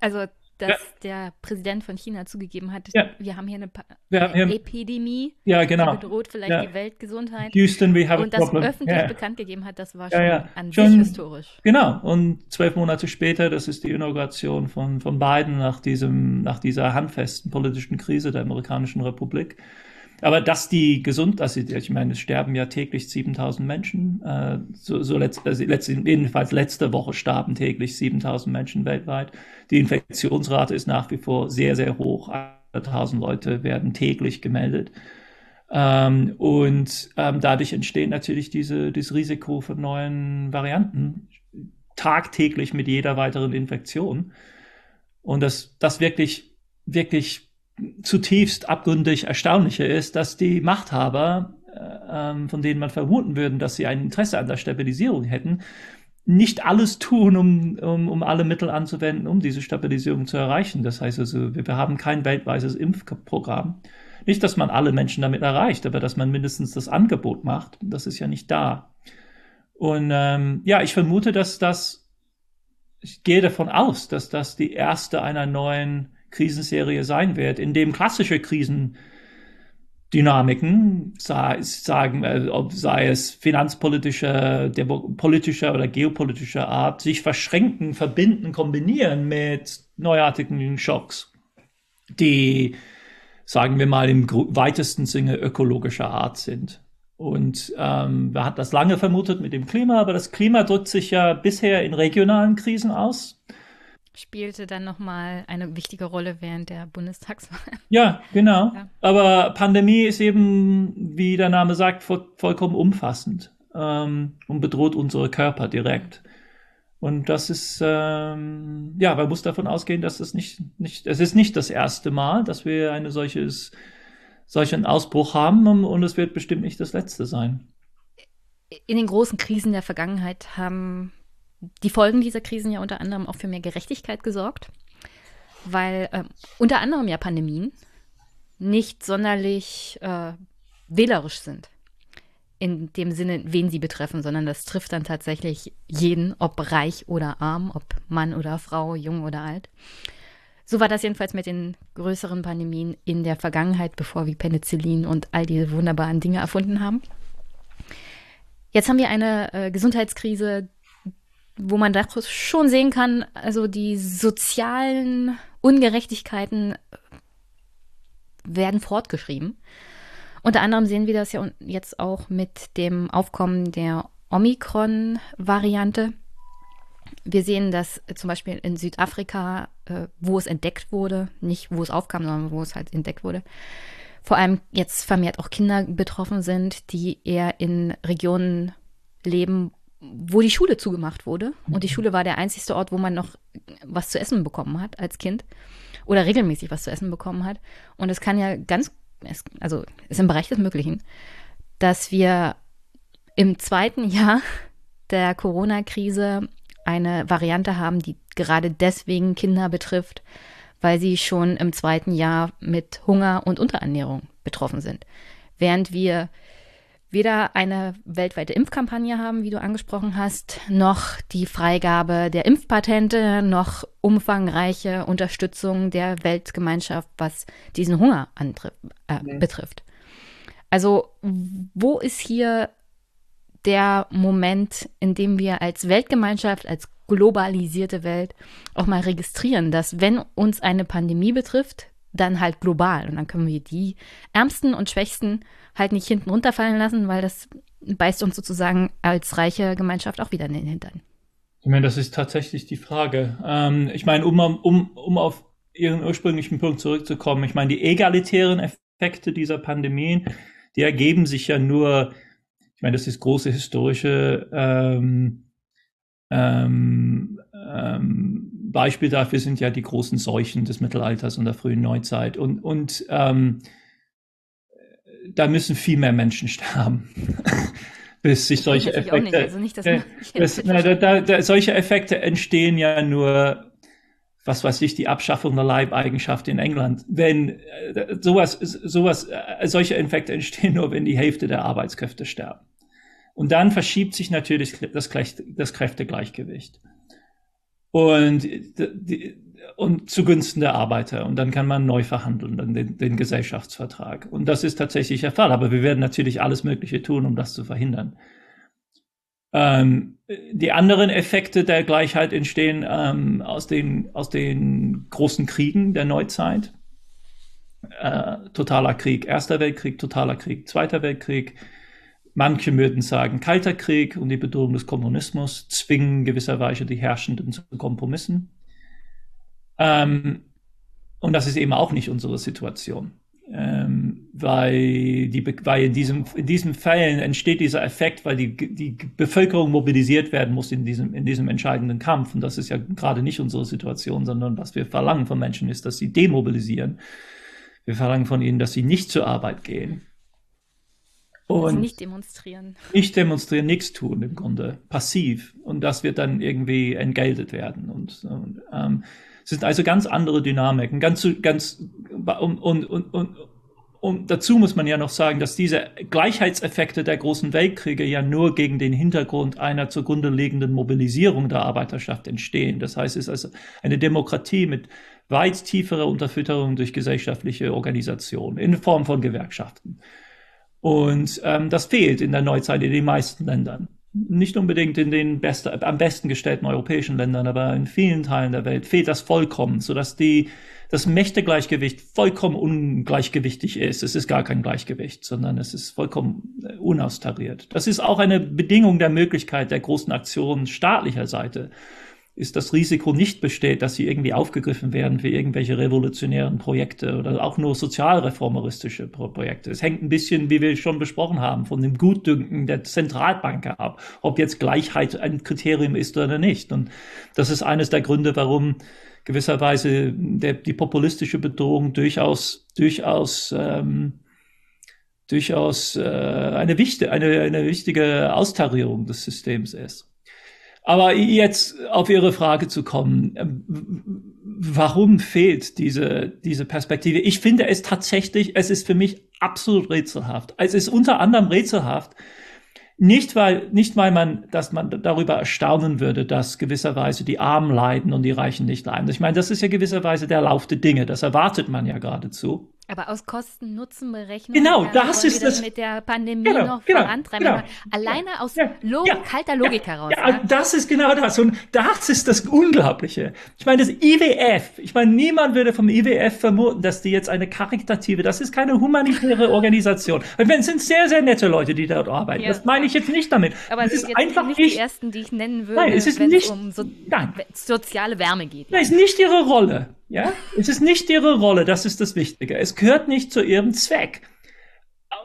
Also, dass ja. der Präsident von China zugegeben hat, ja. wir haben hier eine, pa haben, Epidemie, ja, genau. die bedroht vielleicht ja. die Weltgesundheit. Houston, we have und das problem. öffentlich ja. bekannt gegeben hat, das war schon an schon, sich historisch. Genau. Und zwölf Monate später, das ist die Inauguration von, von Biden nach diesem, nach dieser handfesten politischen Krise der amerikanischen Republik. Aber dass die gesund, dass sie, ich meine, es sterben ja täglich 7000 Menschen, äh, so, so letzt, also letzt, jedenfalls letzte Woche starben täglich 7000 Menschen weltweit. Die Infektionsrate ist nach wie vor sehr, sehr hoch. 1000 Leute werden täglich gemeldet. Ähm, und ähm, dadurch entsteht natürlich diese, dieses Risiko von neuen Varianten tagtäglich mit jeder weiteren Infektion. Und das, das wirklich, wirklich zutiefst abgründig erstaunliche ist, dass die Machthaber, äh, ähm, von denen man vermuten würde, dass sie ein Interesse an der Stabilisierung hätten, nicht alles tun, um, um, um alle Mittel anzuwenden, um diese Stabilisierung zu erreichen. Das heißt also, wir, wir haben kein weltweites Impfprogramm. Nicht, dass man alle Menschen damit erreicht, aber dass man mindestens das Angebot macht. Das ist ja nicht da. Und ähm, ja, ich vermute, dass das, ich gehe davon aus, dass das die erste einer neuen Krisenserie sein wird, in dem klassische Krisendynamiken, sei, sagen, äh, sei es finanzpolitischer, politischer oder geopolitischer Art, sich verschränken, verbinden, kombinieren mit neuartigen Schocks, die, sagen wir mal, im weitesten Sinne ökologischer Art sind. Und ähm, man hat das lange vermutet mit dem Klima, aber das Klima drückt sich ja bisher in regionalen Krisen aus spielte dann nochmal eine wichtige Rolle während der Bundestagswahl. Ja, genau. Ja. Aber Pandemie ist eben, wie der Name sagt, voll, vollkommen umfassend ähm, und bedroht unsere Körper direkt. Und das ist, ähm, ja, man muss davon ausgehen, dass es nicht, nicht, es ist nicht das erste Mal, dass wir eine solches, solchen Ausbruch haben und es wird bestimmt nicht das letzte sein. In den großen Krisen der Vergangenheit haben die Folgen dieser Krisen ja unter anderem auch für mehr Gerechtigkeit gesorgt, weil äh, unter anderem ja Pandemien nicht sonderlich äh, wählerisch sind. In dem Sinne, wen sie betreffen, sondern das trifft dann tatsächlich jeden, ob reich oder arm, ob Mann oder Frau, jung oder alt. So war das jedenfalls mit den größeren Pandemien in der Vergangenheit, bevor wir Penicillin und all diese wunderbaren Dinge erfunden haben. Jetzt haben wir eine äh, Gesundheitskrise, wo man das schon sehen kann, also die sozialen Ungerechtigkeiten werden fortgeschrieben. Unter anderem sehen wir das ja jetzt auch mit dem Aufkommen der Omikron-Variante. Wir sehen das zum Beispiel in Südafrika, äh, wo es entdeckt wurde, nicht wo es aufkam, sondern wo es halt entdeckt wurde. Vor allem jetzt vermehrt auch Kinder betroffen sind, die eher in Regionen leben, wo die Schule zugemacht wurde. Und die Schule war der einzigste Ort, wo man noch was zu essen bekommen hat als Kind oder regelmäßig was zu essen bekommen hat. Und es kann ja ganz, also ist im Bereich des Möglichen, dass wir im zweiten [laughs] Jahr der Corona-Krise eine Variante haben, die gerade deswegen Kinder betrifft, weil sie schon im zweiten Jahr mit Hunger und Unterernährung betroffen sind. Während wir weder eine weltweite Impfkampagne haben, wie du angesprochen hast, noch die Freigabe der Impfpatente, noch umfangreiche Unterstützung der Weltgemeinschaft, was diesen Hunger äh, betrifft. Also wo ist hier der Moment, in dem wir als Weltgemeinschaft, als globalisierte Welt auch mal registrieren, dass wenn uns eine Pandemie betrifft, dann halt global. Und dann können wir die Ärmsten und Schwächsten halt nicht hinten runterfallen lassen, weil das beißt uns sozusagen als reiche Gemeinschaft auch wieder in den Hintern. Ich meine, das ist tatsächlich die Frage. Ähm, ich meine, um, um, um auf Ihren ursprünglichen Punkt zurückzukommen, ich meine, die egalitären Effekte dieser Pandemien, die ergeben sich ja nur, ich meine, das ist große historische ähm, ähm, ähm, Beispiel dafür sind ja die großen Seuchen des Mittelalters und der frühen Neuzeit. Und, und ähm, da müssen viel mehr Menschen [laughs] sterben. bis sich solche Effekte. Also nicht, äh, bis, na, da, da, solche Effekte entstehen ja nur, was weiß ich, die Abschaffung der Leibeigenschaft in England. Wenn äh, sowas, sowas, äh, solche Effekte entstehen nur, wenn die Hälfte der Arbeitskräfte sterben. Und dann verschiebt sich natürlich das, das Kräftegleichgewicht. Und, und zugunsten der Arbeiter. Und dann kann man neu verhandeln, dann den, den Gesellschaftsvertrag. Und das ist tatsächlich der Fall. Aber wir werden natürlich alles Mögliche tun, um das zu verhindern. Ähm, die anderen Effekte der Gleichheit entstehen ähm, aus, den, aus den großen Kriegen der Neuzeit. Äh, totaler Krieg, Erster Weltkrieg, totaler Krieg, Zweiter Weltkrieg, Manche würden sagen, Kalter Krieg und die Bedrohung des Kommunismus zwingen gewisserweise die Herrschenden zu Kompromissen. Ähm, und das ist eben auch nicht unsere Situation. Ähm, weil, die, weil in, diesem, in diesen Fällen entsteht dieser Effekt, weil die, die Bevölkerung mobilisiert werden muss in diesem, in diesem entscheidenden Kampf. Und das ist ja gerade nicht unsere Situation, sondern was wir verlangen von Menschen ist, dass sie demobilisieren. Wir verlangen von ihnen, dass sie nicht zur Arbeit gehen und also nicht demonstrieren. Nicht demonstrieren, nichts tun im Grunde, passiv. Und das wird dann irgendwie entgeltet werden. Und, und ähm, es sind also ganz andere Dynamiken. Ganz, ganz, und, und, und, und, und dazu muss man ja noch sagen, dass diese Gleichheitseffekte der großen Weltkriege ja nur gegen den Hintergrund einer zugrunde liegenden Mobilisierung der Arbeiterschaft entstehen. Das heißt, es ist also eine Demokratie mit weit tieferer Unterfütterung durch gesellschaftliche Organisationen in Form von Gewerkschaften. Und ähm, das fehlt in der Neuzeit in den meisten Ländern. Nicht unbedingt in den best, am besten gestellten europäischen Ländern, aber in vielen Teilen der Welt fehlt das vollkommen, sodass die, das Mächtegleichgewicht vollkommen ungleichgewichtig ist. Es ist gar kein Gleichgewicht, sondern es ist vollkommen äh, unaustariert. Das ist auch eine Bedingung der Möglichkeit der großen Aktionen staatlicher Seite ist das Risiko nicht besteht, dass sie irgendwie aufgegriffen werden für irgendwelche revolutionären Projekte oder auch nur sozialreformeristische Projekte. Es hängt ein bisschen, wie wir schon besprochen haben, von dem Gutdünken der Zentralbanker ab, ob jetzt Gleichheit ein Kriterium ist oder nicht. Und das ist eines der Gründe, warum gewisserweise der, die populistische Bedrohung durchaus, durchaus, ähm, durchaus äh, eine, wichtige, eine, eine wichtige Austarierung des Systems ist. Aber jetzt auf Ihre Frage zu kommen, ähm, warum fehlt diese, diese Perspektive? Ich finde es tatsächlich, es ist für mich absolut rätselhaft. Es ist unter anderem rätselhaft, nicht weil, nicht weil man, dass man darüber erstaunen würde, dass gewisserweise die Armen leiden und die Reichen nicht leiden. Ich meine, das ist ja gewisserweise der Lauf der Dinge. Das erwartet man ja geradezu. Aber aus Kosten-Nutzen-Berechnung genau, das ist das mit der Pandemie genau, noch genau, vorantreiben. Genau. Alleine aus ja, Log ja, kalter Logik ja, heraus. Ja, ja, das ist genau das. Und das ist das Unglaubliche. Ich meine, das IWF, ich meine, niemand würde vom IWF vermuten, dass die jetzt eine karitative, das ist keine humanitäre [laughs] Organisation. Es sind sehr, sehr nette Leute, die dort arbeiten. Das meine ich jetzt nicht damit. Aber es sind jetzt einfach nicht die ersten, die ich nennen würde, nein, es ist nicht, um so nein. soziale Wärme geht. Nein, ist nicht ihre Rolle. Ja, es ist nicht ihre Rolle, das ist das Wichtige. Es gehört nicht zu ihrem Zweck.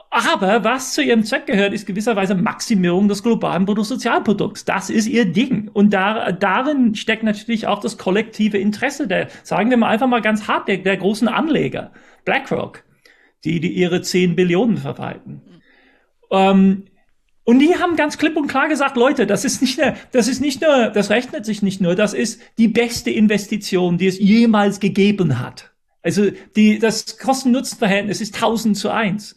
Aber was zu ihrem Zweck gehört, ist gewisserweise Maximierung des globalen Bruttosozialprodukts. Das ist ihr Ding. Und da, darin steckt natürlich auch das kollektive Interesse der, sagen wir mal einfach mal ganz hart, der, der großen Anleger, BlackRock, die, die ihre 10 Billionen verwalten. Ähm, und die haben ganz klipp und klar gesagt, Leute, das ist nicht nur, das ist nicht nur, das rechnet sich nicht nur, das ist die beste Investition, die es jemals gegeben hat. Also die, das Kosten-Nutzen-Verhältnis ist 1000 zu 1.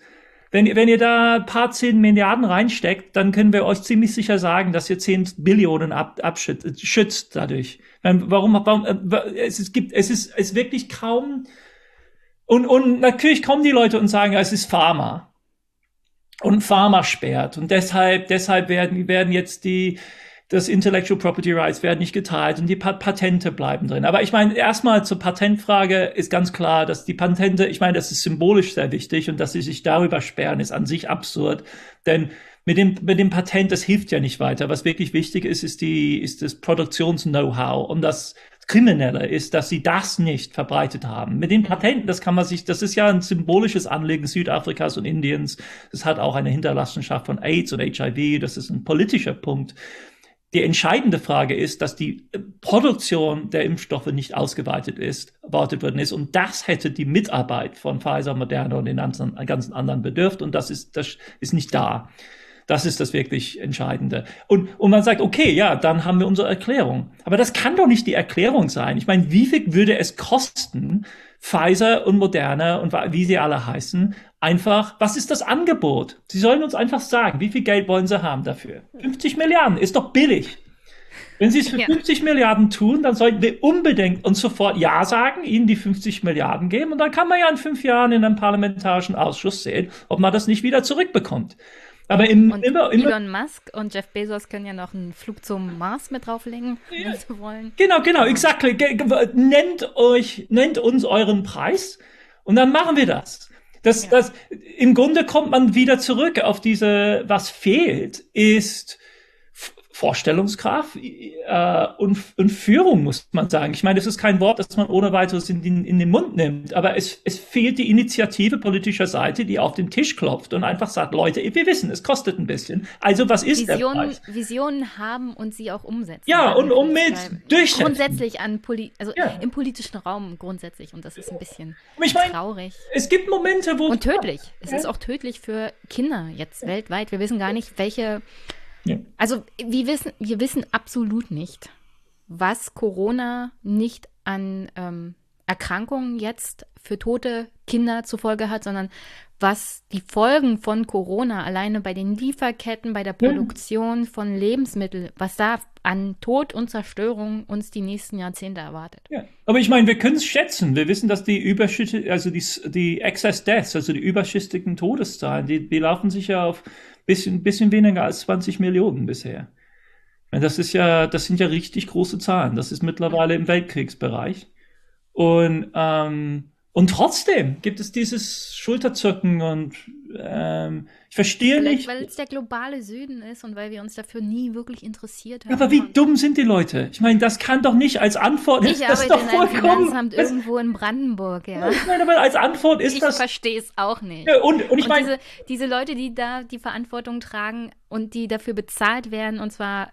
Wenn, wenn ihr da ein paar zehn Milliarden reinsteckt, dann können wir euch ziemlich sicher sagen, dass ihr zehn Billionen ab, abschützt dadurch. Warum, warum, äh, es, es gibt, es ist, es ist wirklich kaum, und, und natürlich kommen die Leute und sagen, es ist Pharma. Und Pharma sperrt. Und deshalb, deshalb werden, werden jetzt die, das Intellectual Property Rights werden nicht geteilt und die Patente bleiben drin. Aber ich meine, erstmal zur Patentfrage ist ganz klar, dass die Patente, ich meine, das ist symbolisch sehr wichtig und dass sie sich darüber sperren, ist an sich absurd. Denn mit dem, mit dem Patent, das hilft ja nicht weiter. Was wirklich wichtig ist, ist die, ist das Produktions-Know-how. Und das Kriminelle ist, dass sie das nicht verbreitet haben. Mit den Patenten, das kann man sich, das ist ja ein symbolisches Anliegen Südafrikas und Indiens. Es hat auch eine Hinterlassenschaft von AIDS und HIV. Das ist ein politischer Punkt. Die entscheidende Frage ist, dass die Produktion der Impfstoffe nicht ausgeweitet ist, erwartet worden ist. Und das hätte die Mitarbeit von Pfizer, Moderna und den ganzen, ganzen anderen bedürft. Und das ist, das ist nicht da. Das ist das wirklich Entscheidende. Und, und man sagt, okay, ja, dann haben wir unsere Erklärung. Aber das kann doch nicht die Erklärung sein. Ich meine, wie viel würde es kosten, Pfizer und Moderna und wie sie alle heißen, einfach, was ist das Angebot? Sie sollen uns einfach sagen, wie viel Geld wollen sie haben dafür? 50 Milliarden ist doch billig. Wenn sie es für ja. 50 Milliarden tun, dann sollten wir unbedingt und sofort Ja sagen, ihnen die 50 Milliarden geben und dann kann man ja in fünf Jahren in einem parlamentarischen Ausschuss sehen, ob man das nicht wieder zurückbekommt. Aber im, und immer, immer, Elon Musk und Jeff Bezos können ja noch einen Flug zum Mars mit drauflegen, [laughs] ja. wenn sie wollen. Genau, genau, exactly. Nennt euch, nennt uns euren Preis und dann machen wir das. Das, ja. das, im Grunde kommt man wieder zurück auf diese, was fehlt, ist Vorstellungskraft äh, und, und Führung, muss man sagen. Ich meine, das ist kein Wort, das man ohne weiteres in, in, in den Mund nimmt, aber es, es fehlt die Initiative politischer Seite, die auf den Tisch klopft und einfach sagt, Leute, wir wissen, es kostet ein bisschen. Also was ist der Preis? Visionen haben und sie auch umsetzen. Ja, und um mit durchsetzen. Grundsätzlich an Poli also ja. im politischen Raum grundsätzlich und das ist ein bisschen ich mein, traurig. Es gibt Momente, wo... Und tödlich. Es ja. ist auch tödlich für Kinder jetzt weltweit. Wir wissen gar nicht, welche Also wir wissen, wir wissen absolut nicht, was Corona nicht an ähm, Erkrankungen jetzt für tote Kinder zur Folge hat, sondern was die Folgen von Corona alleine bei den Lieferketten, bei der Produktion von Lebensmitteln, was da an Tod und Zerstörung uns die nächsten Jahrzehnte erwartet. Ja. Aber ich meine, wir können es schätzen. Wir wissen, dass die Überschüsse, also die, die Excess Deaths, also die überschüssigen Todeszahlen, die, die laufen sich ja auf bisschen, bisschen weniger als 20 Millionen bisher. Das ist ja, das sind ja richtig große Zahlen. Das ist mittlerweile im Weltkriegsbereich. Und ähm, und trotzdem gibt es dieses Schulterzucken und ähm, ich verstehe Vielleicht, nicht. Weil es der globale Süden ist und weil wir uns dafür nie wirklich interessiert haben. Ja, aber wie dumm sind die Leute? Ich meine, das kann doch nicht als Antwort. Ich das arbeite in einem Finanzamt das, irgendwo in Brandenburg, ja. Ich meine, aber als Antwort ist ich das. Ich verstehe es auch nicht. Ja, und, und ich meine. Diese, diese Leute, die da die Verantwortung tragen und die dafür bezahlt werden, und zwar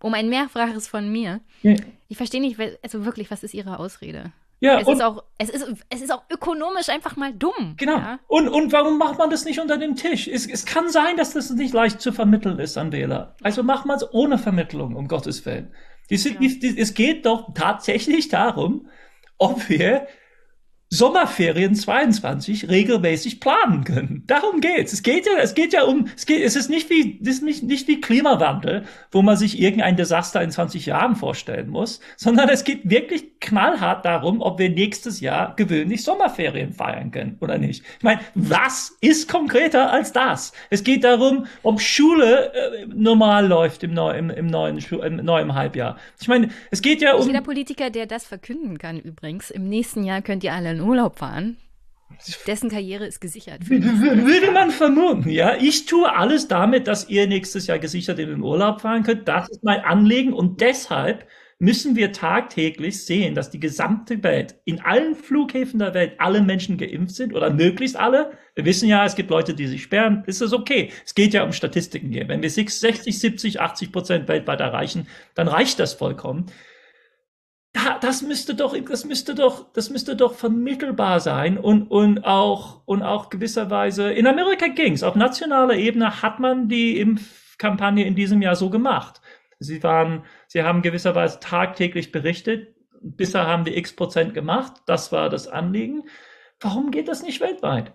um ein Mehrfaches von mir. Ja. Ich verstehe nicht, also wirklich, was ist ihre Ausrede? Ja, es, ist auch, es, ist, es ist auch ökonomisch einfach mal dumm. Genau. Ja? Und, und warum macht man das nicht unter dem Tisch? Es, es kann sein, dass das nicht leicht zu vermitteln ist an Wähler. Also macht man es ohne Vermittlung, um Gottes Willen. Die sind, ja. die, die, es geht doch tatsächlich darum, ob wir Sommerferien 22 regelmäßig planen können. Darum geht's. Es geht ja, es geht ja um, es geht, es ist nicht wie, es ist nicht, nicht wie Klimawandel, wo man sich irgendein Desaster in 20 Jahren vorstellen muss, sondern es geht wirklich knallhart darum, ob wir nächstes Jahr gewöhnlich Sommerferien feiern können oder nicht. Ich meine, was ist konkreter als das? Es geht darum, ob Schule äh, normal läuft im, neu, im, im neuen, im neuen Halbjahr. Ich meine, es geht ja um. Jeder Politiker, der das verkünden kann übrigens, im nächsten Jahr könnt ihr alle Urlaub fahren. Dessen Karriere ist gesichert. Würde man vermuten, ja. Ich tue alles damit, dass ihr nächstes Jahr gesichert in den Urlaub fahren könnt. Das ist mein Anliegen und deshalb müssen wir tagtäglich sehen, dass die gesamte Welt, in allen Flughäfen der Welt, alle Menschen geimpft sind oder möglichst alle. Wir wissen ja, es gibt Leute, die sich sperren. Ist das okay? Es geht ja um Statistiken hier. Wenn wir 60, 70, 80 Prozent weltweit erreichen, dann reicht das vollkommen. Das müsste doch, das müsste doch, das müsste doch vermittelbar sein und, und auch, und auch gewisserweise, in Amerika ging's. Auf nationaler Ebene hat man die Impfkampagne in diesem Jahr so gemacht. Sie waren, sie haben gewisserweise tagtäglich berichtet. Bisher haben wir x Prozent gemacht. Das war das Anliegen. Warum geht das nicht weltweit?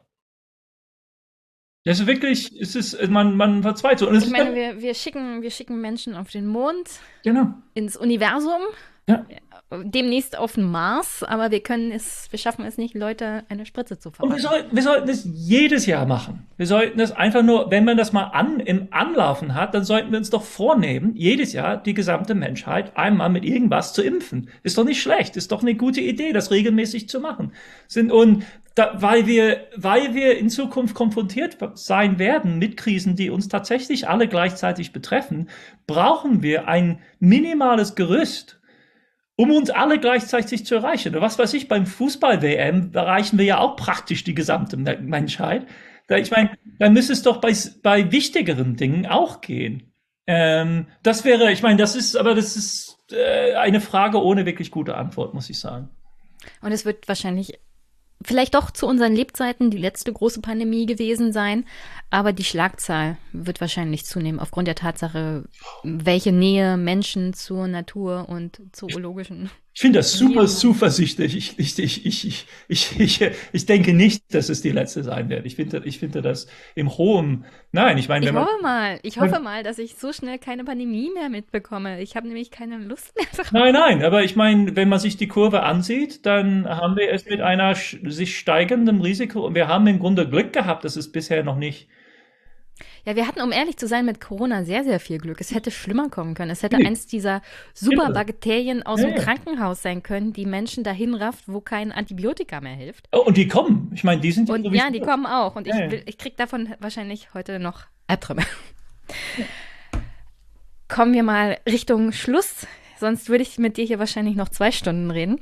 Das ist wirklich, es ist, man, man verzweifelt. ich meine, wir, wir, schicken, wir schicken Menschen auf den Mond, genau. ins Universum. Ja demnächst auf den Mars, aber wir können es, wir schaffen es nicht, Leute eine Spritze zu verpassen. Wir sollten, wir sollten es jedes Jahr machen. Wir sollten es einfach nur, wenn man das mal an, im Anlaufen hat, dann sollten wir uns doch vornehmen, jedes Jahr die gesamte Menschheit einmal mit irgendwas zu impfen. Ist doch nicht schlecht, ist doch eine gute Idee, das regelmäßig zu machen. Sind, und da, weil wir, weil wir in Zukunft konfrontiert sein werden mit Krisen, die uns tatsächlich alle gleichzeitig betreffen, brauchen wir ein minimales Gerüst, um uns alle gleichzeitig zu erreichen. was weiß ich, beim Fußball-WM erreichen wir ja auch praktisch die gesamte Menschheit. Ich meine, dann müsste es doch bei, bei wichtigeren Dingen auch gehen. Ähm, das wäre, ich meine, das ist, aber das ist äh, eine Frage ohne wirklich gute Antwort, muss ich sagen. Und es wird wahrscheinlich vielleicht doch zu unseren Lebzeiten die letzte große Pandemie gewesen sein, aber die Schlagzahl wird wahrscheinlich zunehmen aufgrund der Tatsache, welche Nähe Menschen zur Natur und zoologischen ich finde das super zuversichtlich. Ich, ich, ich, ich, ich, ich, ich denke nicht, dass es die letzte sein wird. Ich finde, ich finde das im hohen. Nein, ich meine, ich hoffe mal, ich hoffe mal, dass ich so schnell keine Pandemie mehr mitbekomme. Ich habe nämlich keine Lust mehr. Nein, nein, aber ich meine, wenn man sich die Kurve ansieht, dann haben wir es mit einer sich steigenden Risiko und wir haben im Grunde Glück gehabt, dass es bisher noch nicht ja, wir hatten, um ehrlich zu sein, mit Corona sehr, sehr viel Glück. Es hätte schlimmer kommen können. Es hätte nee. eins dieser Superbakterien aus ja, dem Krankenhaus sein können, die Menschen dahin rafft, wo kein Antibiotika mehr hilft. Oh, und die kommen. Ich meine, die sind ja Und ja, die kommen auch. Und ich, will, ich krieg davon wahrscheinlich heute noch Albträume. Kommen wir mal Richtung Schluss. Sonst würde ich mit dir hier wahrscheinlich noch zwei Stunden reden.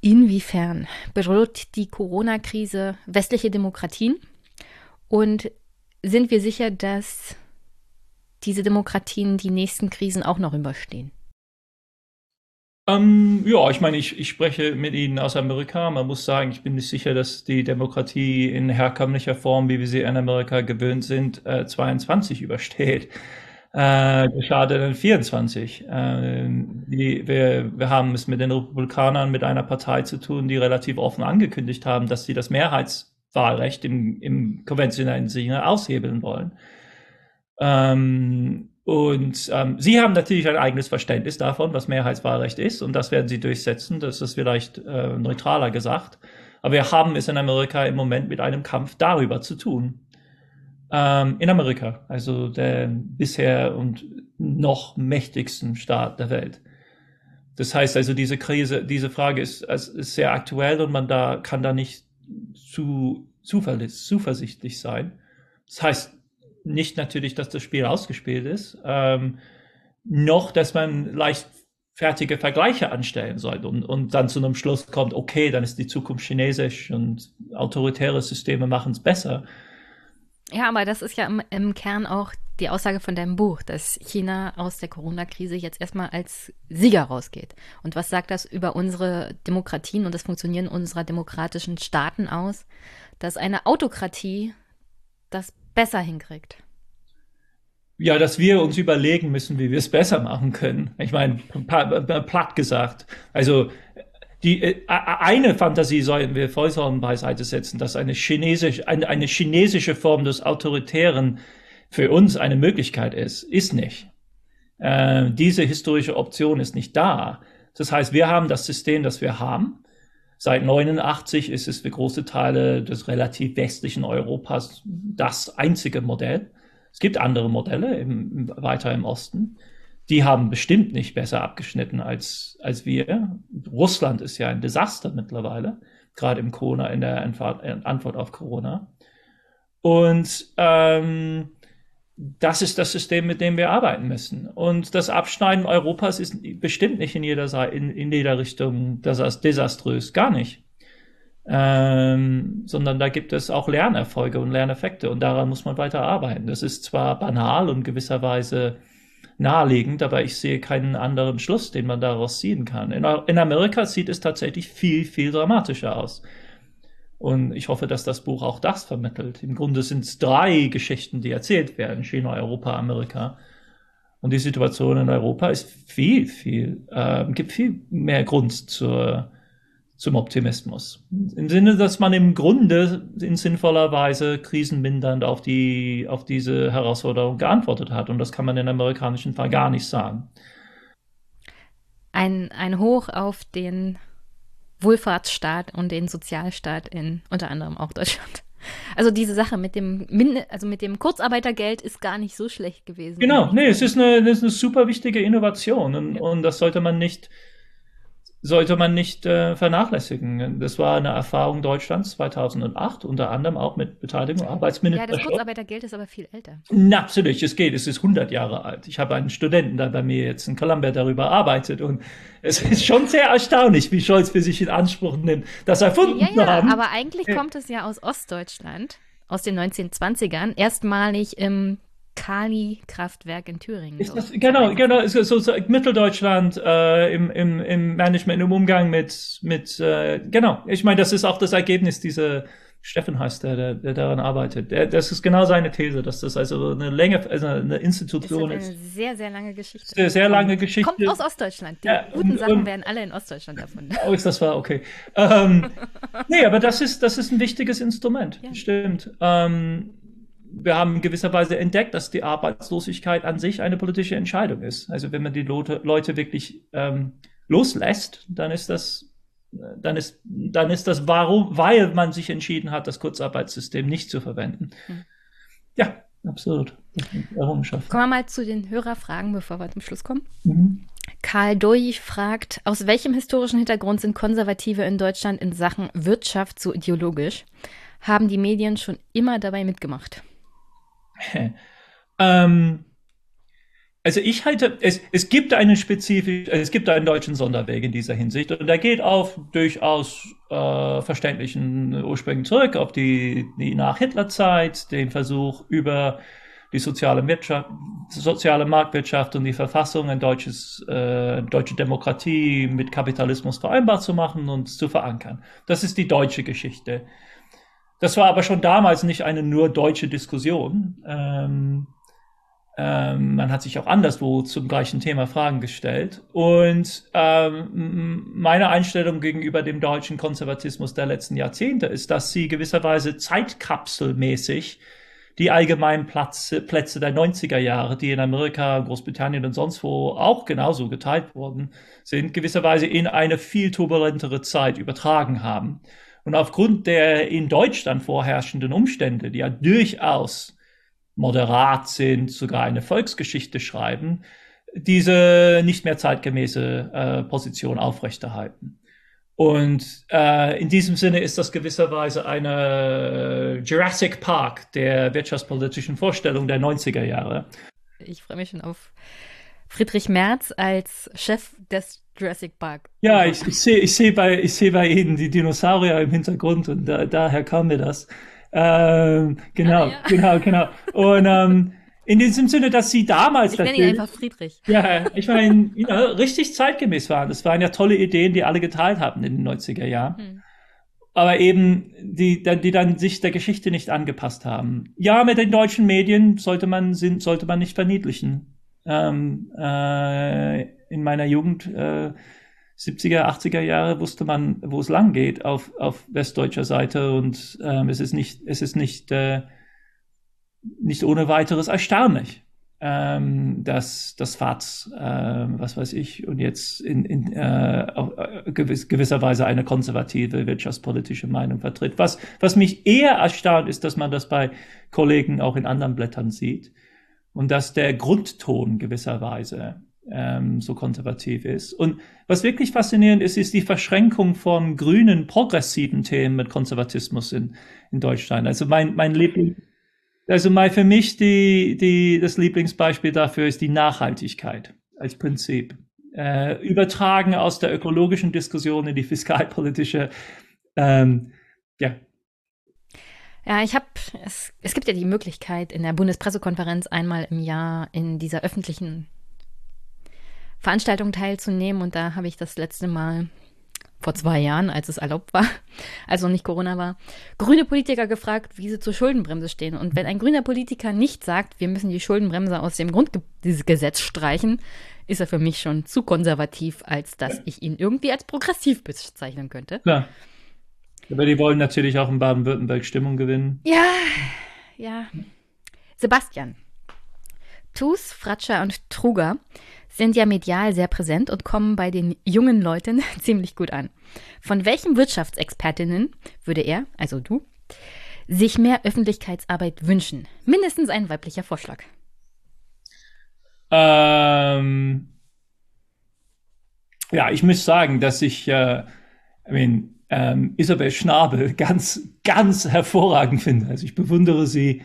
Inwiefern bedroht die Corona-Krise westliche Demokratien? Und sind wir sicher, dass diese Demokratien die nächsten Krisen auch noch überstehen? Ähm, ja, ich meine, ich, ich spreche mit Ihnen aus Amerika. Man muss sagen, ich bin nicht sicher, dass die Demokratie in herkömmlicher Form, wie wir sie in Amerika gewöhnt sind, äh, 22 übersteht. Äh, geschadet in 24. Äh, die, wir, wir haben es mit den Republikanern, mit einer Partei zu tun, die relativ offen angekündigt haben, dass sie das Mehrheits Wahlrecht im, im konventionellen Sinne aushebeln wollen. Ähm, und ähm, sie haben natürlich ein eigenes Verständnis davon, was Mehrheitswahlrecht ist, und das werden sie durchsetzen. Das ist vielleicht äh, neutraler gesagt. Aber wir haben es in Amerika im Moment mit einem Kampf darüber zu tun. Ähm, in Amerika, also der bisher und noch mächtigsten Staat der Welt. Das heißt also, diese Krise, diese Frage ist, ist sehr aktuell und man da kann da nicht zu zuversichtlich sein. Das heißt nicht natürlich, dass das Spiel ausgespielt ist, ähm, noch, dass man leicht fertige Vergleiche anstellen sollte und, und dann zu einem Schluss kommt, okay, dann ist die Zukunft chinesisch und autoritäre Systeme machen es besser. Ja, aber das ist ja im, im, Kern auch die Aussage von deinem Buch, dass China aus der Corona-Krise jetzt erstmal als Sieger rausgeht. Und was sagt das über unsere Demokratien und das Funktionieren unserer demokratischen Staaten aus, dass eine Autokratie das besser hinkriegt? Ja, dass wir uns überlegen müssen, wie wir es besser machen können. Ich meine, platt gesagt. Also die äh, eine Fantasie sollten wir vollkommen beiseite setzen, dass eine chinesische, eine, eine chinesische Form des Autoritären für uns eine Möglichkeit ist, ist nicht. Äh, diese historische Option ist nicht da. Das heißt, wir haben das System, das wir haben. Seit 89 ist es für große Teile des relativ westlichen Europas das einzige Modell. Es gibt andere Modelle im, weiter im Osten die haben bestimmt nicht besser abgeschnitten als, als wir. Russland ist ja ein Desaster mittlerweile, gerade im Corona, in der Antwort auf Corona. Und ähm, das ist das System, mit dem wir arbeiten müssen. Und das Abschneiden Europas ist bestimmt nicht in jeder, in, in jeder Richtung desaströs, gar nicht. Ähm, sondern da gibt es auch Lernerfolge und Lerneffekte und daran muss man weiter arbeiten. Das ist zwar banal und gewisserweise naheliegend, aber ich sehe keinen anderen Schluss, den man daraus ziehen kann. In, in Amerika sieht es tatsächlich viel, viel dramatischer aus. Und ich hoffe, dass das Buch auch das vermittelt. Im Grunde sind es drei Geschichten, die erzählt werden. China, Europa, Amerika. Und die Situation in Europa ist viel, viel, äh, gibt viel mehr Grund zur, zum Optimismus. Im Sinne, dass man im Grunde in sinnvoller Weise krisenmindernd auf die, auf diese Herausforderung geantwortet hat. Und das kann man in amerikanischen Fall gar nicht sagen. Ein, ein Hoch auf den Wohlfahrtsstaat und den Sozialstaat in unter anderem auch Deutschland. Also diese Sache mit dem also mit dem Kurzarbeitergeld ist gar nicht so schlecht gewesen. Genau, nee, es ist eine, das ist eine super wichtige Innovation und, ja. und das sollte man nicht sollte man nicht äh, vernachlässigen. Das war eine Erfahrung Deutschlands 2008, unter anderem auch mit Beteiligung Arbeitsminister. Ja, das Kurzarbeitergeld ist aber viel älter. Natürlich, es geht. Es ist 100 Jahre alt. Ich habe einen Studenten, der bei mir jetzt in Columbia darüber arbeitet und es ist schon sehr erstaunlich, wie Scholz für sich in Anspruch nimmt, das erfunden ja, ja, haben. Aber eigentlich kommt es ja aus Ostdeutschland, aus den 1920ern, erstmalig im Kali-Kraftwerk in Thüringen. Ist das, genau, genau, so, so, Mitteldeutschland äh, im, im, im Management, im Umgang mit, mit äh, genau. Ich meine, das ist auch das Ergebnis dieser Steffen heißt der, der, der daran arbeitet. Der, das ist genau seine These, dass das also eine Länge, also eine Institution ist. Eine ist. sehr, sehr lange Geschichte. Sehr, sehr lange Geschichte. Kommt aus Ostdeutschland. Die ja, guten und, Sachen und, werden alle in Ostdeutschland erfunden. [laughs] Oh, ist das war okay. ähm, nee, aber das ist, das ist ein wichtiges Instrument. [laughs] Ja. Stimmt. Ähm, wir haben in gewisser Weise entdeckt, dass die Arbeitslosigkeit an sich eine politische Entscheidung ist. Also wenn man die Leute wirklich ähm, loslässt, dann ist das dann ist, dann ist das warum, weil man sich entschieden hat, das Kurzarbeitssystem nicht zu verwenden. Mhm. Ja, absolut. Errungenschaft. Kommen wir mal zu den Hörerfragen, bevor wir zum Schluss kommen. Mhm. Karl Doig fragt, aus welchem historischen Hintergrund sind Konservative in Deutschland in Sachen Wirtschaft so ideologisch? Haben die Medien schon immer dabei mitgemacht? [laughs] ähm, also ich halte, es, es gibt einen spezifisch, es gibt einen deutschen Sonderweg in dieser Hinsicht und der geht auf durchaus äh, verständlichen Ursprüngen zurück, auf die, die Nach-Hitler-Zeit, den Versuch über die soziale Wirtschaft, soziale Marktwirtschaft und die Verfassung ein deutsches, äh, deutsche Demokratie mit Kapitalismus vereinbar zu machen und zu verankern. Das ist die deutsche Geschichte. Das war aber schon damals nicht eine nur deutsche Diskussion. Ähm, ähm, man hat sich auch anderswo zum gleichen Thema Fragen gestellt. Und ähm, meine Einstellung gegenüber dem deutschen Konservatismus der letzten Jahrzehnte ist, dass sie gewisserweise zeitkapselmäßig die allgemeinen Plätze, Plätze der 90er Jahre, die in Amerika, Großbritannien und sonst wo auch genauso geteilt worden sind, gewisserweise in eine viel turbulentere Zeit übertragen haben. Und aufgrund der in Deutschland vorherrschenden Umstände, die ja durchaus moderat sind, sogar eine Volksgeschichte schreiben, diese nicht mehr zeitgemäße äh, Position aufrechterhalten. Und äh, in diesem Sinne ist das gewisserweise eine Jurassic Park der wirtschaftspolitischen Vorstellung der 90er Jahre. Ich freue mich schon auf Friedrich Merz als Chef des Jurassic Park. Ja, ich, ich sehe ich seh bei, ich seh bei Ihnen die Dinosaurier im Hintergrund und da, daher kam mir das. Ähm, genau, ah, ja. genau, genau. Und ähm, in diesem Sinne, dass sie damals. Ich nenne ihn einfach Friedrich. Ja, ich meine, you know, richtig zeitgemäß waren. Das waren ja tolle Ideen, die alle geteilt haben in den 90er Jahren. Hm. Aber eben, die, die dann sich der Geschichte nicht angepasst haben. Ja, mit den deutschen Medien sollte man, sollte man nicht verniedlichen. Ähm, äh, in meiner Jugend, äh, 70er, 80er Jahre wusste man, wo es lang geht auf, auf westdeutscher Seite und ähm, es ist nicht, es ist nicht, äh, nicht ohne weiteres erstaunlich, ähm, dass das FATS, äh, was weiß ich, und jetzt in, in äh, äh, gewiss, gewisser Weise eine konservative wirtschaftspolitische Meinung vertritt. Was, was mich eher erstaunt, ist, dass man das bei Kollegen auch in anderen Blättern sieht und dass der Grundton gewisserweise ähm, so konservativ ist. Und was wirklich faszinierend ist, ist die Verschränkung von grünen, progressiven Themen mit Konservatismus in, in Deutschland. Also mein, mein Liebling, Also mal für mich die, die, das Lieblingsbeispiel dafür ist die Nachhaltigkeit als Prinzip. Äh, übertragen aus der ökologischen Diskussion in die fiskalpolitische. Ähm, ja. Ja, ich habe, es, es gibt ja die Möglichkeit, in der Bundespressekonferenz einmal im Jahr in dieser öffentlichen Veranstaltung teilzunehmen. Und da habe ich das letzte Mal vor zwei Jahren, als es erlaubt war, [laughs] als noch nicht Corona war, grüne Politiker gefragt, wie sie zur Schuldenbremse stehen. Und wenn ein grüner Politiker nicht sagt, wir müssen die Schuldenbremse aus dem Grundgesetz streichen, ist er für mich schon zu konservativ, als dass ich ihn irgendwie als progressiv bezeichnen könnte. Klar. Aber die wollen natürlich auch in Baden-Württemberg Stimmung gewinnen. Ja, ja. Sebastian. Tus, Fratscher und Truger sind ja medial sehr präsent und kommen bei den jungen Leuten [laughs] ziemlich gut an. Von welchen Wirtschaftsexpertinnen würde er, also du, sich mehr Öffentlichkeitsarbeit wünschen? Mindestens ein weiblicher Vorschlag. Ähm, ja, ich muss sagen, dass ich, äh, I mean, ähm, Isabel Schnabel [laughs] ganz, ganz hervorragend finde. Also ich bewundere sie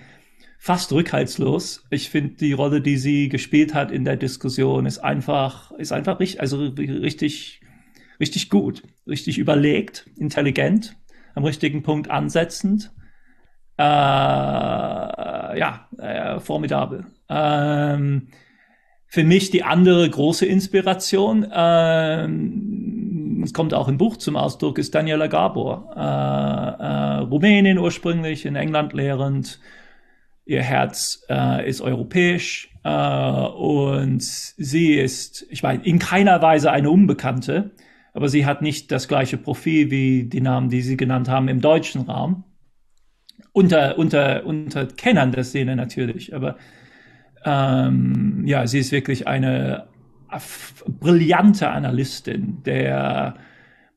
fast rückhaltslos. Ich finde die Rolle, die sie gespielt hat in der Diskussion, ist einfach, ist einfach richtig, also richtig, richtig gut, richtig überlegt, intelligent, am richtigen Punkt ansetzend. Äh, ja, äh, formidabel. Ähm, für mich die andere große Inspiration, ähm, es kommt auch im Buch zum Ausdruck, ist Daniela Gabor. Äh, äh, Rumänien ursprünglich, in England lehrend, Ihr Herz äh, ist europäisch äh, und sie ist, ich meine, in keiner Weise eine Unbekannte, aber sie hat nicht das gleiche Profil wie die Namen, die Sie genannt haben im deutschen Raum. Unter, unter, unter Kennern der Szene natürlich, aber ähm, ja, sie ist wirklich eine brillante Analystin der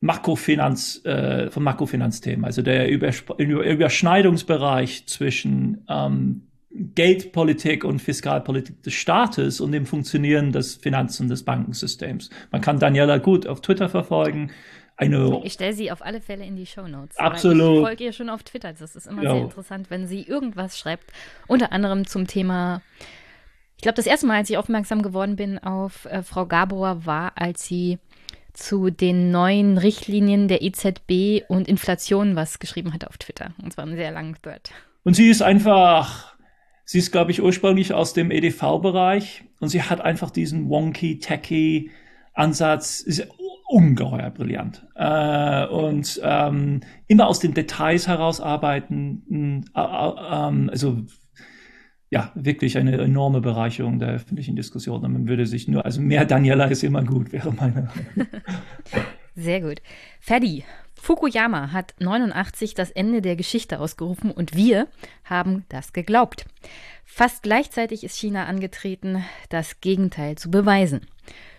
Makrofinanz, äh, von Makrofinanzthemen, also der Übersp Überschneidungsbereich zwischen ähm, Geldpolitik und Fiskalpolitik des Staates und dem Funktionieren des Finanzen des Bankensystems. Man kann Daniela gut auf Twitter verfolgen. Eine ich stelle sie auf alle Fälle in die Show Notes. Absolut. Ich folge ihr schon auf Twitter. Das ist immer ja. sehr interessant, wenn sie irgendwas schreibt. Unter anderem zum Thema ich glaube, das erste Mal, als ich aufmerksam geworden bin auf äh, Frau Gabor, war, als sie zu den neuen Richtlinien der EZB und Inflation was geschrieben hat auf Twitter. Und zwar einen sehr langen Thread. Und sie ist einfach, sie ist, glaube ich, ursprünglich aus dem EDV-Bereich und sie hat einfach diesen wonky, techy Ansatz, ist ungeheuer brillant. Äh, und ähm, immer aus den Details herausarbeiten, äh, äh, also ja, wirklich eine enorme Bereicherung der öffentlichen Diskussion. Und man würde sich nur, also mehr Daniela ist immer gut, wäre meine. [laughs] Sehr gut. Ferdi, Fukuyama hat 89 das Ende der Geschichte ausgerufen und wir haben das geglaubt. Fast gleichzeitig ist China angetreten, das Gegenteil zu beweisen.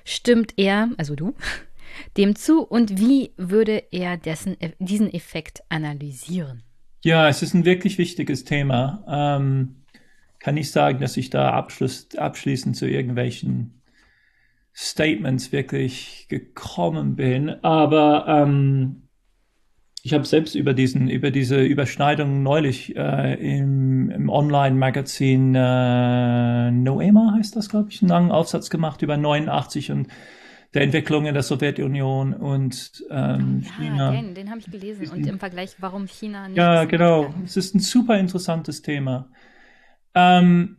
Stimmt er, also du, [laughs] dem zu und wie würde er dessen, diesen Effekt analysieren? Ja, es ist ein wirklich wichtiges Thema. Ähm, kann nicht sagen, dass ich da abschluss, abschließend zu irgendwelchen Statements wirklich gekommen bin, aber ähm, ich habe selbst über diesen, über diese Überschneidung neulich äh, im, im Online-Magazin äh, Noema heißt das, glaube ich, einen langen Aufsatz gemacht über 89 und der Entwicklung in der Sowjetunion und ähm, ja, China. Den, den habe ich gelesen und im Vergleich, warum China nicht. Ja, genau. Es ist ein super interessantes Thema. Ähm,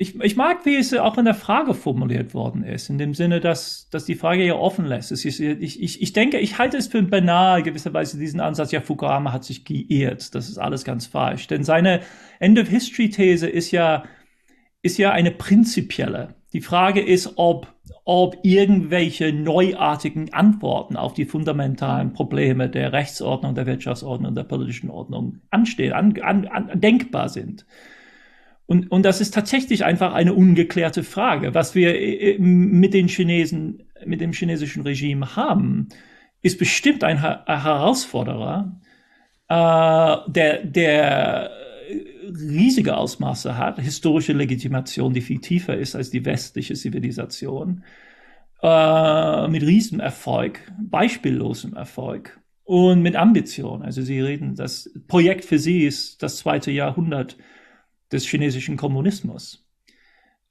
ich, ich mag, wie es auch in der Frage formuliert worden ist, in dem Sinne, dass, dass die Frage ja offen lässt. Ich, ich, ich denke, ich halte es für banal, gewisserweise diesen Ansatz, ja, Fukuyama hat sich geirrt. Das ist alles ganz falsch. Denn seine End-of-History-These ist ja, ist ja eine prinzipielle. Die Frage ist, ob, ob irgendwelche neuartigen Antworten auf die fundamentalen Probleme der Rechtsordnung, der Wirtschaftsordnung, der politischen Ordnung anstehen, an, an, an, denkbar sind. Und, und das ist tatsächlich einfach eine ungeklärte Frage. Was wir äh, äh, mit den Chinesen, mit dem chinesischen Regime haben, ist bestimmt ein Herausforderer, äh, der, der riesige Ausmaße hat, historische Legitimation, die viel tiefer ist als die westliche Zivilisation, äh, mit Riesenerfolg, beispiellosem Erfolg und mit Ambition. Also Sie reden, das Projekt für Sie ist das zweite Jahrhundert des chinesischen Kommunismus.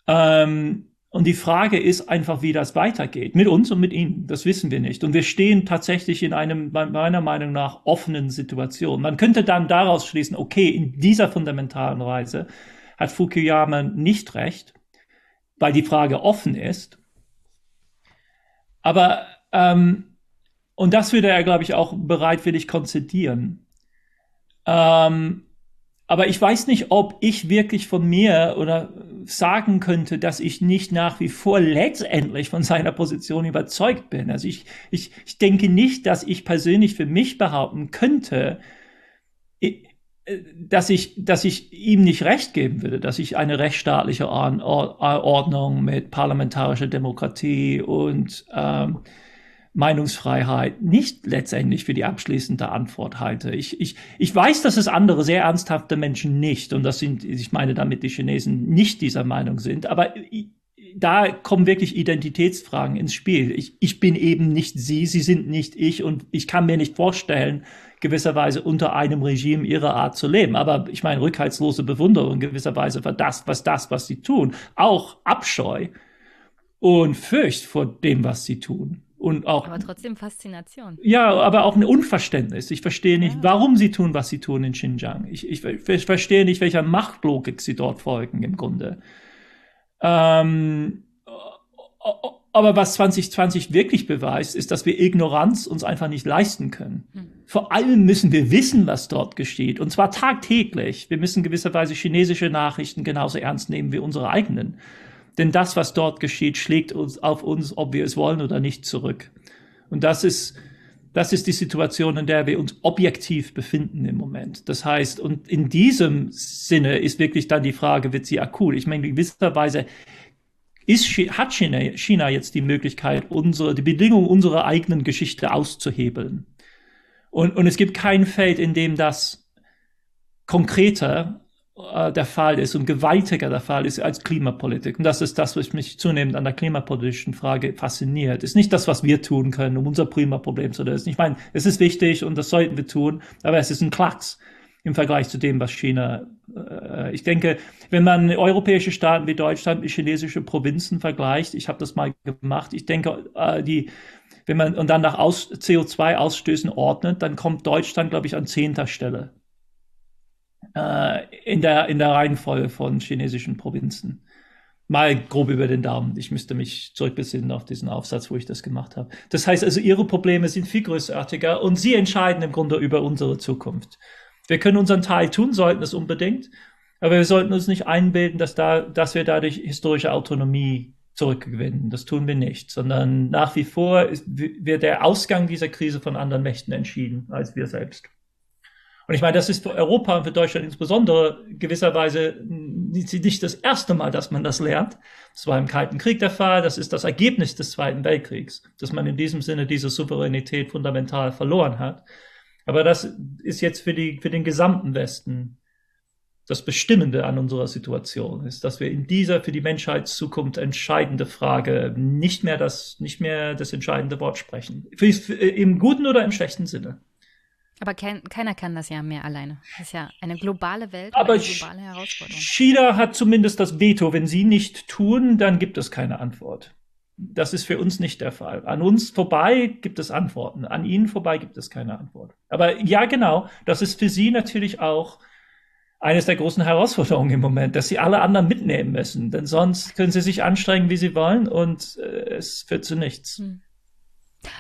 Ähm, und die Frage ist einfach, wie das weitergeht. Mit uns und mit ihnen. Das wissen wir nicht. Und wir stehen tatsächlich in einem, meiner Meinung nach, offenen Situation. Man könnte dann daraus schließen, okay, in dieser fundamentalen Reise hat Fukuyama nicht recht, weil die Frage offen ist. Aber, ähm, und das würde er, glaube ich, auch bereitwillig konzidieren. Ähm, aber ich weiß nicht, ob ich wirklich von mir oder sagen könnte, dass ich nicht nach wie vor letztendlich von seiner Position überzeugt bin. Also ich, ich, ich denke nicht, dass ich persönlich für mich behaupten könnte, äh, dass ich, dass ich ihm nicht recht geben würde, dass ich eine rechtsstaatliche Ordnung mit parlamentarischer Demokratie und ähm, Meinungsfreiheit nicht letztendlich für die abschließende Antwort halte. Ich, ich, ich weiß, dass es andere sehr ernsthafte Menschen nicht, und das sind, ich meine damit die Chinesen nicht dieser Meinung sind, aber da kommen wirklich Identitätsfragen ins Spiel. Ich, ich bin eben nicht sie, sie sind nicht ich und ich kann mir nicht vorstellen, gewisserweise unter einem Regime ihrer Art zu leben. Aber ich meine, rückhaltslose Bewunderung gewisserweise für das, was das, was sie tun, auch Abscheu und Furcht vor dem, was sie tun und auch. Aber trotzdem Faszination. Ja, aber auch ein Unverständnis. Ich verstehe nicht, ja. warum sie tun, was sie tun in Xinjiang. Ich, ich, ich verstehe nicht, welcher Machtlogik sie dort folgen im Grunde. Ähm, aber was 2020 wirklich beweist, ist, dass wir Ignoranz uns einfach nicht leisten können. Hm. Vor allem müssen wir wissen, was dort geschieht. Und zwar tagtäglich. Wir müssen gewisserweise chinesische Nachrichten genauso ernst nehmen wie unsere eigenen. Denn das, was dort geschieht, schlägt uns auf uns, ob wir es wollen oder nicht, zurück. Und das ist, das ist die Situation, in der wir uns objektiv befinden im Moment. Das heißt, und in diesem Sinne ist wirklich dann die Frage, wird sie akut? Ich meine, gewisserweise ist, hat China, China jetzt die Möglichkeit, unsere, die Bedingungen unserer eigenen Geschichte auszuhebeln. Und, und es gibt kein Feld, in dem das konkreter äh, der Fall ist und gewaltiger der Fall ist als Klimapolitik. Und das ist das, was mich zunehmend an der klimapolitischen Frage fasziniert. Ist nicht das, was wir tun können, um unser Klimaproblem zu lösen. Ich meine, es ist wichtig und das sollten wir tun, aber es ist ein Klacks im Vergleich zu dem, was China. Äh, ich denke, wenn man europäische Staaten wie Deutschland mit chinesische Provinzen vergleicht, ich habe das mal gemacht, ich denke, äh, die wenn man und dann nach Aus, CO2-Ausstößen ordnet, dann kommt Deutschland, glaube ich, an zehnter Stelle in, der, in der Reihenfolge von chinesischen Provinzen. Mal grob über den Daumen. Ich müsste mich zurückbesinnen auf diesen Aufsatz, wo ich das gemacht habe. Das heißt also, ihre Probleme sind viel größartiger und sie entscheiden im Grunde über unsere Zukunft. Wir können unseren Teil tun, sollten es unbedingt, aber wir sollten uns nicht einbilden, dass, da, dass wir dadurch historische Autonomie zurückgewinnen. Das tun wir nicht, sondern nach wie vor ist, wird der Ausgang dieser Krise von anderen Mächten entschieden als wir selbst. Und ich meine, das ist für Europa und für Deutschland insbesondere gewisserweise nicht das erste Mal, dass man das lernt. Das war im Kalten Krieg der Fall. Das ist das Ergebnis des Zweiten Weltkriegs, dass man in diesem Sinne diese Souveränität fundamental verloren hat. Aber das ist jetzt für, die, für den gesamten Westen das Bestimmende an unserer Situation ist, dass wir in dieser für die Menschheitszukunft entscheidende Frage nicht mehr das, nicht mehr das entscheidende Wort sprechen. Im guten oder im schlechten Sinne. Aber kein, keiner kann das ja mehr alleine. Das ist ja eine globale Welt, Aber eine globale Herausforderung. China hat zumindest das Veto. Wenn sie nicht tun, dann gibt es keine Antwort. Das ist für uns nicht der Fall. An uns vorbei gibt es Antworten. An ihnen vorbei gibt es keine Antwort. Aber ja, genau, das ist für sie natürlich auch eines der großen Herausforderungen im Moment, dass sie alle anderen mitnehmen müssen. Denn sonst können sie sich anstrengen, wie sie wollen, und äh, es führt zu nichts. Hm.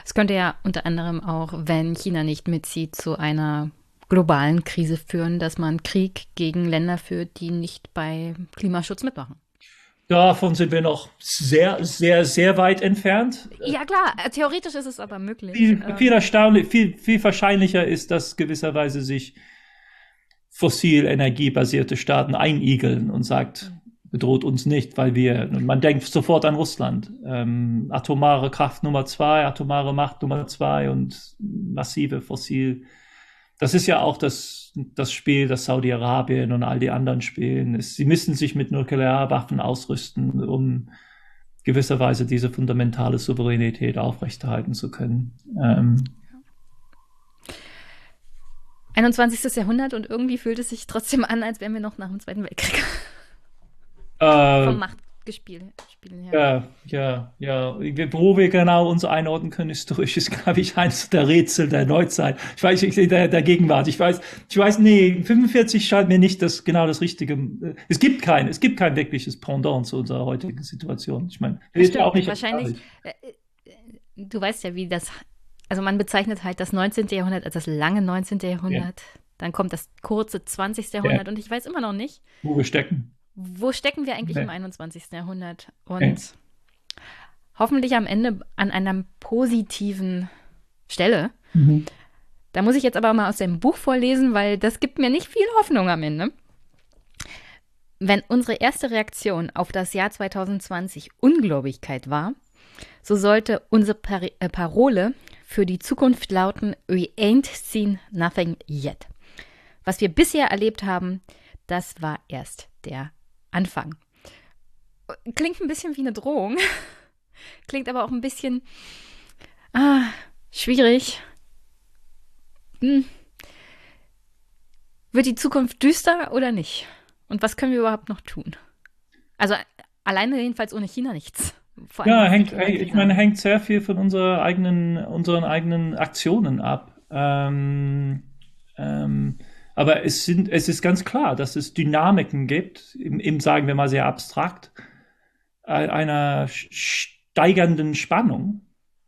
Es könnte ja unter anderem auch, wenn China nicht mitzieht, zu einer globalen Krise führen, dass man Krieg gegen Länder führt, die nicht bei Klimaschutz mitmachen. Davon sind wir noch sehr, sehr, sehr weit entfernt. Ja klar, theoretisch ist es aber möglich. Viel, ähm. viel erstaunlich, viel, viel wahrscheinlicher ist, dass gewisserweise sich fossil energiebasierte Staaten einigeln und sagt, bedroht uns nicht, weil wir, man denkt sofort an Russland. Ähm, atomare Kraft Nummer zwei, atomare Macht Nummer zwei und massive Fossil. Das ist ja auch das, das Spiel, das Saudi-Arabien und all die anderen spielen. Sie müssen sich mit Nuklearwaffen ausrüsten, um gewisserweise diese fundamentale Souveränität aufrechterhalten zu können. Ähm, 21. Jahrhundert und irgendwie fühlt es sich trotzdem an, als wären wir noch nach dem Zweiten Weltkrieg. Äh, Vom Machtspielen her. Ja, ja, ja. Wo wir genau uns einordnen können historisch, ist, glaube ich, eines der Rätsel der Neuzeit. Ich weiß, ich, der, der Gegenwart. Ich weiß, ich weiß, nee, 45 scheint mir nicht das genau das Richtige. Es gibt kein, es gibt kein wirkliches Pendant zu unserer heutigen Situation. Ich meine, wir auch nicht. Wahrscheinlich. Äh, äh, du weißt ja, wie das also man bezeichnet halt das 19. Jahrhundert als das lange 19. Jahrhundert. Ja. Dann kommt das kurze 20. Jahrhundert ja. und ich weiß immer noch nicht, wo wir stecken. Wo stecken wir eigentlich ja. im 21. Jahrhundert? Und hoffentlich am Ende an einer positiven Stelle. Mhm. Da muss ich jetzt aber mal aus dem Buch vorlesen, weil das gibt mir nicht viel Hoffnung am Ende. Wenn unsere erste Reaktion auf das Jahr 2020 Ungläubigkeit war, so sollte unsere Par äh, Parole für die Zukunft lauten We ain't seen nothing yet. Was wir bisher erlebt haben, das war erst der Anfang. Klingt ein bisschen wie eine Drohung. [laughs] Klingt aber auch ein bisschen ah, schwierig. Hm. Wird die Zukunft düster oder nicht? Und was können wir überhaupt noch tun? Also alleine jedenfalls ohne China nichts ja, hängt, ich meine, hängt sehr viel von unserer eigenen, unseren eigenen Aktionen ab. Ähm, ähm, aber es, sind, es ist ganz klar, dass es Dynamiken gibt, im, im sagen wir mal sehr abstrakt, einer steigernden Spannung,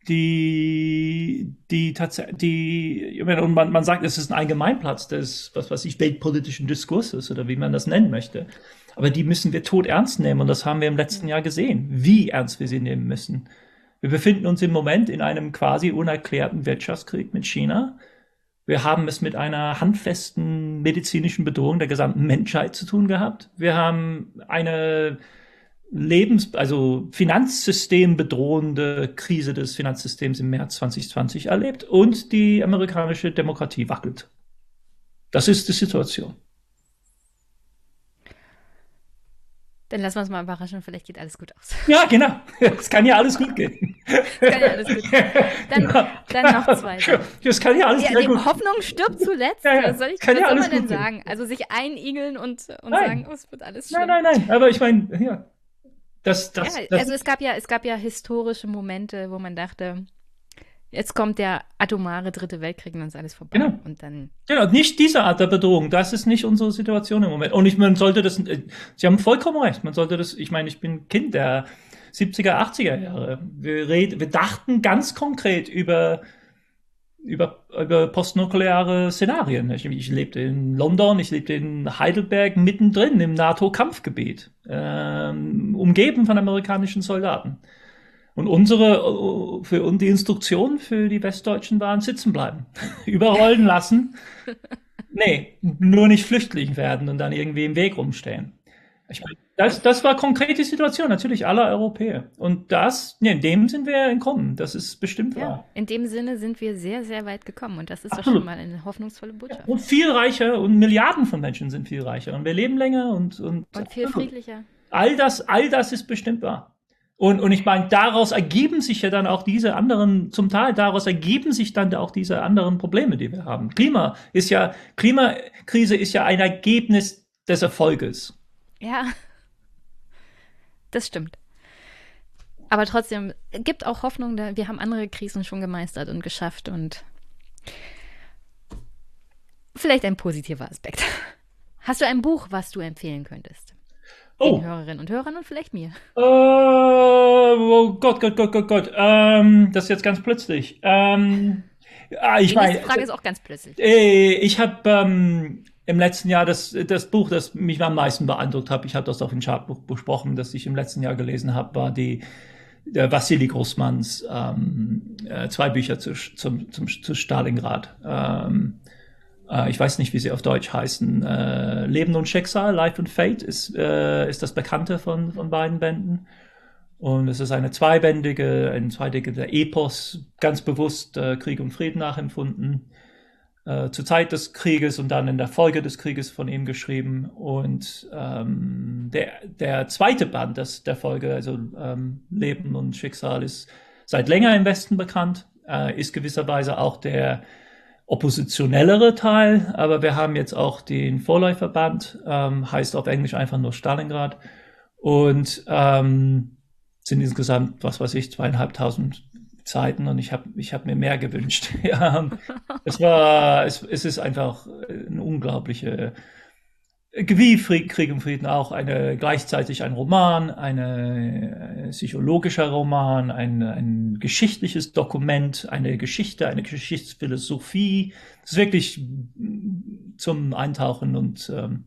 die, die tatsächlich, die, und man, man sagt, es ist ein Allgemeinplatz des, was weiß ich, weltpolitischen Diskurses oder wie man das nennen möchte. Aber die müssen wir tot ernst nehmen und das haben wir im letzten Jahr gesehen, wie ernst wir sie nehmen müssen. Wir befinden uns im Moment in einem quasi unerklärten Wirtschaftskrieg mit China. Wir haben es mit einer handfesten medizinischen Bedrohung der gesamten Menschheit zu tun gehabt. Wir haben eine Lebens-, also Finanzsystem bedrohende Krise des Finanzsystems im März 2020 erlebt und die amerikanische Demokratie wackelt. Das ist die Situation. Dann lassen wir uns mal überraschen, vielleicht geht alles gut aus. Ja, genau. Es kann ja alles gut gehen. Es kann ja alles gut gehen. Dann, ja, dann noch zwei. [laughs] Das kann ja alles ja, gut Hoffnung stirbt zuletzt. Ja, ja. Was soll, ich, kann was ja soll man denn sagen? Also sich einigeln und, und sagen, oh, es wird alles schlimm. Nein, nein, nein. Aber ich meine, ja. Das, das, ja, das, also es gab ja, es gab ja historische Momente, wo man dachte, Jetzt kommt der atomare dritte Weltkrieg und dann ist alles vorbei. Genau. Und dann genau, nicht diese Art der Bedrohung. Das ist nicht unsere Situation im Moment. Und ich, man sollte das, äh, Sie haben vollkommen recht. Man sollte das, ich meine, ich bin Kind der 70er, 80er Jahre. Wir, red, wir dachten ganz konkret über, über, über postnukleare Szenarien. Ich, ich lebte in London, ich lebte in Heidelberg mittendrin im NATO-Kampfgebiet, ähm, umgeben von amerikanischen Soldaten. Und unsere, für und die Instruktionen für die Westdeutschen waren sitzen bleiben, [laughs] überrollen lassen. Nee, nur nicht flüchtlich werden und dann irgendwie im Weg rumstehen. Ich meine, das, das war konkrete Situation, natürlich aller Europäer. Und das, nee, in dem sind wir entkommen. Das ist bestimmt ja, wahr. In dem Sinne sind wir sehr, sehr weit gekommen. Und das ist Absolut. doch schon mal eine hoffnungsvolle Botschaft. Ja, und viel reicher und Milliarden von Menschen sind viel reicher. Und wir leben länger und, und, und viel friedlicher. All das, all das ist bestimmt wahr. Und, und ich meine, daraus ergeben sich ja dann auch diese anderen, zum Teil daraus ergeben sich dann auch diese anderen Probleme, die wir haben. Klima ist ja, Klimakrise ist ja ein Ergebnis des Erfolges. Ja, das stimmt. Aber trotzdem, gibt auch Hoffnung, wir haben andere Krisen schon gemeistert und geschafft und vielleicht ein positiver Aspekt. Hast du ein Buch, was du empfehlen könntest? Oh. Den Hörerinnen und Hörern und vielleicht mir. Uh, oh Gott, Gott, Gott, Gott, Gott. Ähm, das ist jetzt ganz plötzlich. Ähm, ah, ich Die nächste Frage ist auch ganz plötzlich. Äh, ich habe ähm, im letzten Jahr das, das Buch, das mich am meisten beeindruckt hat, ich habe das auch im Chartbuch besprochen, das ich im letzten Jahr gelesen habe, war die der Vassili Großmanns ähm, äh, zwei Bücher zu, zum, zum, zu Stalingrad. Ähm, äh, ich weiß nicht, wie sie auf Deutsch heißen, äh, Leben und Schicksal, Life and Fate ist, äh, ist das Bekannte von, von beiden Bänden. Und es ist eine zweibändige, ein zweibändiger Epos, ganz bewusst äh, Krieg und Frieden nachempfunden. Äh, zur Zeit des Krieges und dann in der Folge des Krieges von ihm geschrieben. Und ähm, der, der zweite Band des, der Folge, also ähm, Leben und Schicksal, ist seit länger im Westen bekannt, äh, ist gewisserweise auch der oppositionellere Teil, aber wir haben jetzt auch den Vorläuferband, ähm, heißt auf Englisch einfach nur Stalingrad und ähm, sind insgesamt, was weiß ich, zweieinhalbtausend Zeiten und ich habe ich hab mir mehr gewünscht. [laughs] ja, es war, es, es ist einfach eine unglaubliche wie Krieg und Frieden auch eine gleichzeitig ein Roman, eine, ein psychologischer Roman, ein, ein geschichtliches Dokument, eine Geschichte, eine Geschichtsphilosophie. Es ist wirklich zum Eintauchen und ähm,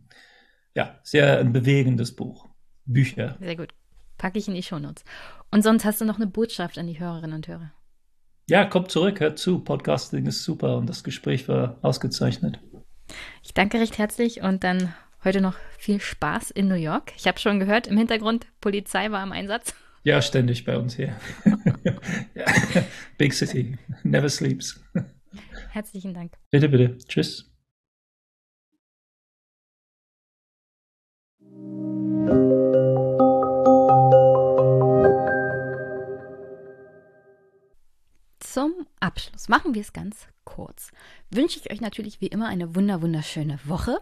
ja, sehr ein bewegendes Buch. Bücher. Sehr gut. Packe ich in die Shownotes. Und sonst hast du noch eine Botschaft an die Hörerinnen und Hörer. Ja, kommt zurück, hört zu. Podcasting ist super und das Gespräch war ausgezeichnet. Ich danke recht herzlich und dann heute noch viel Spaß in New York. Ich habe schon gehört, im Hintergrund, Polizei war im Einsatz. Ja, ständig bei uns hier. [laughs] Big City, never sleeps. Herzlichen Dank. Bitte, bitte. Tschüss. Zum Abschluss machen wir es ganz kurz. Wünsche ich euch natürlich wie immer eine wunder wunderschöne Woche.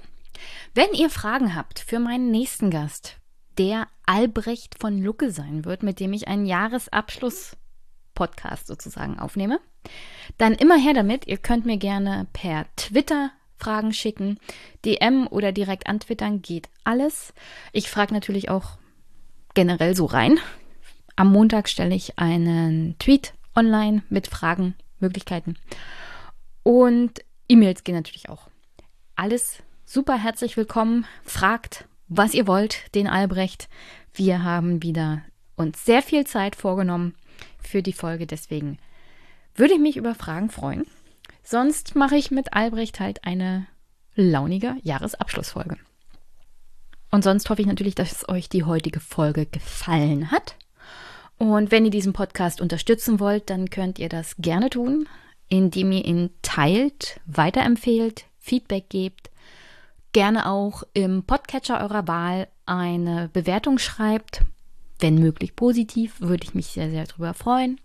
Wenn ihr Fragen habt für meinen nächsten Gast, der Albrecht von Lucke sein wird, mit dem ich einen Jahresabschluss-Podcast sozusagen aufnehme, dann immer her damit. Ihr könnt mir gerne per Twitter Fragen schicken, DM oder direkt antwittern, geht alles. Ich frage natürlich auch generell so rein. Am Montag stelle ich einen Tweet online mit Fragen, Möglichkeiten. Und E-Mails gehen natürlich auch. Alles super herzlich willkommen. Fragt, was ihr wollt, den Albrecht. Wir haben wieder uns sehr viel Zeit vorgenommen für die Folge, deswegen würde ich mich über Fragen freuen. Sonst mache ich mit Albrecht halt eine launige Jahresabschlussfolge. Und sonst hoffe ich natürlich, dass euch die heutige Folge gefallen hat. Und wenn ihr diesen Podcast unterstützen wollt, dann könnt ihr das gerne tun, indem ihr ihn teilt, weiterempfehlt, Feedback gebt gerne auch im Podcatcher eurer Wahl eine Bewertung schreibt. Wenn möglich positiv, würde ich mich sehr, sehr darüber freuen.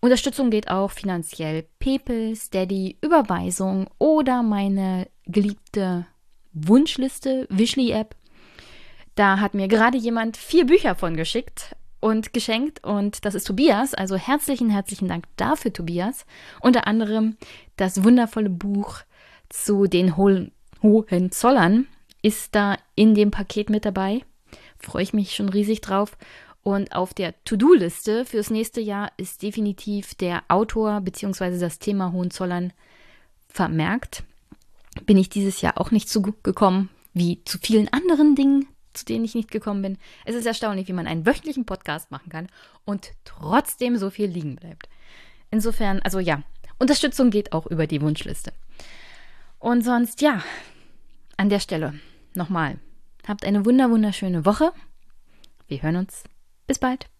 Unterstützung geht auch finanziell PayPal, Steady, Überweisung oder meine geliebte Wunschliste, Wishly App. Da hat mir gerade jemand vier Bücher von geschickt und geschenkt und das ist Tobias. Also herzlichen, herzlichen Dank dafür, Tobias. Unter anderem das wundervolle Buch zu den hohen Hohenzollern ist da in dem Paket mit dabei. Freue ich mich schon riesig drauf. Und auf der To-Do-Liste fürs nächste Jahr ist definitiv der Autor bzw. das Thema Hohenzollern vermerkt. Bin ich dieses Jahr auch nicht so gut gekommen wie zu vielen anderen Dingen, zu denen ich nicht gekommen bin. Es ist erstaunlich, wie man einen wöchentlichen Podcast machen kann und trotzdem so viel liegen bleibt. Insofern, also ja, Unterstützung geht auch über die Wunschliste. Und sonst, ja, an der Stelle nochmal. Habt eine wunder wunderschöne Woche. Wir hören uns. Bis bald.